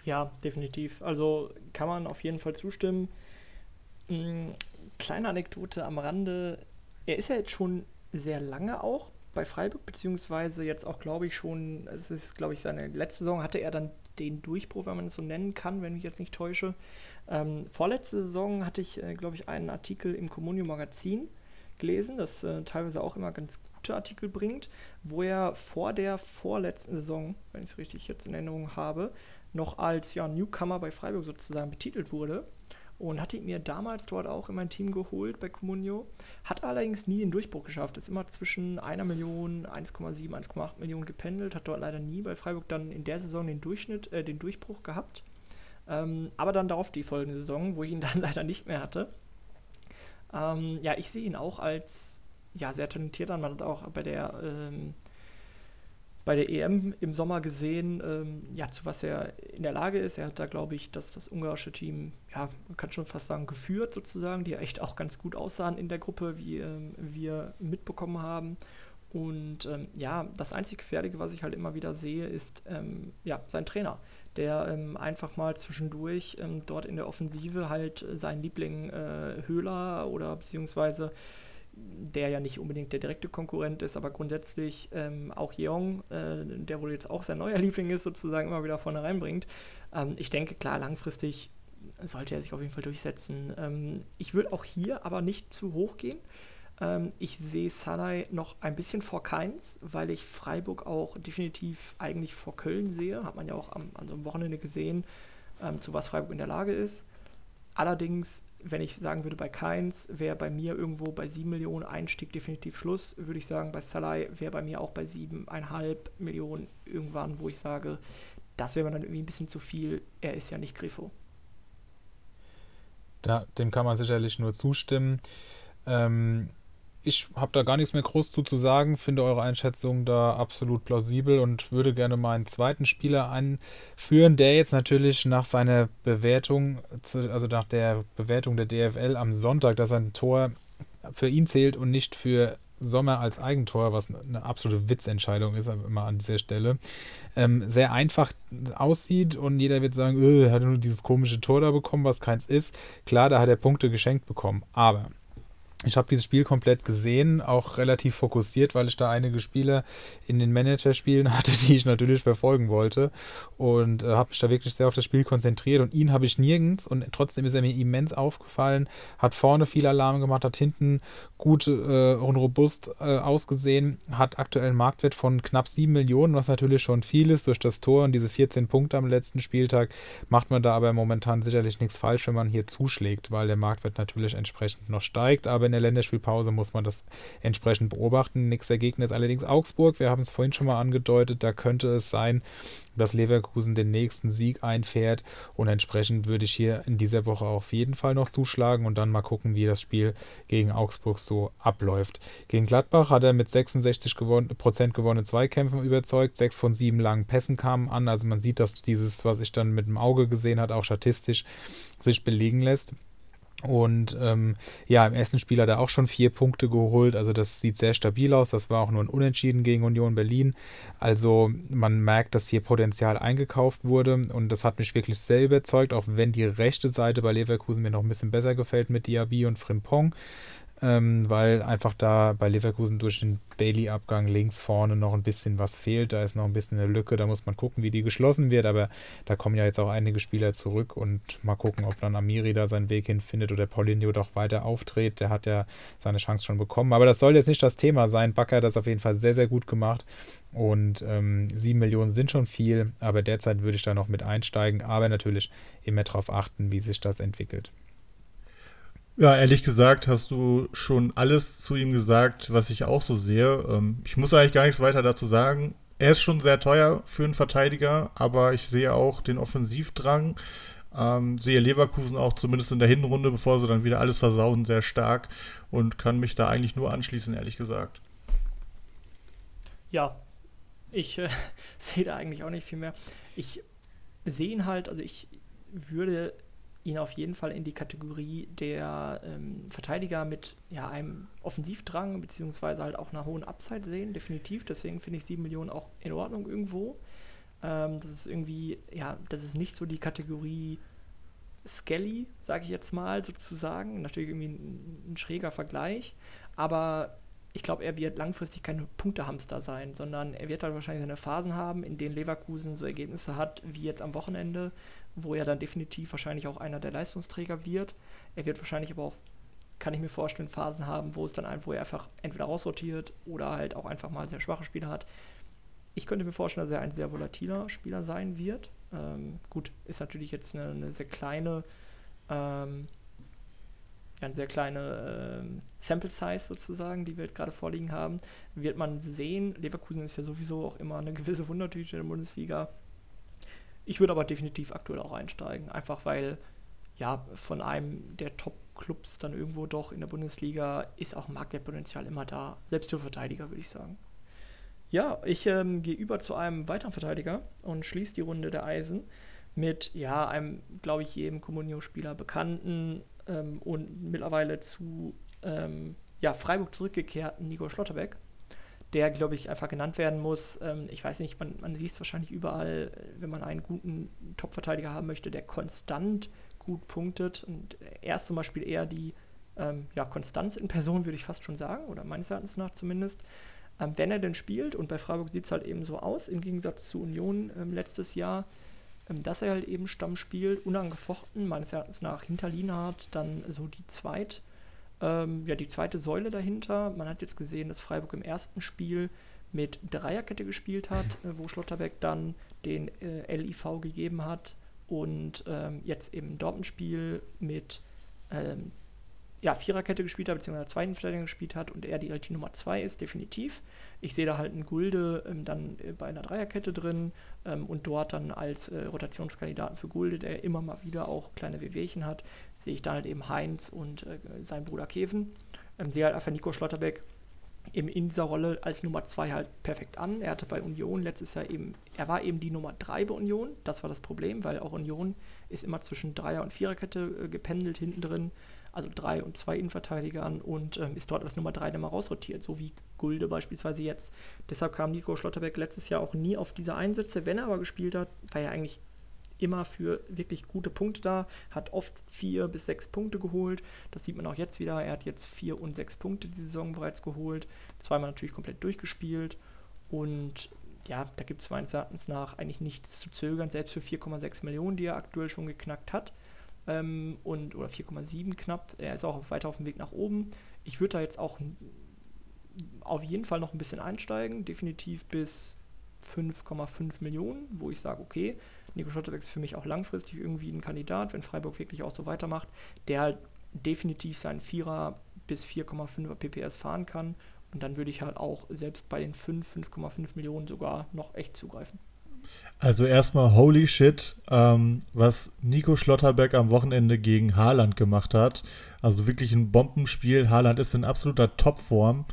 Ja, definitiv. Also kann man auf jeden Fall zustimmen. Mhm, kleine Anekdote am Rande. Er ist ja jetzt schon sehr lange auch bei Freiburg, beziehungsweise jetzt auch, glaube ich, schon, es ist, glaube ich, seine letzte Saison hatte er dann den Durchbruch, wenn man es so nennen kann, wenn ich jetzt nicht täusche. Ähm, vorletzte Saison hatte ich, äh, glaube ich, einen Artikel im Communio Magazin gelesen, das äh, teilweise auch immer ganz gute Artikel bringt, wo er vor der vorletzten Saison, wenn ich es richtig jetzt in Erinnerung habe, noch als ja, Newcomer bei Freiburg sozusagen betitelt wurde und hatte ihn mir damals dort auch in mein Team geholt bei Comunio. Hat allerdings nie den Durchbruch geschafft. Ist immer zwischen einer Million, 1,7, 1,8 Millionen gependelt. Hat dort leider nie bei Freiburg dann in der Saison den Durchschnitt, äh, den Durchbruch gehabt. Ähm, aber dann darauf die folgende Saison, wo ich ihn dann leider nicht mehr hatte. Ähm, ja, ich sehe ihn auch als ja, sehr talentiert an. Man hat auch bei der ähm, bei der EM im Sommer gesehen, ähm, ja, zu was er in der Lage ist. Er hat da, glaube ich, das, das ungarische Team, ja, man kann schon fast sagen, geführt sozusagen, die ja echt auch ganz gut aussahen in der Gruppe, wie ähm, wir mitbekommen haben. Und ähm, ja, das einzige Gefährliche, was ich halt immer wieder sehe, ist ähm, ja, sein Trainer, der ähm, einfach mal zwischendurch ähm, dort in der Offensive halt seinen Liebling äh, Höhler oder beziehungsweise der ja nicht unbedingt der direkte Konkurrent ist, aber grundsätzlich ähm, auch Jeong, äh, der wohl jetzt auch sein neuer Liebling ist, sozusagen immer wieder vorne reinbringt. Ähm, ich denke, klar, langfristig sollte er sich auf jeden Fall durchsetzen. Ähm, ich würde auch hier aber nicht zu hoch gehen. Ähm, ich sehe Salai noch ein bisschen vor Keins, weil ich Freiburg auch definitiv eigentlich vor Köln sehe. Hat man ja auch am, an so einem Wochenende gesehen, ähm, zu was Freiburg in der Lage ist. Allerdings wenn ich sagen würde, bei Keins wäre bei mir irgendwo bei 7 Millionen Einstieg definitiv Schluss, würde ich sagen, bei Salai wäre bei mir auch bei 7,5 Millionen irgendwann, wo ich sage, das wäre mir dann irgendwie ein bisschen zu viel. Er ist ja nicht Griffo. Da, dem kann man sicherlich nur zustimmen. Ähm, ich habe da gar nichts mehr groß zu, zu sagen, finde eure Einschätzung da absolut plausibel und würde gerne meinen zweiten Spieler einführen, der jetzt natürlich nach seiner Bewertung, also nach der Bewertung der DFL am Sonntag, dass ein Tor für ihn zählt und nicht für Sommer als Eigentor, was eine absolute Witzentscheidung ist, immer an dieser Stelle, ähm, sehr einfach aussieht und jeder wird sagen, öh, er hat nur dieses komische Tor da bekommen, was keins ist. Klar, da hat er Punkte geschenkt bekommen, aber ich habe dieses Spiel komplett gesehen, auch relativ fokussiert, weil ich da einige Spiele in den Manager-Spielen hatte, die ich natürlich verfolgen wollte. Und äh, habe mich da wirklich sehr auf das Spiel konzentriert. Und ihn habe ich nirgends. Und trotzdem ist er mir immens aufgefallen. Hat vorne viel Alarm gemacht, hat hinten gut äh, und robust äh, ausgesehen. Hat aktuell einen Marktwert von knapp 7 Millionen, was natürlich schon viel ist durch das Tor und diese 14 Punkte am letzten Spieltag. Macht man da aber momentan sicherlich nichts falsch, wenn man hier zuschlägt, weil der Marktwert natürlich entsprechend noch steigt. Aber in der Länderspielpause muss man das entsprechend beobachten. Nächster Gegner ist allerdings Augsburg. Wir haben es vorhin schon mal angedeutet. Da könnte es sein, dass Leverkusen den nächsten Sieg einfährt. Und entsprechend würde ich hier in dieser Woche auf jeden Fall noch zuschlagen und dann mal gucken, wie das Spiel gegen Augsburg so abläuft. Gegen Gladbach hat er mit 66 gewon Prozent gewonnenen Zweikämpfen überzeugt. Sechs von sieben langen Pässen kamen an. Also man sieht, dass dieses, was ich dann mit dem Auge gesehen hat, auch statistisch sich belegen lässt. Und ähm, ja, im ersten Spiel hat er auch schon vier Punkte geholt. Also das sieht sehr stabil aus. Das war auch nur ein Unentschieden gegen Union Berlin. Also man merkt, dass hier Potenzial eingekauft wurde. Und das hat mich wirklich sehr überzeugt, auch wenn die rechte Seite bei Leverkusen mir noch ein bisschen besser gefällt mit Diaby und Frimpong ähm, weil einfach da bei Leverkusen durch den Bailey-Abgang links vorne noch ein bisschen was fehlt. Da ist noch ein bisschen eine Lücke, da muss man gucken, wie die geschlossen wird. Aber da kommen ja jetzt auch einige Spieler zurück und mal gucken, ob dann Amiri da seinen Weg hinfindet oder Paulinho doch weiter auftritt. Der hat ja seine Chance schon bekommen. Aber das soll jetzt nicht das Thema sein. Bakker hat das auf jeden Fall sehr, sehr gut gemacht. Und ähm, 7 Millionen sind schon viel, aber derzeit würde ich da noch mit einsteigen. Aber natürlich immer darauf achten, wie sich das entwickelt. Ja, ehrlich gesagt hast du schon alles zu ihm gesagt, was ich auch so sehe. Ähm, ich muss eigentlich gar nichts weiter dazu sagen. Er ist schon sehr teuer für einen Verteidiger, aber ich sehe auch den Offensivdrang. Ähm, sehe Leverkusen auch zumindest in der Hinrunde, bevor sie dann wieder alles versauen, sehr stark und kann mich da eigentlich nur anschließen, ehrlich gesagt. Ja, ich äh, sehe da eigentlich auch nicht viel mehr. Ich sehe ihn halt, also ich würde ihn auf jeden Fall in die Kategorie der ähm, Verteidiger mit ja, einem Offensivdrang beziehungsweise halt auch einer hohen Upside sehen, definitiv. Deswegen finde ich 7 Millionen auch in Ordnung irgendwo. Ähm, das ist irgendwie, ja, das ist nicht so die Kategorie Skelly, sage ich jetzt mal sozusagen. Natürlich irgendwie ein, ein schräger Vergleich, aber ich glaube, er wird langfristig kein Punktehamster sein, sondern er wird halt wahrscheinlich seine Phasen haben, in denen Leverkusen so Ergebnisse hat, wie jetzt am Wochenende, wo er dann definitiv wahrscheinlich auch einer der Leistungsträger wird. Er wird wahrscheinlich aber auch, kann ich mir vorstellen, Phasen haben, wo es dann einfach, wo er einfach entweder raussortiert oder halt auch einfach mal sehr schwache Spieler hat. Ich könnte mir vorstellen, dass er ein sehr volatiler Spieler sein wird. Ähm, gut, ist natürlich jetzt eine, eine sehr kleine, ähm, eine sehr kleine ähm, Sample Size sozusagen, die wir gerade vorliegen haben. Wird man sehen, Leverkusen ist ja sowieso auch immer eine gewisse Wundertüte in der Bundesliga ich würde aber definitiv aktuell auch einsteigen, einfach weil ja von einem der Top-Clubs dann irgendwo doch in der Bundesliga ist auch Marktwertpotenzial immer da, selbst für Verteidiger würde ich sagen. Ja, ich ähm, gehe über zu einem weiteren Verteidiger und schließe die Runde der Eisen mit, ja, einem, glaube ich, jedem Comunio-Spieler bekannten ähm, und mittlerweile zu ähm, ja, Freiburg zurückgekehrten Nico Schlotterbeck, der, glaube ich, einfach genannt werden muss. Ähm, ich weiß nicht, man, man liest wahrscheinlich überall, wenn man einen guten Top-Verteidiger haben möchte, der konstant gut punktet. Und er ist zum Beispiel eher die ähm, ja, Konstanz in Person, würde ich fast schon sagen, oder meines Erachtens nach zumindest. Ähm, wenn er denn spielt, und bei Freiburg sieht es halt eben so aus, im Gegensatz zu Union ähm, letztes Jahr, ähm, dass er halt eben Stamm spielt, unangefochten, meines Erachtens nach hinter Lienhardt, dann so die zweit, ähm, ja, die zweite Säule dahinter. Man hat jetzt gesehen, dass Freiburg im ersten Spiel mit Dreierkette gespielt hat, äh, wo Schlotterbeck dann den äh, LIV gegeben hat und ähm, jetzt im Dortmund-Spiel mit ähm, ja, Viererkette gespielt hat, beziehungsweise zweiten Verteidiger gespielt hat und er die, halt Nummer 2 ist, definitiv. Ich sehe da halt einen Gulde ähm, dann äh, bei einer Dreierkette drin ähm, und dort dann als äh, Rotationskandidaten für Gulde, der immer mal wieder auch kleine Wehwehchen hat, sehe ich dann halt eben Heinz und äh, seinen Bruder Keven. Ähm, sehe halt einfach Nico Schlotterbeck eben in dieser Rolle als Nummer 2 halt perfekt an. Er hatte bei Union letztes Jahr eben, er war eben die Nummer 3 bei Union. Das war das Problem, weil auch Union ist immer zwischen Dreier- und Viererkette äh, gependelt hinten drin. Also drei und zwei Innenverteidigern und ähm, ist dort als Nummer 3 dann mal rausrotiert, so wie Gulde beispielsweise jetzt. Deshalb kam Nico Schlotterbeck letztes Jahr auch nie auf diese Einsätze. Wenn er aber gespielt hat, war er eigentlich immer für wirklich gute Punkte da, hat oft vier bis sechs Punkte geholt. Das sieht man auch jetzt wieder. Er hat jetzt vier und sechs Punkte die Saison bereits geholt. Zweimal natürlich komplett durchgespielt. Und ja, da gibt es meines Erachtens nach eigentlich nichts zu zögern, selbst für 4,6 Millionen, die er aktuell schon geknackt hat. Ähm, und, oder 4,7 knapp. Er ist auch weiter auf dem Weg nach oben. Ich würde da jetzt auch auf jeden Fall noch ein bisschen einsteigen, definitiv bis 5,5 Millionen, wo ich sage, okay, Nico Schotterbeck ist für mich auch langfristig irgendwie ein Kandidat, wenn Freiburg wirklich auch so weitermacht, der halt definitiv seinen 4er bis 4,5er PPS fahren kann. Und dann würde ich halt auch selbst bei den 5, 5,5 Millionen sogar noch echt zugreifen. Also erstmal holy shit, ähm, was Nico Schlotterbeck am Wochenende gegen Haaland gemacht hat. Also wirklich ein Bombenspiel. Haaland ist in absoluter Topform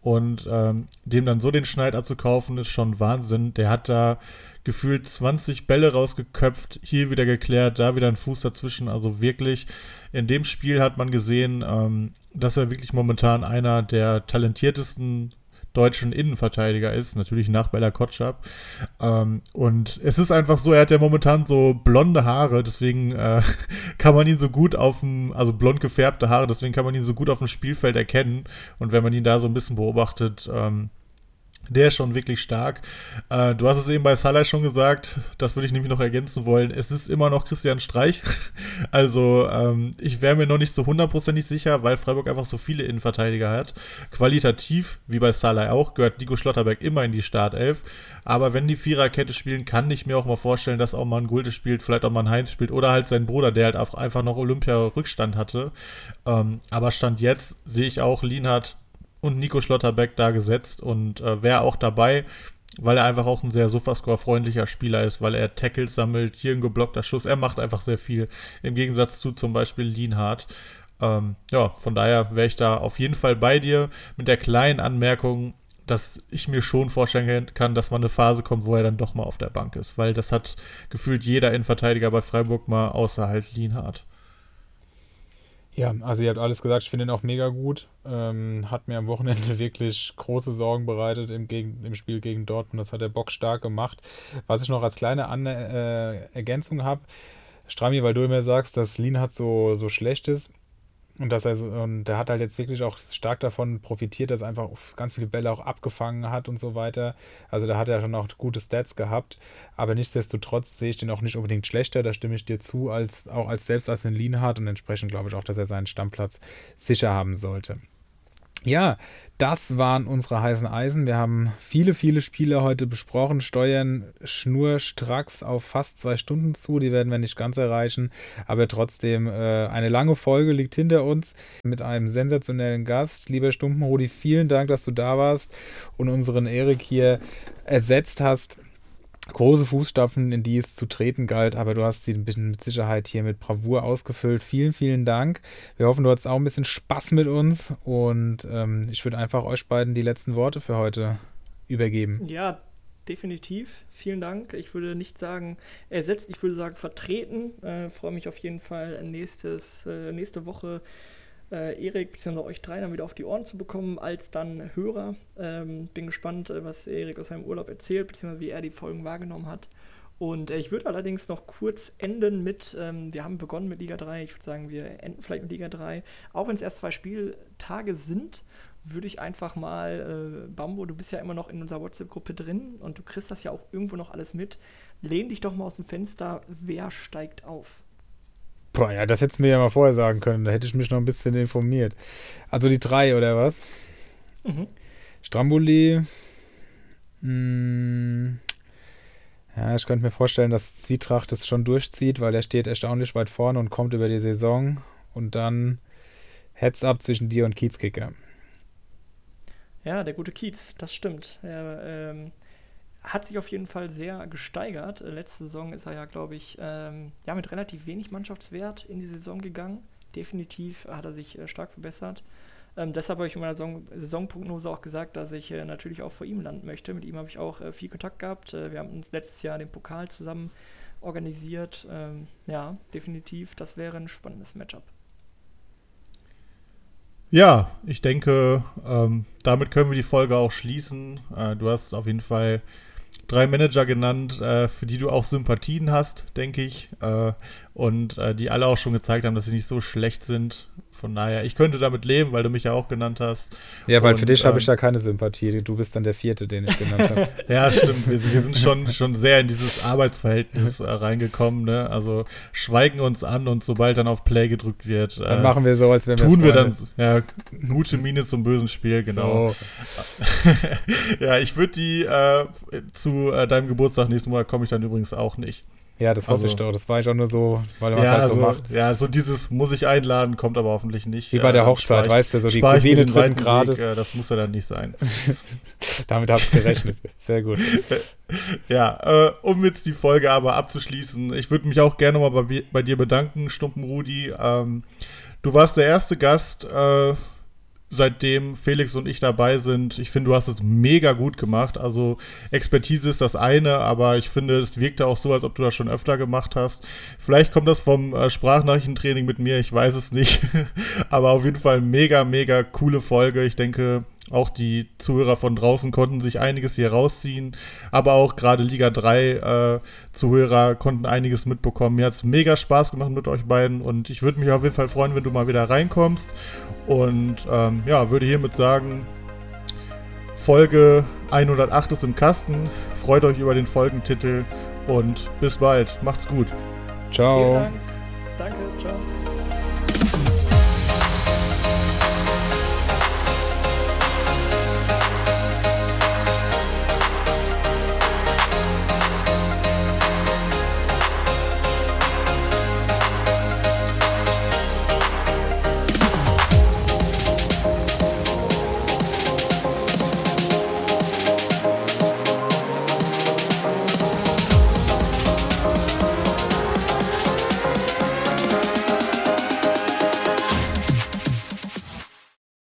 und ähm, dem dann so den Schneid abzukaufen, ist schon Wahnsinn. Der hat da gefühlt 20 Bälle rausgeköpft, hier wieder geklärt, da wieder ein Fuß dazwischen. Also wirklich, in dem Spiel hat man gesehen, ähm, dass er wirklich momentan einer der talentiertesten deutschen Innenverteidiger ist, natürlich nach Bella Kotschap. Ähm, und es ist einfach so, er hat ja momentan so blonde Haare, deswegen äh, kann man ihn so gut auf dem, also blond gefärbte Haare, deswegen kann man ihn so gut auf dem Spielfeld erkennen. Und wenn man ihn da so ein bisschen beobachtet, ähm, der ist schon wirklich stark. Äh, du hast es eben bei Salah schon gesagt, das würde ich nämlich noch ergänzen wollen. Es ist immer noch Christian Streich. also ähm, ich wäre mir noch nicht so hundertprozentig sicher, weil Freiburg einfach so viele Innenverteidiger hat. Qualitativ, wie bei Salah auch, gehört Nico Schlotterberg immer in die Startelf. Aber wenn die Viererkette spielen, kann ich mir auch mal vorstellen, dass auch mal ein Gulde spielt, vielleicht auch mal ein Heinz spielt oder halt sein Bruder, der halt einfach noch Olympia-Rückstand hatte. Ähm, aber Stand jetzt sehe ich auch Lienhardt und Nico Schlotterbeck da gesetzt und äh, wäre auch dabei, weil er einfach auch ein sehr Sofascore-freundlicher Spieler ist, weil er Tackles sammelt, hier ein geblockter Schuss, er macht einfach sehr viel, im Gegensatz zu zum Beispiel Lienhardt. Ähm, ja, von daher wäre ich da auf jeden Fall bei dir mit der kleinen Anmerkung, dass ich mir schon vorstellen kann, dass mal eine Phase kommt, wo er dann doch mal auf der Bank ist, weil das hat gefühlt jeder Innenverteidiger bei Freiburg mal außer halt Lienhardt. Ja, also ihr habt alles gesagt, ich finde ihn auch mega gut. Ähm, hat mir am Wochenende wirklich große Sorgen bereitet im, gegen, im Spiel gegen Dortmund. Das hat der Bock stark gemacht. Was ich noch als kleine An äh, Ergänzung habe, Strami, weil du immer sagst, dass Lean hat so, so schlecht ist, und dass er so, und der hat halt jetzt wirklich auch stark davon profitiert, dass er einfach ganz viele Bälle auch abgefangen hat und so weiter. Also da hat er schon auch gute Stats gehabt. Aber nichtsdestotrotz sehe ich den auch nicht unbedingt schlechter, da stimme ich dir zu, als auch als selbst als ein Lean hat und entsprechend glaube ich auch, dass er seinen Stammplatz sicher haben sollte. Ja, das waren unsere heißen Eisen. Wir haben viele, viele Spiele heute besprochen, steuern schnurstracks auf fast zwei Stunden zu. Die werden wir nicht ganz erreichen, aber trotzdem äh, eine lange Folge liegt hinter uns mit einem sensationellen Gast. Lieber Stumpenrudi, vielen Dank, dass du da warst und unseren Erik hier ersetzt hast große Fußstapfen, in die es zu treten galt, aber du hast sie ein bisschen mit Sicherheit hier mit Bravour ausgefüllt. Vielen, vielen Dank. Wir hoffen, du hattest auch ein bisschen Spaß mit uns und ähm, ich würde einfach euch beiden die letzten Worte für heute übergeben. Ja, definitiv. Vielen Dank. Ich würde nicht sagen ersetzt, ich würde sagen vertreten. Äh, Freue mich auf jeden Fall nächstes, äh, nächste Woche äh, Erik bzw. euch drei dann wieder auf die Ohren zu bekommen, als dann Hörer. Ähm, bin gespannt, äh, was Erik aus seinem Urlaub erzählt, beziehungsweise wie er die Folgen wahrgenommen hat. Und äh, ich würde allerdings noch kurz enden mit, ähm, wir haben begonnen mit Liga 3, ich würde sagen, wir enden vielleicht mit Liga 3. Auch wenn es erst zwei Spieltage sind, würde ich einfach mal, äh, Bambo, du bist ja immer noch in unserer WhatsApp-Gruppe drin und du kriegst das ja auch irgendwo noch alles mit. Lehn dich doch mal aus dem Fenster, wer steigt auf? Boah, ja, das hättest du mir ja mal vorher sagen können. Da hätte ich mich noch ein bisschen informiert. Also die drei, oder was? Mhm. Stramboli. Mh, hm. ja, ich könnte mir vorstellen, dass Zwietracht es schon durchzieht, weil er steht erstaunlich weit vorne und kommt über die Saison. Und dann Heads up zwischen dir und Kiezkicker. Ja, der gute Kiez, das stimmt. Er ähm, hat sich auf jeden Fall sehr gesteigert. Äh, letzte Saison ist er ja, glaube ich, ähm, ja, mit relativ wenig Mannschaftswert in die Saison gegangen. Definitiv hat er sich äh, stark verbessert. Ähm, deshalb habe ich in meiner Saison Saisonprognose auch gesagt, dass ich äh, natürlich auch vor ihm landen möchte. Mit ihm habe ich auch äh, viel Kontakt gehabt. Äh, wir haben uns letztes Jahr den Pokal zusammen organisiert. Ähm, ja, definitiv, das wäre ein spannendes Matchup. Ja, ich denke, ähm, damit können wir die Folge auch schließen. Äh, du hast auf jeden Fall drei Manager genannt, äh, für die du auch Sympathien hast, denke ich. Äh, und äh, die alle auch schon gezeigt haben, dass sie nicht so schlecht sind. Von daher, ich könnte damit leben, weil du mich ja auch genannt hast. Ja, weil und, für dich habe ich ähm, ja keine Sympathie. Du bist dann der vierte, den ich genannt habe. ja, stimmt. Wir, wir, sind schon, schon sehr in dieses Arbeitsverhältnis äh, reingekommen. Ne? Also schweigen uns an und sobald dann auf Play gedrückt wird, dann äh, machen wir so, als wenn wir tun wir dann ja, gute Miene zum bösen Spiel, genau. So. ja, ich würde die äh, zu äh, deinem Geburtstag nächsten Monat komme ich dann übrigens auch nicht. Ja, das hoffe also, ich doch. Das war ich auch nur so, weil man ja, es halt so, so, macht. Ja, so dieses muss ich einladen, kommt aber hoffentlich nicht. Wie bei der Hochzeit, ich, weißt du, so die Cousine dritten Grades. Weg, das muss ja dann nicht sein. Damit habe ich gerechnet. Sehr gut. ja, äh, um jetzt die Folge aber abzuschließen, ich würde mich auch gerne mal bei, bei dir bedanken, Stumpen Rudi. Ähm, du warst der erste Gast, äh, seitdem Felix und ich dabei sind. Ich finde, du hast es mega gut gemacht. Also Expertise ist das eine, aber ich finde, es wirkte auch so, als ob du das schon öfter gemacht hast. Vielleicht kommt das vom äh, Sprachnachrichtentraining mit mir, ich weiß es nicht. aber auf jeden Fall mega, mega coole Folge. Ich denke, auch die Zuhörer von draußen konnten sich einiges hier rausziehen, aber auch gerade Liga 3 äh, Zuhörer konnten einiges mitbekommen. Mir hat es mega Spaß gemacht mit euch beiden und ich würde mich auf jeden Fall freuen, wenn du mal wieder reinkommst. Und ähm, ja, würde hiermit sagen, Folge 108 ist im Kasten. Freut euch über den Folgentitel und bis bald. Macht's gut. Ciao. Danke, ciao.